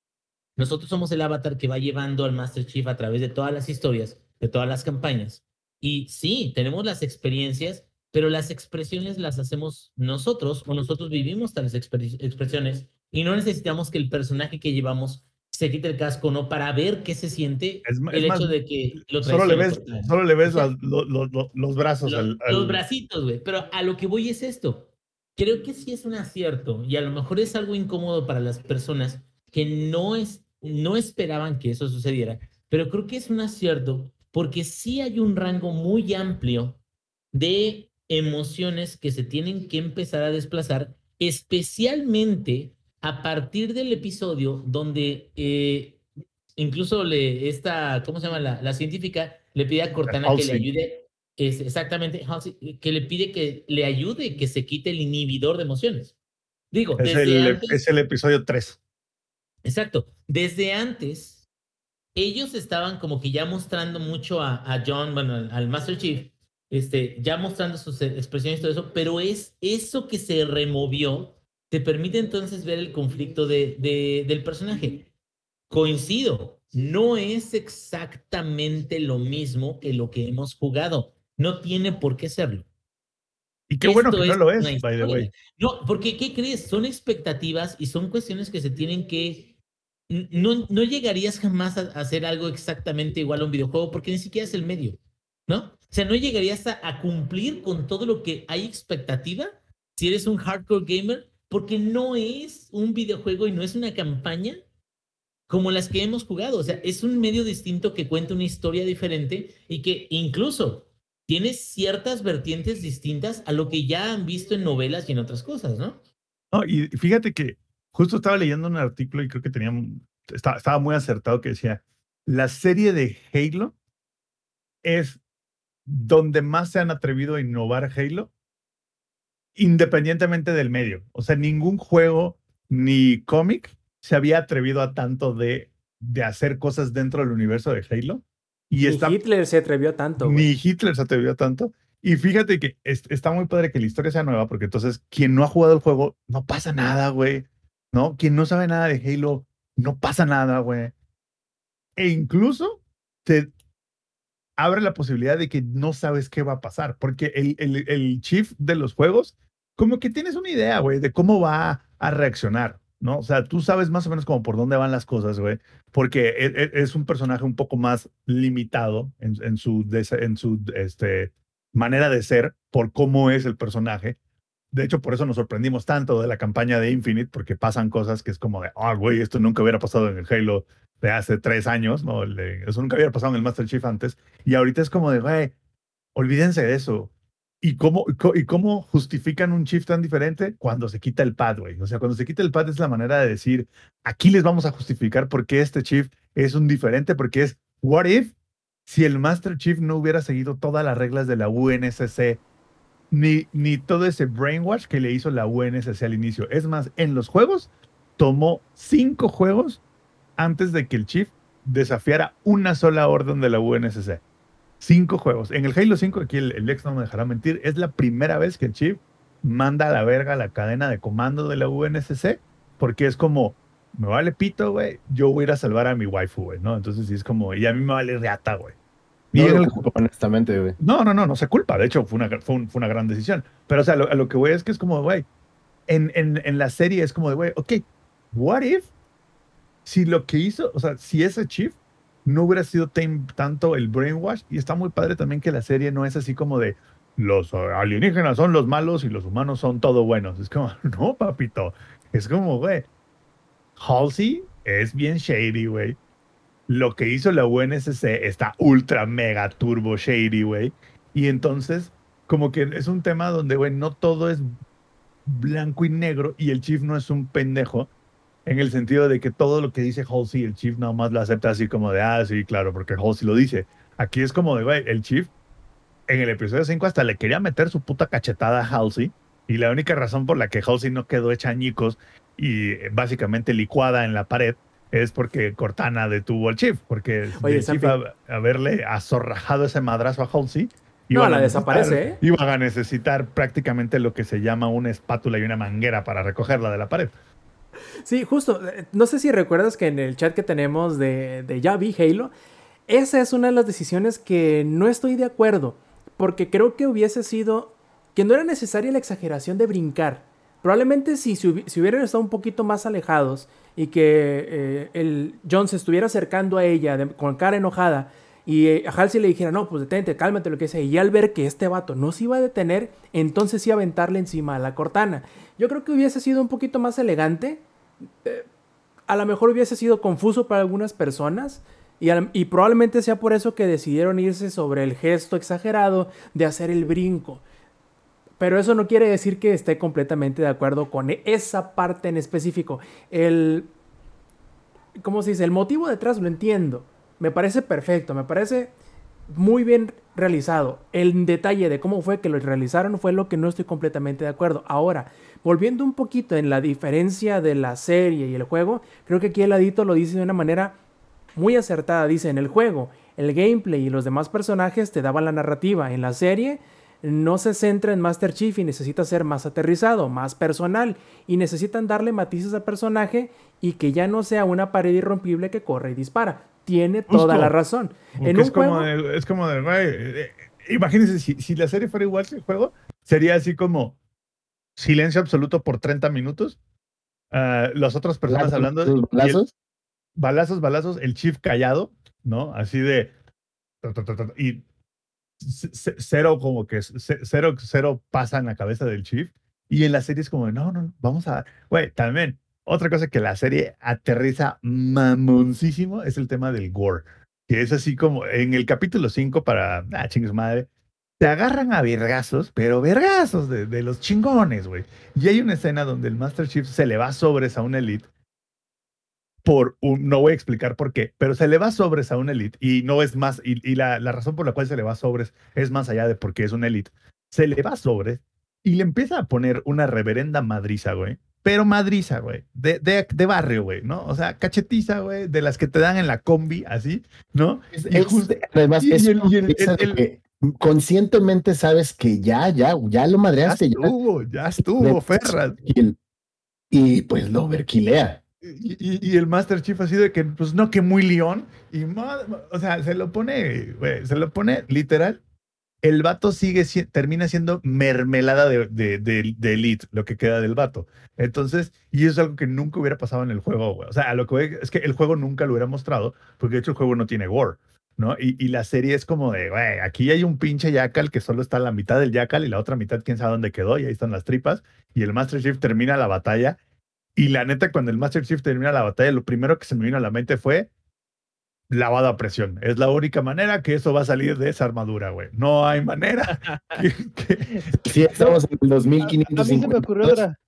Nosotros somos el avatar que va llevando al Master Chief a través de todas las historias, de todas las campañas. Y sí, tenemos las experiencias, pero las expresiones las hacemos nosotros o nosotros vivimos tales expresiones y no necesitamos que el personaje que llevamos se quite el casco, ¿no? Para ver qué se siente el hecho de que lo solo le ves, solo le ves los brazos. Los bracitos, güey. Pero a lo que voy es esto. Creo que sí es un acierto y a lo mejor es algo incómodo para las personas que no, es, no esperaban que eso sucediera, pero creo que es un acierto porque sí hay un rango muy amplio de emociones que se tienen que empezar a desplazar, especialmente a partir del episodio donde eh, incluso le, esta, ¿cómo se llama? La, la científica le pide a Cortana que le ayude, es exactamente, que le pide que le ayude, que se quite el inhibidor de emociones. Digo, es, el, es el episodio 3. Exacto. Desde antes, ellos estaban como que ya mostrando mucho a, a John, bueno, al, al, Master Chief, este, ya mostrando sus expresiones y todo eso, pero es eso que se removió te permite entonces ver el conflicto de, de, del personaje. Coincido, no es exactamente lo mismo que lo que hemos jugado. No tiene por qué serlo. Y qué bueno que no lo es, by the way. No, porque ¿qué crees? Son expectativas y son cuestiones que se tienen que... No, no llegarías jamás a hacer algo exactamente igual a un videojuego porque ni siquiera es el medio, ¿no? O sea, no llegarías a, a cumplir con todo lo que hay expectativa si eres un hardcore gamer porque no es un videojuego y no es una campaña como las que hemos jugado. O sea, es un medio distinto que cuenta una historia diferente y que incluso tiene ciertas vertientes distintas a lo que ya han visto en novelas y en otras cosas, ¿no? No, y fíjate que justo estaba leyendo un artículo y creo que tenía, estaba, estaba muy acertado que decía, la serie de Halo es donde más se han atrevido a innovar Halo independientemente del medio. O sea, ningún juego ni cómic se había atrevido a tanto de, de hacer cosas dentro del universo de Halo. Y ni Hitler se atrevió tanto. Ni Hitler se atrevió tanto. Y fíjate que está muy padre que la historia sea nueva, porque entonces quien no ha jugado el juego, no pasa nada, güey. ¿No? Quien no sabe nada de Halo, no pasa nada, güey. E incluso te, abre la posibilidad de que no sabes qué va a pasar, porque el, chief de los juegos, como que tienes una idea, güey, de cómo va a reaccionar, ¿no? O sea, tú sabes más o menos como por dónde van las cosas, güey, porque e, e, es, un personaje un poco más limitado en, su, este, manera de ser, por cómo es el personaje. De hecho, por eso nos sorprendimos tanto de la campaña de Infinite, porque pasan cosas que es como de, ah, güey, esto nunca hubiera pasado en el Halo de hace tres años, ¿no? eso nunca hubiera pasado en el Master Chief antes. Y ahorita es como de, güey, olvídense de eso. ¿Y cómo, ¿Y cómo justifican un Chief tan diferente? Cuando se quita el pad, güey. O sea, cuando se quita el pad es la manera de decir, aquí les vamos a justificar por qué este Chief es un diferente, porque es, what if si el Master Chief no hubiera seguido todas las reglas de la UNSC, ni, ni todo ese brainwash que le hizo la UNSC al inicio. Es más, en los juegos, tomó cinco juegos antes de que el Chief desafiara una sola orden de la UNSC. Cinco juegos. En el Halo 5, aquí el, ex no me dejará mentir, es la primera vez que el Chief manda a la verga la cadena de comando de la UNSC, porque es como, me vale pito, güey, yo voy a ir a salvar a mi waifu, güey, ¿no? Entonces sí es como, y a mí me vale reata, güey. No el- honestamente, güey. No, no, no, no se culpa. De hecho, fue una, fue un- fue una gran decisión. Pero, o sea, lo- a lo que voy es que es como, güey, en, en, en la serie es como de, güey, ok, what if si lo que hizo, o sea, si ese Chief no hubiera sido tan- tanto el brainwash, y está muy padre también que la serie no es así como de los uh, alienígenas son los malos y los humanos son todo buenos. Es como, *laughs* no, papito. Es como, güey, Halsey es bien shady, güey. Lo que hizo la UNSC está ultra mega turbo shady, güey. Y entonces, como que es un tema donde, güey, no todo es blanco y negro y el chief no es un pendejo en el sentido de que todo lo que dice Halsey, el chief nada más lo acepta así como de, ah, sí, claro, porque Halsey lo dice. Aquí es como de, güey, el chief en el episodio 5 hasta le quería meter su puta cachetada a Halsey y la única razón por la que Halsey no quedó hecha añicos y eh, básicamente licuada en la pared es porque Cortana detuvo al chief, porque Oye, el chief a- haberle azorrajado ese madrazo a Halsey. No, iban la a necesitar- desaparece, ¿eh? Iban a necesitar prácticamente lo que se llama una espátula y una manguera para recogerla de la pared. Sí, justo. eh, No sé si recuerdas que en el chat que tenemos de, de Ya vi Halo, esa es una de las decisiones que no estoy de acuerdo. Porque creo que hubiese sido. que no era necesaria la exageración de brincar. Probablemente si, si hubieran estado un poquito más alejados y que eh, el John se estuviera acercando a ella con cara enojada y eh, a Halsey le dijera, no, pues detente, cálmate, lo que sea. Y al ver que este vato no se iba a detener, entonces sí aventarle encima a la cortana. Yo creo que hubiese sido un poquito más elegante a lo mejor hubiese sido confuso para algunas personas y, y probablemente sea por eso que decidieron irse sobre el gesto exagerado de hacer el brinco. Pero eso no quiere decir que esté completamente de acuerdo con esa parte en específico. El, ¿cómo se dice? El motivo detrás lo entiendo. Me parece perfecto, me parece muy bien realizado. El detalle de cómo fue que lo realizaron fue lo que no estoy completamente de acuerdo. Ahora, volviendo un poquito en la diferencia de la serie y el juego, creo que aquí el ladito lo dice de una manera muy acertada. Dice, en el juego, el gameplay y los demás personajes te daban la narrativa. En la serie no se centra en Master Chief y necesita ser más aterrizado, más personal. Y necesitan darle matices al personaje y que ya no sea una pared irrompible que corre y dispara. Tiene toda la razón. En un es, como de, es como de, güey, eh, imagínense, si, si la serie fuera igual que el juego, sería así como silencio absoluto por 30 minutos. ah, las otras personas hablando. ¿Sus y el- balazos? balazos, balazos, el chief callado, ¿no? Así de. Y cero, como que cero, cero pasa en la cabeza del chief. Y en la serie es como, de, no, no, no, vamos a. Güey, también, otra cosa que la serie aterriza mamoncísimo es el tema del gore. Que es así como en el capítulo 5 para. Ah, chingues madre. Te agarran a vergazos, pero vergazos de, de los chingones, güey. Y hay una escena donde el Master Chief se le va sobres a un elite por un, no voy a explicar por qué, pero se le va sobres a un elite y no es más, y, y la, la razón por la cual se le va sobres es más allá de porque es un elite. Se le va sobres y le empieza a poner una reverenda madriza, güey. Pero madriza, güey. De, de, de barrio, güey, ¿no? O sea, cachetiza, güey, de las que te dan en la combi, así, ¿no? Es- Y es- justo- además, y- es y el- conscientemente sabes que ya, ya, ya lo madreaste. Ya, estuvo, ya estuvo, Ferras. y, pues lo verquilea. Y, y- y el Master Chief así de que, pues no, que muy león. Y, o sea, se lo pone, se lo pone literal. El vato sigue, si- termina siendo mermelada de, de, de- de Elite, lo que queda del vato. Entonces, y eso es algo que nunca hubiera pasado en el juego, güey. O sea, a lo que voy es que el juego nunca lo hubiera mostrado, porque de hecho el juego no tiene gore, ¿no? Y, y la serie es como de, güey, aquí hay un pinche Jackal que solo está la mitad del Jackal y la otra mitad quién sabe dónde quedó, y ahí están las tripas. Y el Master Chief termina la batalla y la neta, cuando el Master Chief termina la batalla, lo primero que se me vino a la mente fue lavado a presión. Es la única manera que eso va a salir de esa armadura, güey. No hay manera. *laughs* que- que- Sí, estamos en el A, a mí se me 2552, ocurrió otra.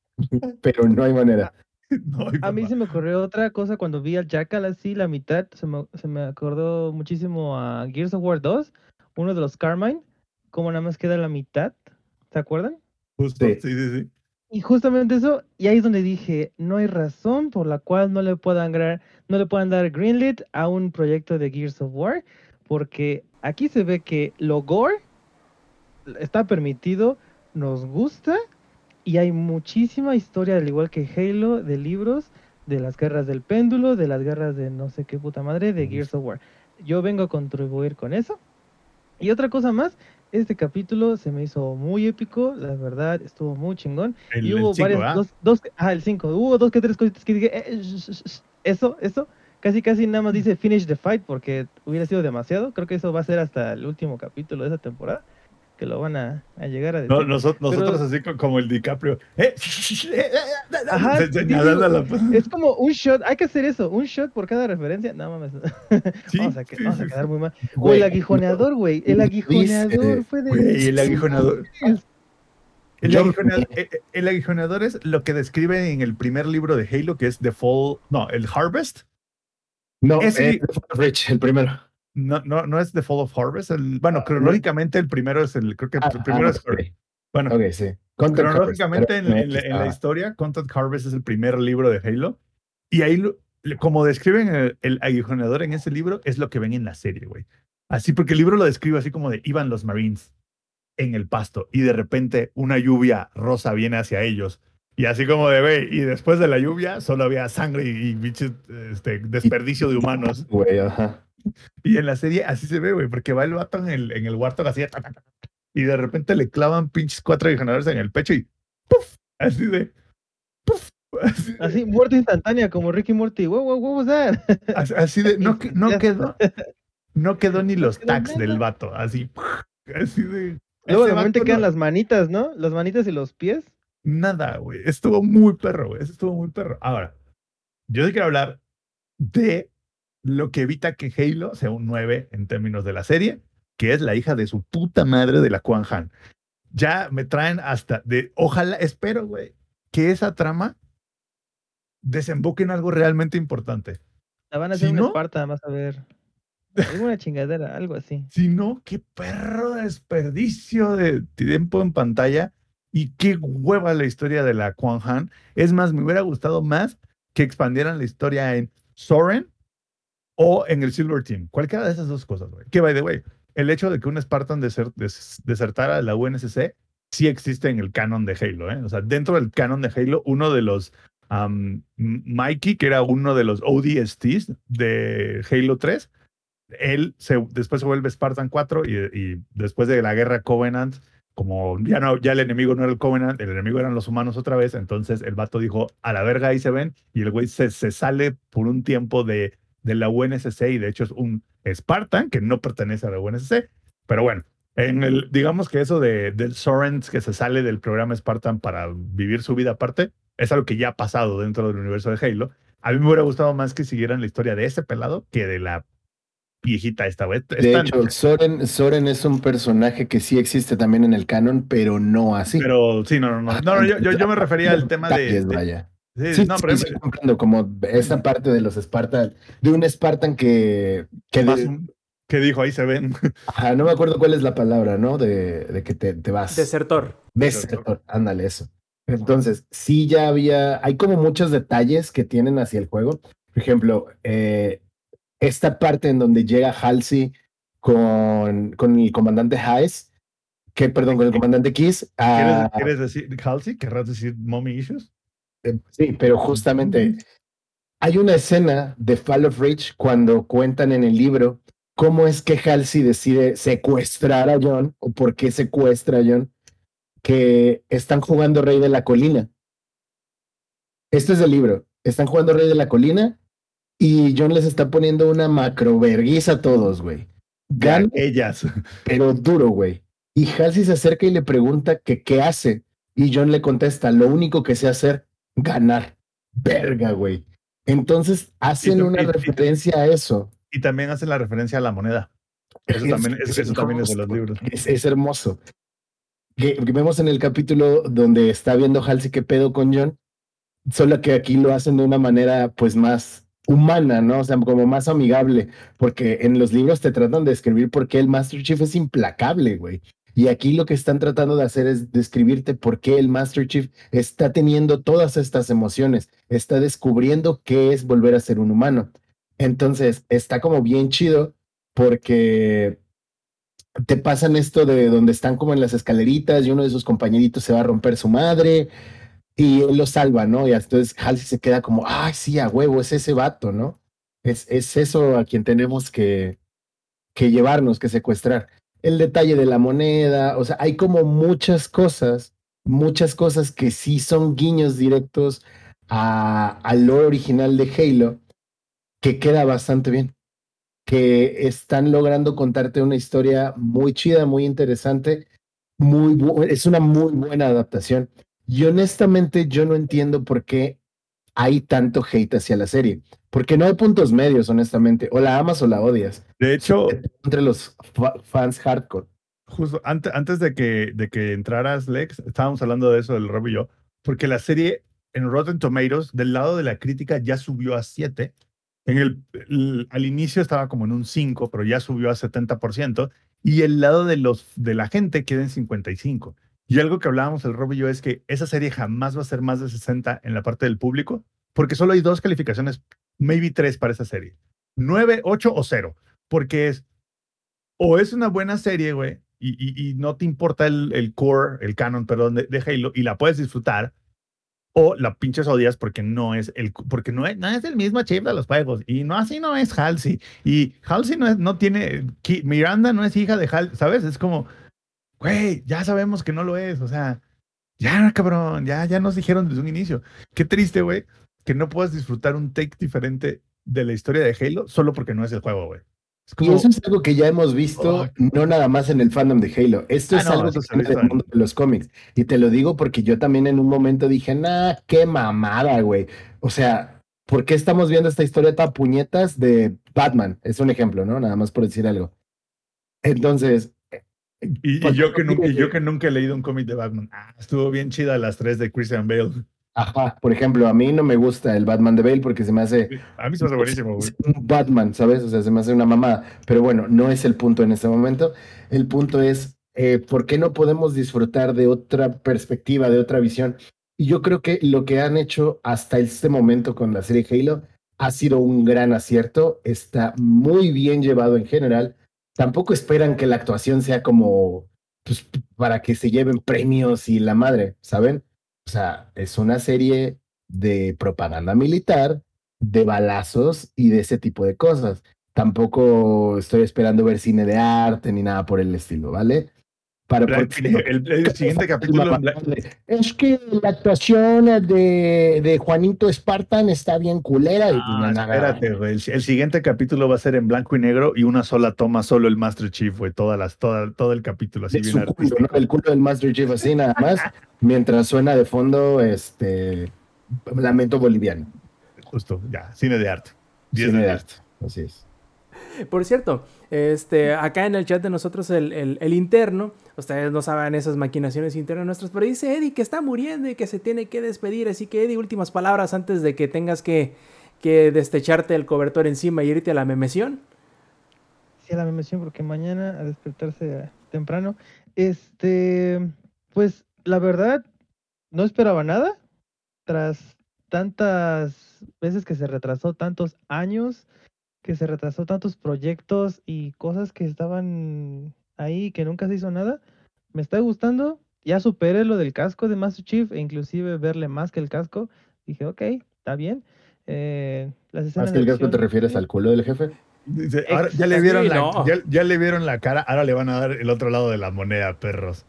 pero no hay manera. *laughs* no A mí se me ocurrió otra cosa cuando vi al Jackal así, la mitad, se me, se me acordó muchísimo a Gears of War 2, uno de los Carmine, como nada más queda la mitad, ¿se acuerdan? Justo, Sí. sí, sí, sí. Y justamente eso, y ahí es donde dije, no hay razón por la cual no le puedan dar, no le puedan dar greenlit a un proyecto de Gears of War, porque aquí se ve que lo gore está permitido, nos gusta, y hay muchísima historia, al igual que Halo, de libros, de las guerras del péndulo, de las guerras de no sé qué puta madre, de Gears of War. Yo vengo a contribuir con eso, Y otra cosa más, este capítulo se me hizo muy épico, la verdad, estuvo muy chingón. El- y el hubo cinco, varias, ¿ah? dos, dos, ah, el 5, hubo dos que tres cositas que dije, eh, sh- sh- sh- eso, eso, casi casi nada más dice finish the fight porque hubiera sido demasiado. Creo que eso va a ser hasta el último capítulo de esa temporada, que lo van a, a llegar a decir. No, noso- nosotros Pero- así co- como el DiCaprio. Eh, Ajá, se- la- Es como un shot, hay que hacer eso, un shot por cada referencia. No mames, *laughs* Sí, vamos, a, que- sí, vamos a sí, quedar muy mal. O el aguijoneador, güey, el aguijoneador fue de... Güey, el aguijonador. El, aguijoneador, eh, eh, el aguijoneador es lo que describe en el primer libro de Halo, que es The Fall. No, el Harvest. No, Ese- eh, Rich, el primero. No, no, no es The Fall of Harvest. El, bueno, cronológicamente el primero es el. Creo que el Ah, primero ah, es. ok. Bueno, Ok, sí. Content cronológicamente en, Harvest, en la, en la ah, historia, Content Harvest es el primer libro de Halo. Y ahí, como describen el, el aguijoneador en ese libro, es lo que ven en la serie, güey. Así, porque el libro lo describe así como de iban los Marines en el pasto y de repente una lluvia rosa viene hacia ellos. Y así como de, güey, y después de la lluvia solo había sangre y, y este, desperdicio de humanos. Güey, ajá. Y en la serie así se ve, güey, porque va el vato en el, en el Warthog así, y de repente le clavan pinches cuatro aguijonadores en el pecho y ¡puf! Así de ¡puf! *laughs* Así, de- Así, muerte instantánea, como Ricky Morty. Wow, wow, that? así- así de, no, *laughs* no quedó, no quedó ni los tags del vato, así, *laughs* así de. Luego de repente vato quedan no- las manitas, ¿no? Las manitas y los pies. Nada, güey. Estuvo muy perro, güey. Estuvo muy perro. Ahora, yo sí quiero hablar de lo que evita que Halo sea un 9 en términos de la serie, que es la hija de su puta madre de la Quan Han. Ya me traen hasta de. Ojalá, espero, güey, que esa trama desemboque en algo realmente importante. La van a Si hacer un no- Esparta, vas a ver. Alguna chingadera, algo así. *laughs* Si no, qué perro desperdicio de tiempo en pantalla y qué hueva la historia de la Quan Han. Es más, me hubiera gustado más que expandieran la historia en Soren o en el Silver Team. Cualquiera de esas dos cosas, güey. Que, by the way, el hecho de que un Spartan deser- des- desertara de la UNSC sí existe en el canon de Halo, ¿eh? O sea, dentro del canon de Halo, uno de los Mikey, que era uno de los ODSTs de Halo 3, él se, después se vuelve Spartan 4 y, y después de la guerra Covenant, como ya, no, ya el enemigo no era el Covenant, el enemigo eran los humanos otra vez, entonces el vato dijo, a la verga ahí se ven, y el güey se, se sale por un tiempo de, de la UNSC y de hecho es un Spartan que no pertenece a la UNSC, pero bueno. En el, digamos que eso de, del Sorens que se sale del programa Spartan para vivir su vida aparte, es algo que ya ha pasado dentro del universo de Halo. A mí me hubiera gustado más que siguieran la historia de ese pelado que de la viejita esta, güey. De Están- hecho, Soren, Soren es un personaje que sí existe también en el canon, pero no así. Pero sí, no, no, no. No, no, yo, yo, yo me refería al *laughs* tema de. De-. Sí, Sí, no, sí, pero sí, comprendo, como esa parte de los Spartan, de un Spartan que, que más de- un- que dijo, ahí se ven. *laughs* ajá, no me acuerdo cuál es la palabra, ¿no? De, de que te, te vas. Desertor. Desertor, ándale eso. Entonces, sí ya había, hay como muchos detalles que tienen hacia el juego. Por ejemplo, eh, esta parte en donde llega Halsey con, con el comandante Hayes, que perdón, con el comandante Kiss. ¿Quieres, a- quieres decir, Halsey? ¿Querrás decir mommy issues? Eh, Sí, pero justamente hay una escena de Fall of Rage cuando cuentan en el libro cómo es que Halsey decide secuestrar a John o por qué secuestra a John, que están jugando Rey de la Colina. Esto es del libro. Están jugando Rey de la Colina y John les está poniendo una macroverguiza a todos, güey. Ya, Gana, ellas. pero duro, güey. Y Halsey se acerca y le pregunta que qué hace. Y John le contesta, lo único que sé hacer, ganar. Verga, güey. Entonces hacen tú- una y- y tú- referencia a eso. Y también hacen la referencia a la moneda. Eso Es- también, es eso también es de los libros. Es, es hermoso. Que, que vemos en el capítulo donde está viendo Halsey qué pedo con John, solo que aquí lo hacen de una manera pues más humana, ¿no? O sea, como más amigable, porque en los libros te tratan de describir por qué el Master Chief es implacable, güey. Y aquí lo que están tratando de hacer es describirte por qué el Master Chief está teniendo todas estas emociones, está descubriendo qué es volver a ser un humano. Entonces, está como bien chido porque te pasan esto de donde están como en las escaleritas y uno de sus compañeritos se va a romper su madre y él lo salva, ¿no? Y entonces Halsey se queda como, ay, sí, a huevo, es ese vato, ¿no? Es, es eso a quien tenemos que, que llevarnos, que secuestrar. El detalle de la moneda, o sea, hay como muchas cosas, muchas cosas que sí son guiños directos al lore original de Halo, que queda bastante bien, que están logrando contarte una historia muy chida, muy interesante, muy es una muy buena adaptación. Y honestamente yo no entiendo por qué hay tanto hate hacia la serie. Porque no hay puntos medios, honestamente. O la amas o la odias. De hecho, entre los fans hardcore. Justo antes, antes de, que, de que entraras, Lex, estábamos hablando de eso, del Rob y yo, porque la serie en Rotten Tomatoes, del lado de la crítica, ya subió a 7. En el, al inicio estaba como en un 5, pero ya subió a 70%. Y el lado de, los, de la gente queda en 55. Y algo que hablábamos el Rob y yo es que esa serie jamás va a ser más de 60 en la parte del público, porque solo hay dos calificaciones, maybe tres para esa serie. 9, 8 o 0. Porque es, o es una buena serie, güey, y, y, no te importa el, el, core, el canon, perdón, de, de, Halo, y la puedes disfrutar, o la pinches odias porque no es el, porque no es, no es el mismo chip de los juegos, y no así no es Halsey, y Halsey no, es, no tiene, Miranda no es hija de Halsey, ¿sabes? Es como, güey, ya sabemos que no lo es, o sea, ya, cabrón, ya, ya nos dijeron desde un inicio. Qué triste, güey, que no puedas disfrutar un take diferente de la historia de Halo solo porque no es el juego, güey. Y eso es algo que ya hemos visto, no nada más en el fandom de Halo. Esto ah, es algo que se en el mundo de los cómics. Y te lo digo porque yo también en un momento dije, nah, qué mamada, güey. O sea, ¿por qué estamos viendo esta historia tan puñetas de Batman? Es un ejemplo, ¿no? Nada más por decir algo. Entonces, y, yo, que nunca, yo que nunca he leído un cómic de Batman. Ah, estuvo bien chida las tres de Christian Bale. Ajá, por ejemplo, a mí no me gusta el Batman de Bale porque se me hace. a mí se me hace buenísimo, güey. *laughs* Un Batman, ¿sabes? O sea, se me hace una mamada. Pero bueno, no es el punto en este momento. El punto es, eh, ¿por qué no podemos disfrutar de otra perspectiva, de otra visión? Y yo creo que lo que han hecho hasta este momento con la serie Halo ha sido un gran acierto. Está muy bien llevado en general tampoco esperan que la actuación sea como pues, para que se lleven premios y la madre, ¿saben? O sea, es una serie de propaganda militar, de balazos y de ese tipo de cosas. Tampoco estoy esperando ver cine de arte ni nada por el estilo, ¿vale? Para, el, siguiente capítulo. Es que la actuación de, de Juanito Spartan está bien culera. Y pues, espérate, güey. El, siguiente capítulo va a ser en blanco y negro y una sola toma, solo el Master Chief, güey. Todas las, toda, todo el capítulo así bien culo, El culo del Master Chief así nada más, *laughs* mientras suena de fondo este Lamento Boliviano. Justo, ya, cine de arte. Cine de arte, así es. Por cierto, este, acá en el chat de nosotros, el, el, interno, ustedes no saben esas maquinaciones internas nuestras, pero dice Eddie que está muriendo y que se tiene que despedir. Así que, Eddie, últimas palabras antes de que tengas que, que destecharte el cobertor encima y irte a la memesión. Sí, a la memesión, porque mañana a despertarse temprano. Este, pues la verdad, no esperaba nada. Tras tantas veces que se retrasó, tantos años que se retrasó tantos proyectos y cosas que estaban ahí que nunca se hizo nada. Me está gustando. Ya superé lo del casco de Master Chief e inclusive verle más que el casco. Dije, ok, está bien. Eh, ¿Más que el casco te refieres al culo del jefe? ya, le vieron la, ya, le vieron la cara, ahora le van a dar el otro lado de la moneda, perros.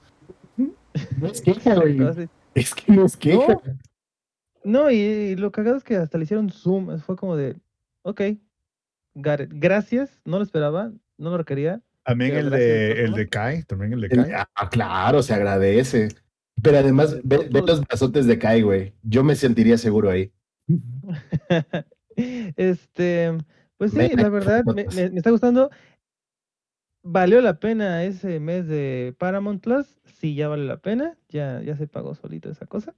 No es queja, güey. *laughs* Es que no es queja. No, y, y, lo cagado es que hasta le hicieron zoom. Fue como de, ok, Gracias, no lo esperaba, no lo quería. También el de, el de Kai, también el de Kai. ah, claro, se agradece. Pero además, ve, los brazotes de Kai, güey. Yo me sentiría seguro ahí. *laughs* este, pues sí, la verdad, me, está gustando. ¿Valió la pena ese mes de Paramount Plus? Sí, ya vale la pena. Ya, ya se pagó solito esa cosa.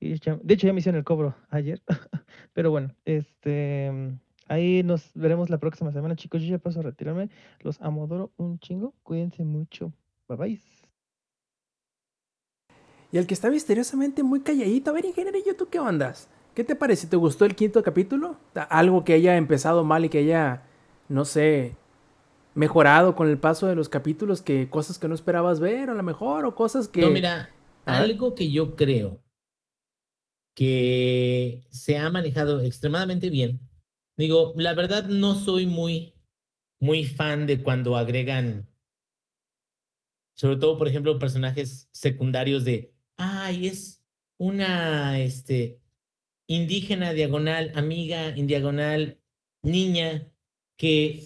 Y de hecho, ya me hicieron el cobro ayer. *laughs* Pero bueno, este Ahí nos veremos la próxima semana, chicos. Yo ya paso a retirarme. Los amodoro un chingo. Cuídense mucho. Bye bye. Y el que está misteriosamente muy calladito. A ver, ingeniero, ¿tú qué ondas? ¿Qué te parece? ¿Te gustó el quinto capítulo? ¿Algo que haya empezado mal y que haya, no sé, mejorado con el paso de los capítulos? que Cosas que no esperabas ver, a lo mejor, o cosas que. No, mira, algo que yo creo que se ha manejado extremadamente bien Digo, la verdad no soy muy, muy fan de cuando agregan sobre todo, por ejemplo, personajes secundarios de, ay, es una, este, indígena diagonal, amiga en diagonal, niña, que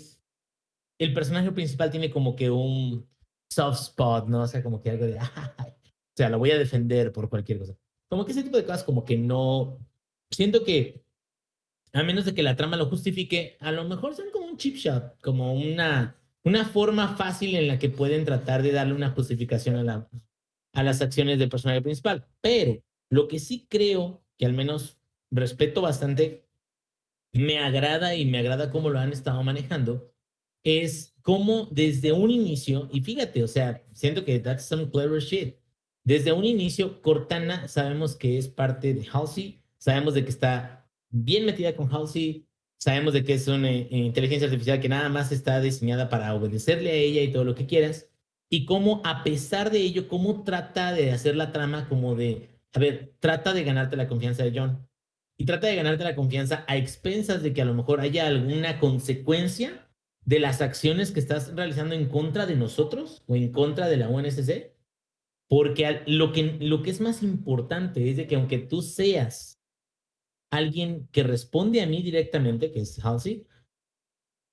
el personaje principal tiene como que un soft spot, ¿no? O sea, como que algo de, *laughs* o sea, la voy a defender por cualquier cosa. Como que ese tipo de cosas como que no, siento que a menos de que la trama lo justifique, a lo mejor son como un chip shot, como una, una forma fácil en la que pueden tratar de darle una justificación a, la, a las acciones del personaje principal. Pero lo que sí creo que al menos respeto bastante, me agrada y me agrada cómo lo han estado manejando, es cómo desde un inicio, y fíjate, o sea, siento que that's some clever shit. Desde un inicio, Cortana sabemos que es parte de Halsey, sabemos de que está bien metida con Halsey, sabemos de que es una eh, inteligencia artificial que nada más está diseñada para obedecerle a ella y todo lo que quieras, y cómo a pesar de ello, cómo trata de hacer la trama como de, a ver, trata de ganarte la confianza de John, y trata de ganarte la confianza a expensas de que a lo mejor haya alguna consecuencia de las acciones que estás realizando en contra de nosotros o en contra de la UNSC, porque lo que, lo que es más importante es de que aunque tú seas alguien que responde a mí directamente, que es Halsey,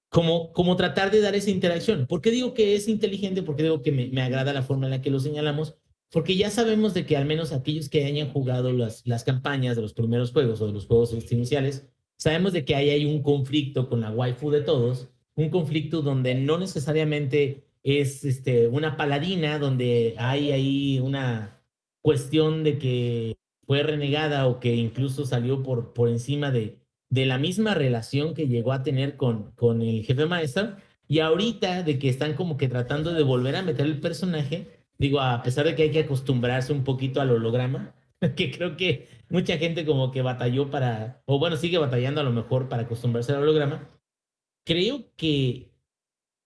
como, como tratar de dar esa interacción. ¿Por qué digo que es inteligente? Porque digo que me, me, agrada la forma en la que lo señalamos? Porque ya sabemos de que al menos aquellos que hayan jugado las, las campañas de los primeros juegos o de los juegos iniciales, sabemos de que ahí hay un conflicto con la waifu de todos, un conflicto donde no necesariamente es este, una paladina, donde hay ahí una cuestión de que fue renegada o que incluso salió por, por encima de, de la misma relación que llegó a tener con, con el jefe maestro. Y ahorita de que están como que tratando de volver a meter el personaje, digo, a pesar de que hay que acostumbrarse un poquito al holograma, *laughs* que creo que mucha gente como que batalló para, o bueno, sigue batallando a lo mejor para acostumbrarse al holograma, creo que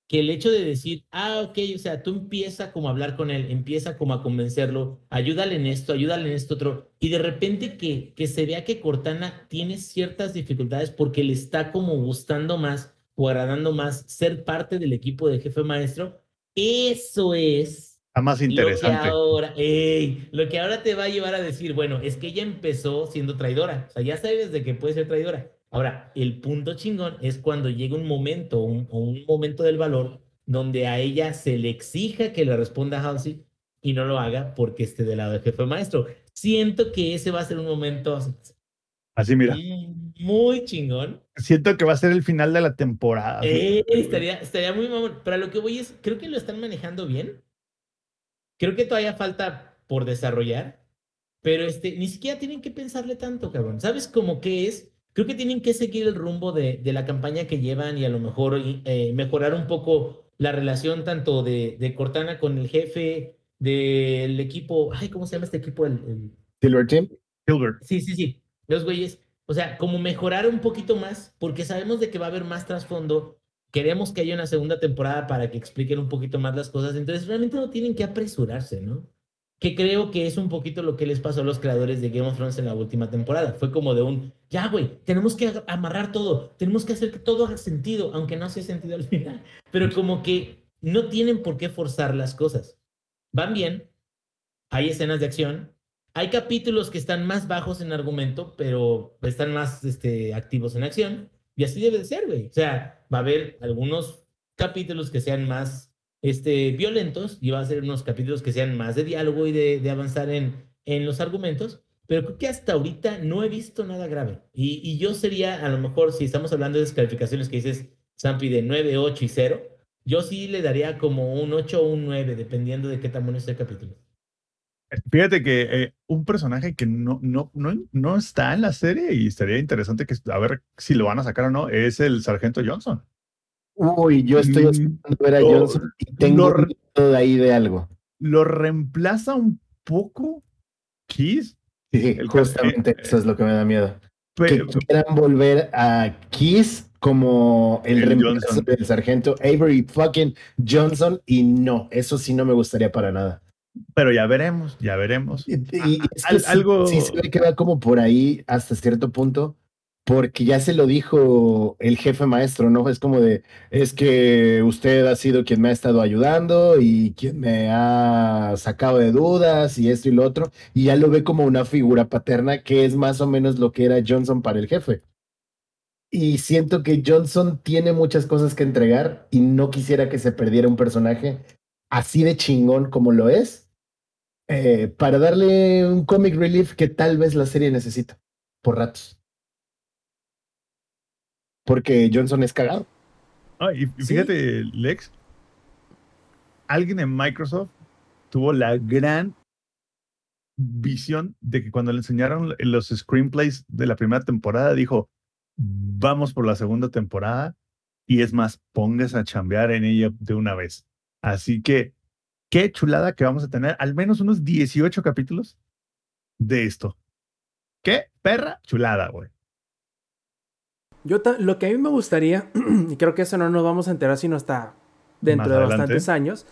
que el hecho de decir, ah, ok, o sea, tú empieza como a hablar con él, empieza como a convencerlo, ayúdale en esto, ayúdale en esto otro, y de repente que, que se vea que Cortana tiene ciertas dificultades porque le está como gustando más o agradando más ser parte del equipo de jefe maestro, eso es... A más interesante. Lo que, ahora, ey, lo que ahora te va a llevar a decir, bueno, es que ella empezó siendo traidora, o sea, ya sabes de que puede ser traidora Ahora, el punto chingón es cuando llega un momento, un, un momento del valor, donde a ella se le exija que le responda a Halsey y no lo haga porque esté del lado del jefe maestro. Siento que ese va a ser un momento así, mira. Muy chingón. Siento que va a ser el final de la temporada. Eh, estaría, estaría muy mamón. Pero lo que voy es, creo que lo están manejando bien. Creo que todavía falta por desarrollar. Pero este, ni siquiera tienen que pensarle tanto, cabrón. ¿Sabes cómo que es? Creo que tienen que seguir el rumbo de, de la campaña que llevan y a lo mejor eh, mejorar un poco la relación tanto de, de Cortana con el jefe del equipo. Ay, ¿cómo se llama este equipo? El, Silver Team. Silver. Sí, sí, sí. Los güeyes. O sea, como mejorar un poquito más, porque sabemos de que va a haber más trasfondo. Queremos que haya una segunda temporada para que expliquen un poquito más las cosas. Entonces, realmente no tienen que apresurarse, ¿no? Que creo que es un poquito lo que les pasó a los creadores de Game of Thrones en la última temporada. Fue como de un, ya, güey, tenemos que amarrar todo, tenemos que hacer que todo haga sentido, aunque no hace sentido al *laughs* final. Pero como que no tienen por qué forzar las cosas. Van bien, hay escenas de acción, hay capítulos que están más bajos en argumento, pero están más este, activos en acción. Y así debe de ser, güey. O sea, va a haber algunos capítulos que sean más este, violentos y va a ser unos capítulos que sean más de diálogo y de, avanzar en, en los argumentos, pero creo que hasta ahorita no he visto nada grave. Y, y yo sería, a lo mejor, si estamos hablando de descalificaciones que dices, Sampi, de 9, 8 y 0, yo sí le daría como un 8 o un 9, dependiendo de qué tan bueno el capítulo. Fíjate que eh, un personaje que no, no, no, no está en la serie y estaría interesante que a ver si lo van a sacar o no, es el Sargento Johnson. Uy, yo estoy mm, esperando ver a Johnson y tengo de ahí de algo. ¿Lo reemplaza un poco Kiss? Sí, justamente eso es lo que me da miedo. que quieran volver a Kiss como el, reemplazo del sargento Avery fucking Johnson y no, eso sí no me gustaría para nada. Pero ya veremos, ya veremos. Y, algo sí se ve que va como por ahí hasta cierto punto, porque ya se lo dijo el jefe maestro, ¿no? Es como de, es que usted ha sido quien me ha estado ayudando y quien me ha sacado de dudas y esto y lo otro, y ya lo ve como una figura paterna que es más o menos lo que era Johnson para el jefe. Y siento que Johnson tiene muchas cosas que entregar y no quisiera que se perdiera un personaje así de chingón como lo es, eh, para darle un comic relief que tal vez la serie necesita por ratos porque Johnson es cagado. Ah, y fíjate, Lex, alguien en Microsoft tuvo la gran visión de que cuando le enseñaron los screenplays de la primera temporada, dijo, vamos por la segunda temporada y es más, pongas a chambear en ella de una vez. Así que, qué chulada que vamos a tener al menos unos 18 capítulos de esto. Qué perra chulada, güey. Yo lo que a mí me gustaría, *clears throat* y creo que eso no nos vamos a enterar sino hasta dentro de bastantes años,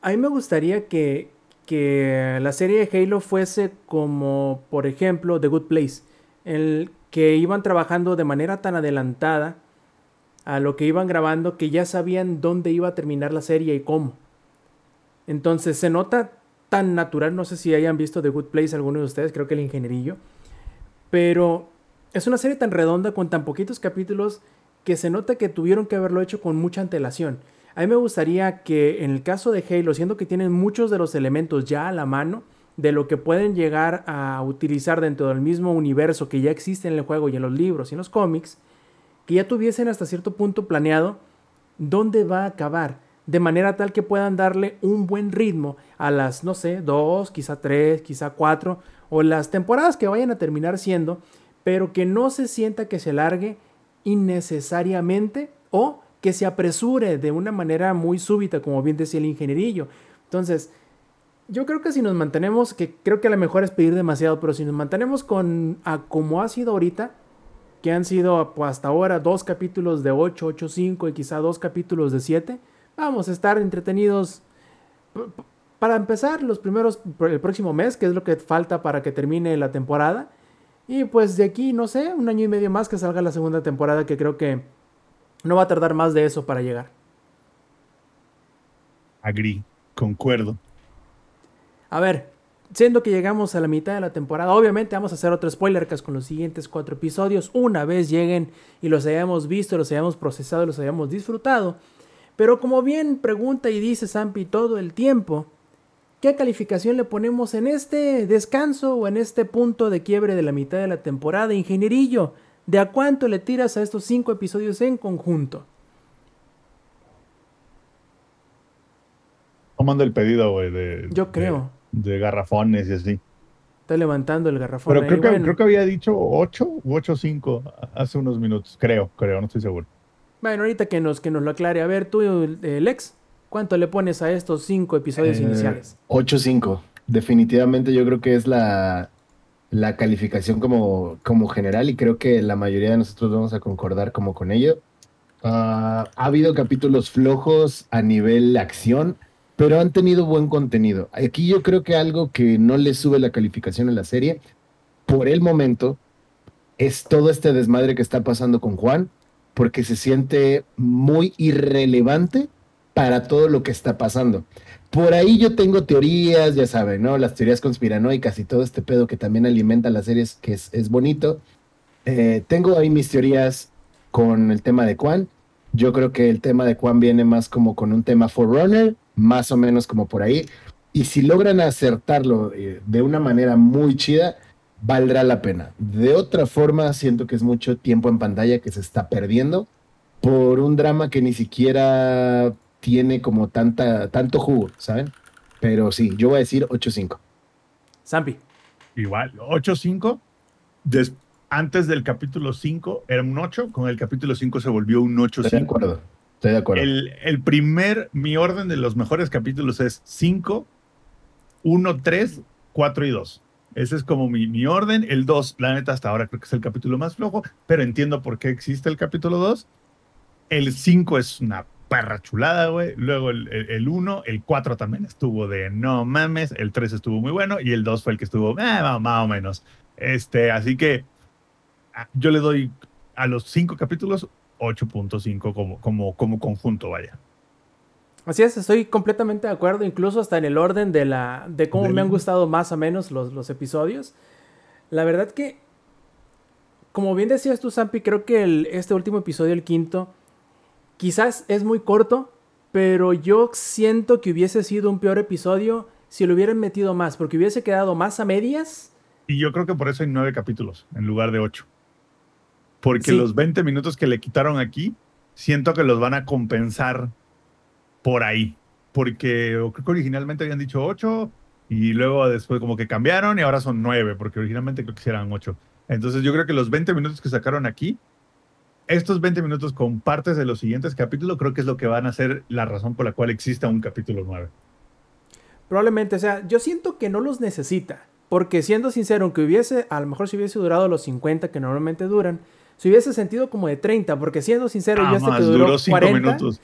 a mí me gustaría que, que la serie de Halo fuese como, por ejemplo, The Good Place, el que iban trabajando de manera tan adelantada a lo que iban grabando que ya sabían dónde iba a terminar la serie y cómo. Entonces se nota tan natural, no sé si hayan visto The Good Place alguno de ustedes, creo que el ingenierillo, pero es una serie tan redonda con tan poquitos capítulos que se nota que tuvieron que haberlo hecho con mucha antelación. A mí me gustaría que en el caso de Halo, siendo que tienen muchos de los elementos ya a la mano, de lo que pueden llegar a utilizar dentro del mismo universo que ya existe en el juego y en los libros y en los cómics, que ya tuviesen hasta cierto punto planeado dónde va a acabar, de manera tal que puedan darle un buen ritmo a las, no sé, dos, quizá tres, quizá cuatro, o las temporadas que vayan a terminar siendo, pero que no se sienta que se largue innecesariamente o que se apresure de una manera muy súbita, como bien decía el ingenierillo. Entonces, yo creo que si nos mantenemos, que creo que a lo mejor es pedir demasiado, pero si nos mantenemos con a como ha sido ahorita, que han sido pues, hasta ahora dos capítulos de 8, 8, 5 y quizá dos capítulos de 7, vamos a estar entretenidos. Para empezar, los primeros, el próximo mes, que es lo que falta para que termine la temporada, y pues de aquí, no sé, un año y medio más que salga la segunda temporada, que creo que no va a tardar más de eso para llegar. Agri, concuerdo. A ver, siendo que llegamos a la mitad de la temporada, obviamente vamos a hacer otro spoiler cast con los siguientes cuatro episodios, una vez lleguen y los hayamos visto, los hayamos procesado, los hayamos disfrutado. Pero como bien pregunta y dice Zampi todo el tiempo, ¿Qué calificación le ponemos en este descanso o en este punto de quiebre de la mitad de la temporada, ingenierillo? ¿De a cuánto le tiras a estos cinco episodios en conjunto? Tomando el pedido, güey, de. Yo creo. De, garrafones y así. Está levantando el garrafón. Pero creo, que, creo que había dicho 8 u 8-5 hace unos minutos. Creo, creo, no estoy seguro. Bueno, ahorita que nos, que nos lo aclare. A ver, tú, Lex. ¿Cuánto le pones a estos cinco episodios eh, iniciales? 8-5. Definitivamente yo creo que es la, la calificación como, como general y creo que la mayoría de nosotros vamos a concordar como con ello. Ah, ha habido capítulos flojos a nivel acción, pero han tenido buen contenido. Aquí yo creo que algo que no le sube la calificación a la serie, por el momento, es todo este desmadre que está pasando con Juan, porque se siente muy irrelevante para todo lo que está pasando. Por ahí yo tengo teorías, ya saben, ¿no? Las teorías conspiranoicas y todo este pedo que también alimenta las series, que es, bonito. Eh, tengo ahí mis teorías con el tema de Quan. Yo creo que el tema de Quan viene más como con un tema Forerunner, más o menos como por ahí. Y si logran acertarlo eh, de una manera muy chida, valdrá la pena. De otra forma, siento que es mucho tiempo en pantalla que se está perdiendo por un drama que ni siquiera tiene como tanta, tanto jugo, ¿saben? Pero sí, yo voy a decir 8-5. Zampi. Igual, 8-5. Antes del capítulo 5 era un 8, con el capítulo 5 se volvió un 8-5. Estoy de acuerdo. Estoy de acuerdo. El, el, primer, mi orden de los mejores capítulos es 5, 1, 3, 4 y 2. Ese es como mi, mi orden. El 2, la neta, hasta ahora creo que es el capítulo más flojo, pero entiendo por qué existe el capítulo 2. El 5 es una perra chulada, güey. Luego el 1, el 4 también estuvo de no mames, el 3 estuvo muy bueno y el 2 fue el que estuvo eh, más, o menos. Este, así que ah, yo le doy a los cinco capítulos 8.5 como, como, como conjunto, vaya. Así es, estoy completamente de acuerdo, incluso hasta en el orden de la de cómo me han gustado más o menos los, los episodios. La verdad que, como bien decías tú, Zampi, creo que el, este último episodio, el quinto, quizás es muy corto, pero yo siento que hubiese sido un peor episodio si lo hubieran metido más, porque hubiese quedado más a medias. Y yo creo que por eso hay nueve capítulos en lugar de ocho. Porque Sí. los 20 minutos que le quitaron aquí, siento que los van a compensar por ahí. Porque creo que originalmente habían dicho 8 y luego después como que cambiaron y ahora son 9, porque originalmente creo que eran 8. Entonces yo creo que los 20 minutos que sacaron aquí, estos 20 minutos con partes de los siguientes capítulos, creo que es lo que van a ser la razón por la cual exista un capítulo 9. Probablemente, o sea, yo siento que no los necesita. Porque siendo sincero, aunque hubiese, a lo mejor si hubiese durado los 50 que normalmente duran, se hubiese sentido como de 30. Porque siendo sincero, yo este Ah, que más, duró, duró 5 40, minutos.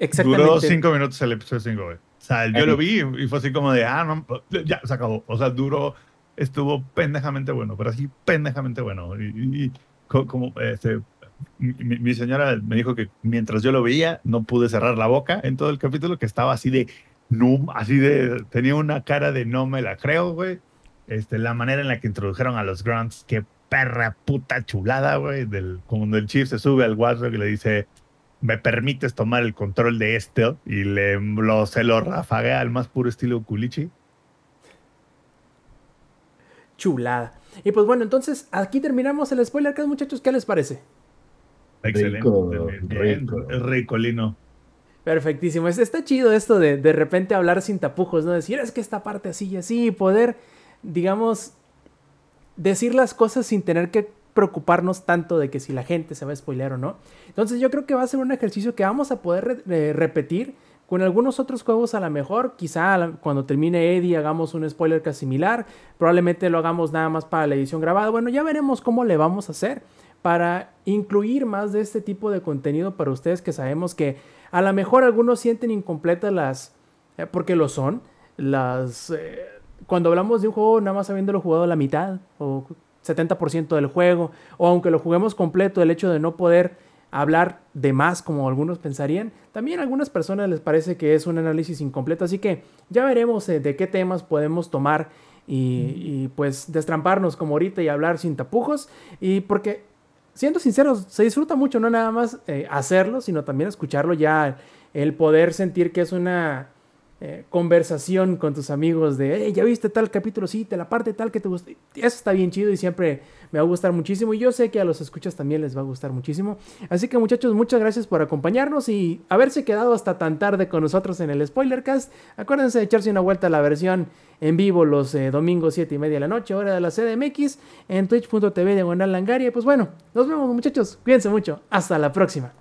Exactamente. Duró 5 minutos el episodio 5, güey. O sea, yo lo vi y fue así como de, ah, no, ya se acabó. O sea, duró, estuvo pendejamente bueno, pero así pendejamente bueno. Y, y- y co- como, este, mi, señora me dijo que mientras yo lo veía, no pude cerrar la boca en todo el capítulo, que estaba así de, no, así de, tenía una cara de no me la creo, güey. Este, la manera en la que introdujeron a los Grunts, qué perra puta chulada, güey. Del, cuando el Chief se sube al Watchdog y le dice, me permites tomar el control de este y le lo, se lo rafaguea al más puro estilo culichi. Chulada. Y pues bueno, entonces aquí terminamos el spoiler cast, muchachos. ¿Qué les parece? Excelente. Rico, bien, bien, rico. ricolino. Perfectísimo. Es- Está chido esto de de repente hablar sin tapujos, ¿no? Decir, es que esta parte así y así, y poder, digamos, decir las cosas sin tener que preocuparnos tanto de que si la gente se va a spoilear o no. Entonces yo creo que va a ser un ejercicio que vamos a poder re- eh, repetir con algunos otros juegos a lo mejor. Quizá cuando termine Eddie hagamos un spoiler casi similar. Probablemente lo hagamos nada más para la edición grabada. Bueno, ya veremos cómo le vamos a hacer para incluir más de este tipo de contenido para ustedes que sabemos que a lo mejor algunos sienten incompletas las, eh, porque lo son, las... eh, cuando hablamos de un juego nada más habiéndolo jugado la mitad o 70% del juego, o aunque lo juguemos completo, el hecho de no poder hablar de más como algunos pensarían, también a algunas personas les parece que es un análisis incompleto, así que ya veremos eh, de qué temas podemos tomar y, y, pues destramparnos como ahorita y hablar sin tapujos, y porque siendo sinceros, se disfruta mucho no nada más eh, hacerlo, sino también escucharlo ya, el poder sentir que es una eh, conversación con tus amigos de, hey, ya viste tal capítulo, sí, te la parte tal que te gusta. Eso está bien chido y siempre me va a gustar muchísimo. Y yo sé que a los escuchas también les va a gustar muchísimo. Así que muchachos, muchas gracias por acompañarnos y haberse quedado hasta tan tarde con nosotros en el Spoilercast. Acuérdense de echarse una vuelta a la versión en vivo los eh, domingos 7 y media de la noche, hora de la CDMX, en twitch.tv diagonal langaria. Pues bueno, nos vemos muchachos. Cuídense mucho. Hasta la próxima.